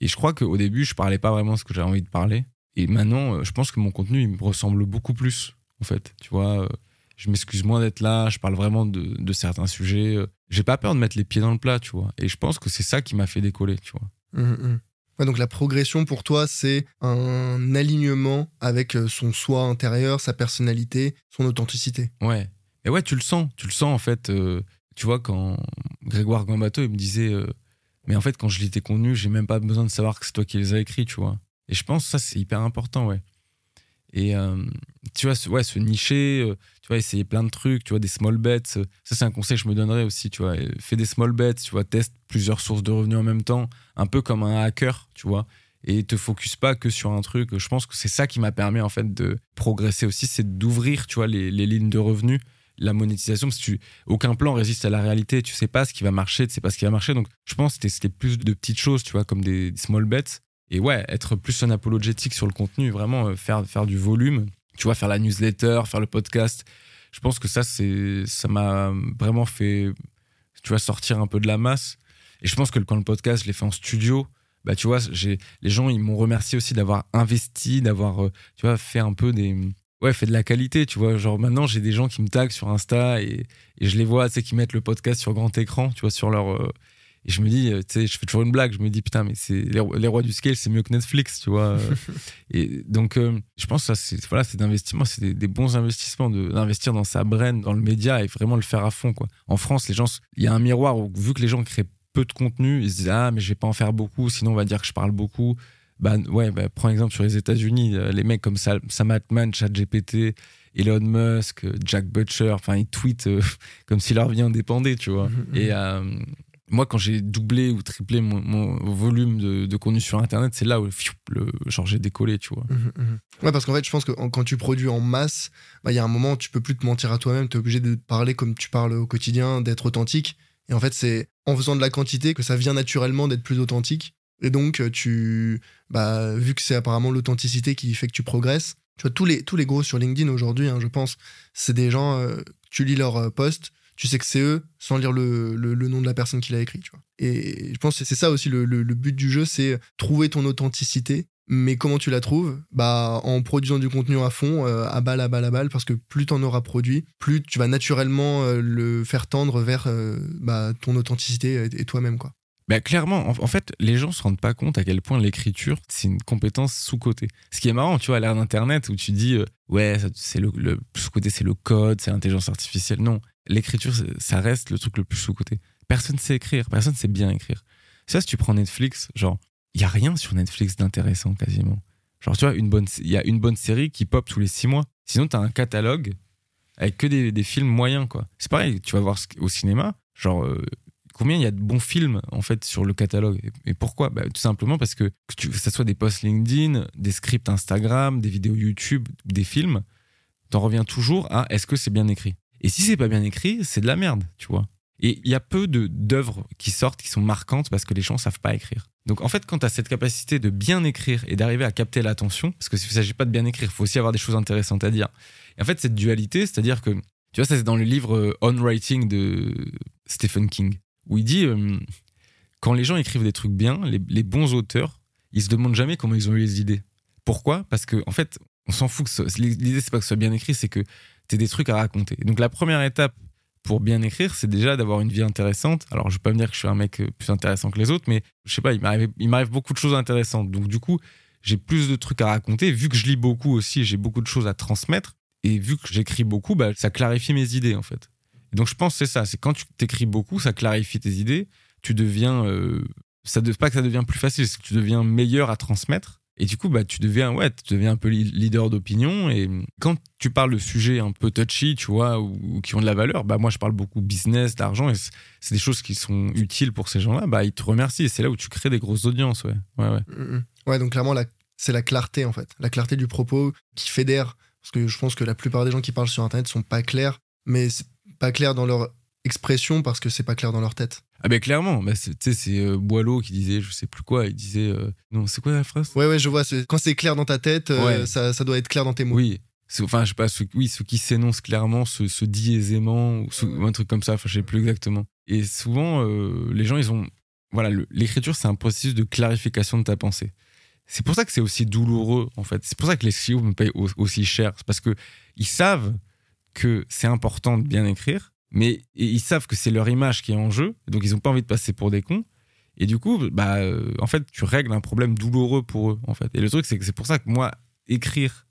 Et je crois qu'au début, je parlais pas vraiment ce que j'avais envie de parler. Et maintenant, euh, je pense que mon contenu, il me ressemble beaucoup plus, en fait. Tu vois, euh, je m'excuse moins d'être là, je parle vraiment de, de certains sujets. euh, J'ai pas peur de mettre les pieds dans le plat, tu vois. Et je pense que c'est ça qui m'a fait décoller, tu vois. Mhm, mhm. Donc la progression pour toi, c'est un alignement avec euh, son soi intérieur, sa personnalité, son authenticité. Ouais. Et ouais, tu le sens. Tu le sens, en fait. euh, tu vois, quand Grégoire Gambato, il me disait euh, Mais en fait, quand je lis tes contenus, j'ai même pas besoin de savoir que c'est toi qui les as écrits, tu vois. Et je pense que ça, c'est hyper important, ouais. Et tu vois, se, ouais, se nicher, tu vois, essayer plein de trucs, tu vois, des small bets. ça, c'est un conseil que je me donnerais aussi, tu vois. Fais des small bets, tu vois, teste plusieurs sources de revenus en même temps, un peu comme un hacker, tu vois. Et te focus pas que sur un truc. Je pense que c'est ça qui m'a permis, en fait, de progresser aussi, c'est d'ouvrir, tu vois, les, les lignes de revenus, la monétisation, parce que aucun plan résiste à la réalité. Tu sais pas ce qui va marcher, tu sais pas ce qui va marcher. Donc, je pense que c'était- plus de petites choses, tu vois, comme des, des small bets. Et ouais, être plus un apologétique sur le contenu, vraiment euh, faire, faire du volume, tu vois, faire la newsletter, faire le podcast. Je pense que ça, ça m'a vraiment fait, tu vois, sortir un peu de la masse. Et je pense que quand le podcast, je l'ai fait en studio, bah, tu vois, les gens, ils m'ont remercié aussi d'avoir investi, d'avoir, euh, fait un peu des, ouais, fait de la qualité, tu vois. Genre maintenant, j'ai des gens qui me taguent sur Insta et, et je les vois, tu sais, qui mettent le podcast sur grand écran, tu vois, sur leur, euh, et je me dis, euh, tu sais, je fais toujours une blague. Je me dis, putain, mais c'est les, les rois du scale, c'est mieux que Netflix, tu vois. euh. et donc, euh, je pense que c'est voilà, c'est d'investissement, c'est des, des bons investissements d'investir dans sa brain, dans le média et vraiment le faire à fond, quoi. En France, les gens, il y a un miroir où, vu que les gens créent peu de contenu, ils se disent, ah, mais je vais pas en faire beaucoup, sinon on va dire que je parle beaucoup. Bah, ouais, bah, prends exemple sur les États-Unis, les mecs comme Sam, Sam Altman, ChatGPT, Elon Musk, Jack Butcher, enfin, ils tweetent euh, comme si leur vie en dépendait, tu vois. Et, euh, moi, quand j'ai doublé ou triplé mon, volume de, contenu sur Internet, c'est là où le, genre j'ai décollé, tu vois. Mmh. Ouais, parce qu'en fait, je pense que quand tu produis en masse, bah, il y a un moment où tu peux plus te mentir à toi-même, tu es obligé de parler comme tu parles au quotidien, d'être authentique. Et en fait, c'est en faisant de la quantité que ça vient naturellement d'être plus authentique. Et donc, tu, bah, vu que c'est apparemment l'authenticité qui fait que tu progresses, tu vois, tous les, tous les gros sur LinkedIn aujourd'hui, hein, je pense, c'est des gens, euh, tu lis leur euh, post, tu sais que c'est eux sans lire le, le, nom de la personne qui l'a écrit. Tu vois. Et je pense que c'est ça aussi le, le, but du jeu, c'est trouver ton authenticité. Mais comment tu la trouves? Bah en produisant du contenu à fond, euh, à balle, à balle, à balle, parce que plus tu en auras produit, plus tu vas naturellement euh, le faire tendre vers euh, bah, ton authenticité et, toi-même, quoi. Bah, clairement, en, fait, les gens se rendent pas compte à quel point l'écriture, c'est une compétence sous-côté. Ce qui est marrant, tu vois, à l'ère d'Internet, où tu dis, ouais, c'est le, le sous-côté, c'est le code, c'est l'intelligence artificielle. Non, l'écriture, ça reste le truc le plus sous-côté. Personne sait écrire, personne sait bien écrire. Ça, si tu prends Netflix, genre, il y a rien sur Netflix d'intéressant quasiment. Genre, tu vois, une bonne, il y a une bonne série qui pop tous les six mois. Sinon, tu as un catalogue avec que des, films moyens, quoi. C'est pareil, tu vas voir au cinéma, genre, euh, combien il y a de bons films, en fait, sur le catalogue? Et, pourquoi? Bah, Tout simplement parce que, que, que ça soit des posts LinkedIn, des scripts Instagram, des vidéos YouTube, des films, t'en reviens toujours à est-ce que c'est bien écrit? Et si c'est pas bien écrit, c'est de la merde, tu vois. Et il y a peu d'œuvres qui sortent qui sont marquantes parce que les gens savent pas écrire. Donc en fait, quand tu as cette capacité de bien écrire et d'arriver à capter l'attention, parce que s'il ne s'agit pas de bien écrire, il faut aussi avoir des choses intéressantes à dire. Et en fait, cette dualité, c'est-à-dire que, tu vois, ça c'est dans le livre euh, On Writing de Stephen King, où il dit, euh, quand les gens écrivent des trucs bien, les, les, bons auteurs, ils se demandent jamais comment ils ont eu les idées. Pourquoi? Parce que en fait, on s'en fout que l'idée c'est pas que ce soit bien écrit, c'est que tu des trucs à raconter. Donc la première étape pour bien écrire, c'est déjà d'avoir une vie intéressante. Alors, je vais pas me dire que je suis un mec plus intéressant que les autres, mais je sais pas, il m'arrive beaucoup de choses intéressantes. Donc, du coup, j'ai plus de trucs à raconter. Vu que je lis beaucoup aussi, j'ai beaucoup de choses à transmettre. Et vu que j'écris beaucoup, bah, ça clarifie mes idées, en fait. donc, je pense que c'est ça. C'est quand tu t'écris beaucoup, ça clarifie tes idées. Tu deviens. Euh, ça ne pas que ça devient plus facile, c'est que tu deviens meilleur à transmettre. Et du coup, bah, tu deviens, ouais, tu deviens un peu leader d'opinion. Et quand tu parles de sujets un peu touchy, tu vois, ou, qui ont de la valeur, bah, moi, je parle beaucoup business, d'argent, et c'est des choses qui sont utiles pour ces gens-là. Bah, ils te remercient. Et c'est là où tu crées des grosses audiences, ouais. Ouais, ouais. Mm, mm. ouais donc clairement, c'est la clarté, en fait. La clarté du propos qui fédère. Parce que je pense que la plupart des gens qui parlent sur Internet sont pas clairs, mais pas clair dans leur expression parce que c'est pas clair dans leur tête. Ah ben clairement, bah tu sais c'est euh, Boileau qui disait je sais plus quoi, il disait euh, non c'est quoi la phrase? Ouais ouais je vois quand c'est clair dans ta tête, euh, ça, ça, doit être clair dans tes mots. Oui, enfin je sais pas, ce, oui ce qui s'énonce clairement se, se, dit aisément ou, un truc comme ça, enfin je sais plus exactement. Et souvent les gens ils ont voilà l'écriture c'est un processus de clarification de ta pensée. C'est pour ça que c'est aussi douloureux en fait. C'est pour ça que les CEO me payent aussi cher, c'est parce que ils savent que c'est important de bien écrire mais ils savent que c'est leur image qui est en jeu, donc ils n'ont pas envie de passer pour des cons. Et du coup, bah, euh, en fait, tu règles un problème douloureux pour eux, en fait. Et le truc, c'est que c'est pour ça que moi, écrire,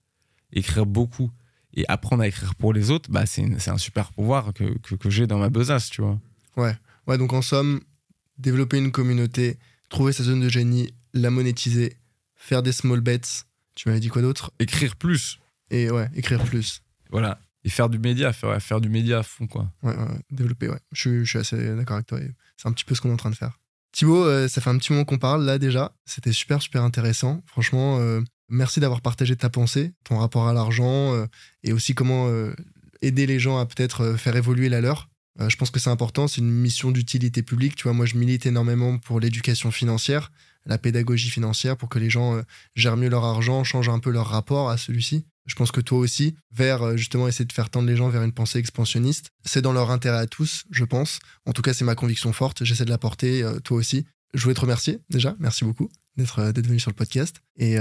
écrire beaucoup et apprendre à écrire pour les autres, bah, c'est un super pouvoir que, que, j'ai dans ma besace, tu vois. Ouais. Ouais, donc en somme, développer une communauté, trouver sa zone de génie, la monétiser, faire des small bets. Tu m'avais dit quoi d'autre? Écrire plus. Et ouais, écrire plus. Voilà et faire du média, faire, du média à fond, quoi. Ouais, développer, ouais. Je, je suis assez d'accord avec toi. C'est un petit peu ce qu'on est en train de faire. Thibaut, euh, ça fait un petit moment qu'on parle là déjà. C'était super, super intéressant. Franchement, euh, merci d'avoir partagé ta pensée, ton rapport à l'argent euh, et aussi comment aider les gens à peut-être faire évoluer la leur. je pense que c'est important, c'est une mission d'utilité publique. Tu vois, moi, je milite énormément pour l'éducation financière, la pédagogie financière, pour que les gens gèrent mieux leur argent, changent un peu leur rapport à celui-ci. Je pense que toi aussi, vers euh, justement essayer de faire tendre les gens vers une pensée expansionniste, c'est dans leur intérêt à tous, je pense. En tout cas, c'est ma conviction forte. J'essaie de la porter, euh, toi aussi. Je voulais te remercier déjà. Merci beaucoup d'être euh, venu sur le podcast. Et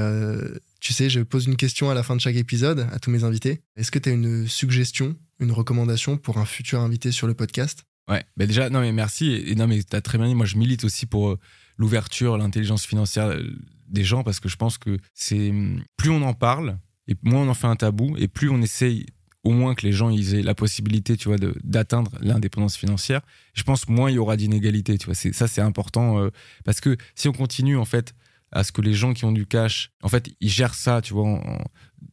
tu sais, je pose une question à la fin de chaque épisode à tous mes invités. Est-ce que tu as une suggestion, une recommandation pour un futur invité sur le podcast? Ouais, bah déjà, non mais merci. Et non mais t'as très bien dit, moi je milite aussi pour l'ouverture, l'intelligence financière des gens parce que je pense que c'est plus on en parle, et moins on en fait un tabou, et plus on essaye au moins que les gens aient la possibilité, tu vois, d'atteindre l'indépendance financière. Je pense moins il y aura d'inégalité, tu vois. Ça, c'est important euh, parce que si on continue en fait à ce que les gens qui ont du cash, en fait, ils gèrent ça, tu vois, en,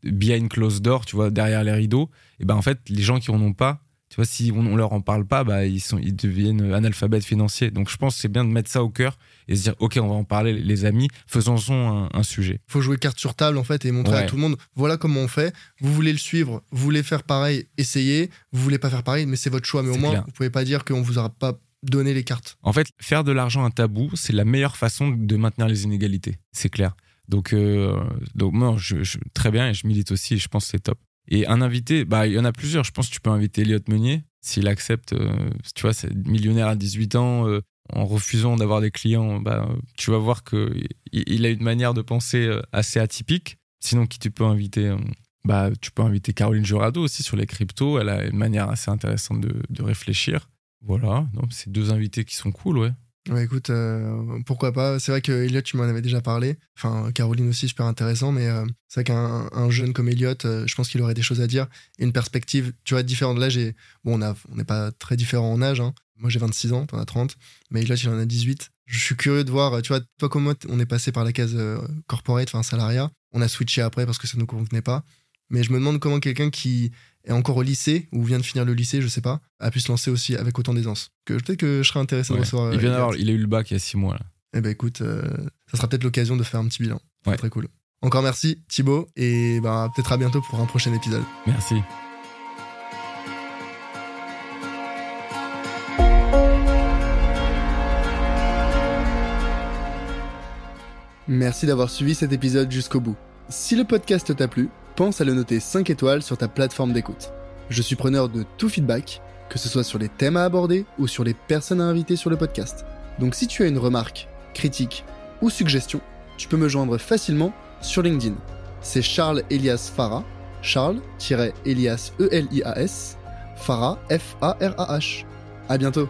behind closed door, tu vois, derrière les rideaux. Et ben en fait, les gens qui en ont pas, Tu vois, si on, on leur en parle pas, bah, ils, sont, ils deviennent analphabètes financiers. Donc je pense que c'est bien de mettre ça au cœur et se dire, OK, on va en parler, les amis, faisons-en un, un sujet. faut jouer carte sur table en fait et montrer à tout le monde voilà comment on fait. Vous voulez le suivre, vous voulez faire pareil, essayez. Vous voulez pas faire pareil, mais c'est votre choix. Mais au moins, clair. vous pouvez pas dire qu'on vous aura pas donné les cartes. En fait, faire de l'argent un tabou, c'est la meilleure façon de maintenir les inégalités. C'est clair. Donc, euh, donc moi, je, je- très bien et je milite aussi. et Je pense que c'est top. Et un invité, bah, il y en a plusieurs. Je pense que tu peux inviter Elliot Meunier s'il accepte. euh, tu vois, c'est millionnaire à 18 ans. euh, en refusant d'avoir des clients, bah, tu vas voir que il, il a une manière de penser euh, assez atypique. Sinon, qui tu peux inviter euh, bah, tu peux inviter Caroline Jurado aussi sur les cryptos. Elle a une manière assez intéressante de, réfléchir. Voilà, c'est deux invités qui sont cool, ouais. Écoute, euh, pourquoi pas. C'est vrai que Elliot, tu m'en avais déjà parlé. Enfin, Caroline aussi, super intéressant. Mais c'est vrai qu'un un jeune comme Elliot, je pense qu'il aurait des choses à dire. Une perspective, tu vois, différente l'âge. Et bon, on a- on n'est pas très différents en âge. hein. Moi, j'ai 26 ans, t'en as 30. Mais Elliot, il en a 18. Je suis curieux de voir, euh, tu vois, toi comme moi, on est passé par la case euh, corporate, enfin salariat. On a switché après parce que ça ne nous convenait pas. Mais je me demande comment quelqu'un qui est encore au lycée ou vient de finir le lycée, je sais pas, a pu se lancer aussi avec autant d'aisance. Que peut-être que je serais intéressé Ouais. de recevoir. il, euh, vient Elliot. d'avoir- il a eu le bac il y a six mois. Là. Eh ben écoute, euh, ça sera peut-être l'occasion de faire un petit bilan. Ouais. Très cool. Encore merci Thibaut et bah, peut-être à bientôt pour un prochain épisode. Merci. Merci d'avoir suivi cet épisode jusqu'au bout. Si le podcast t'a plu, pense à le noter 5 étoiles sur ta plateforme d'écoute. Je suis preneur de tout feedback, que ce soit sur les thèmes à aborder ou sur les personnes à inviter sur le podcast. Donc si tu as une remarque, critique ou suggestion, tu peux me joindre facilement sur LinkedIn. C'est Charles Elias Farah, Charles-Elias E-L-I-A-S, Farah F-A-R-A-H. À bientôt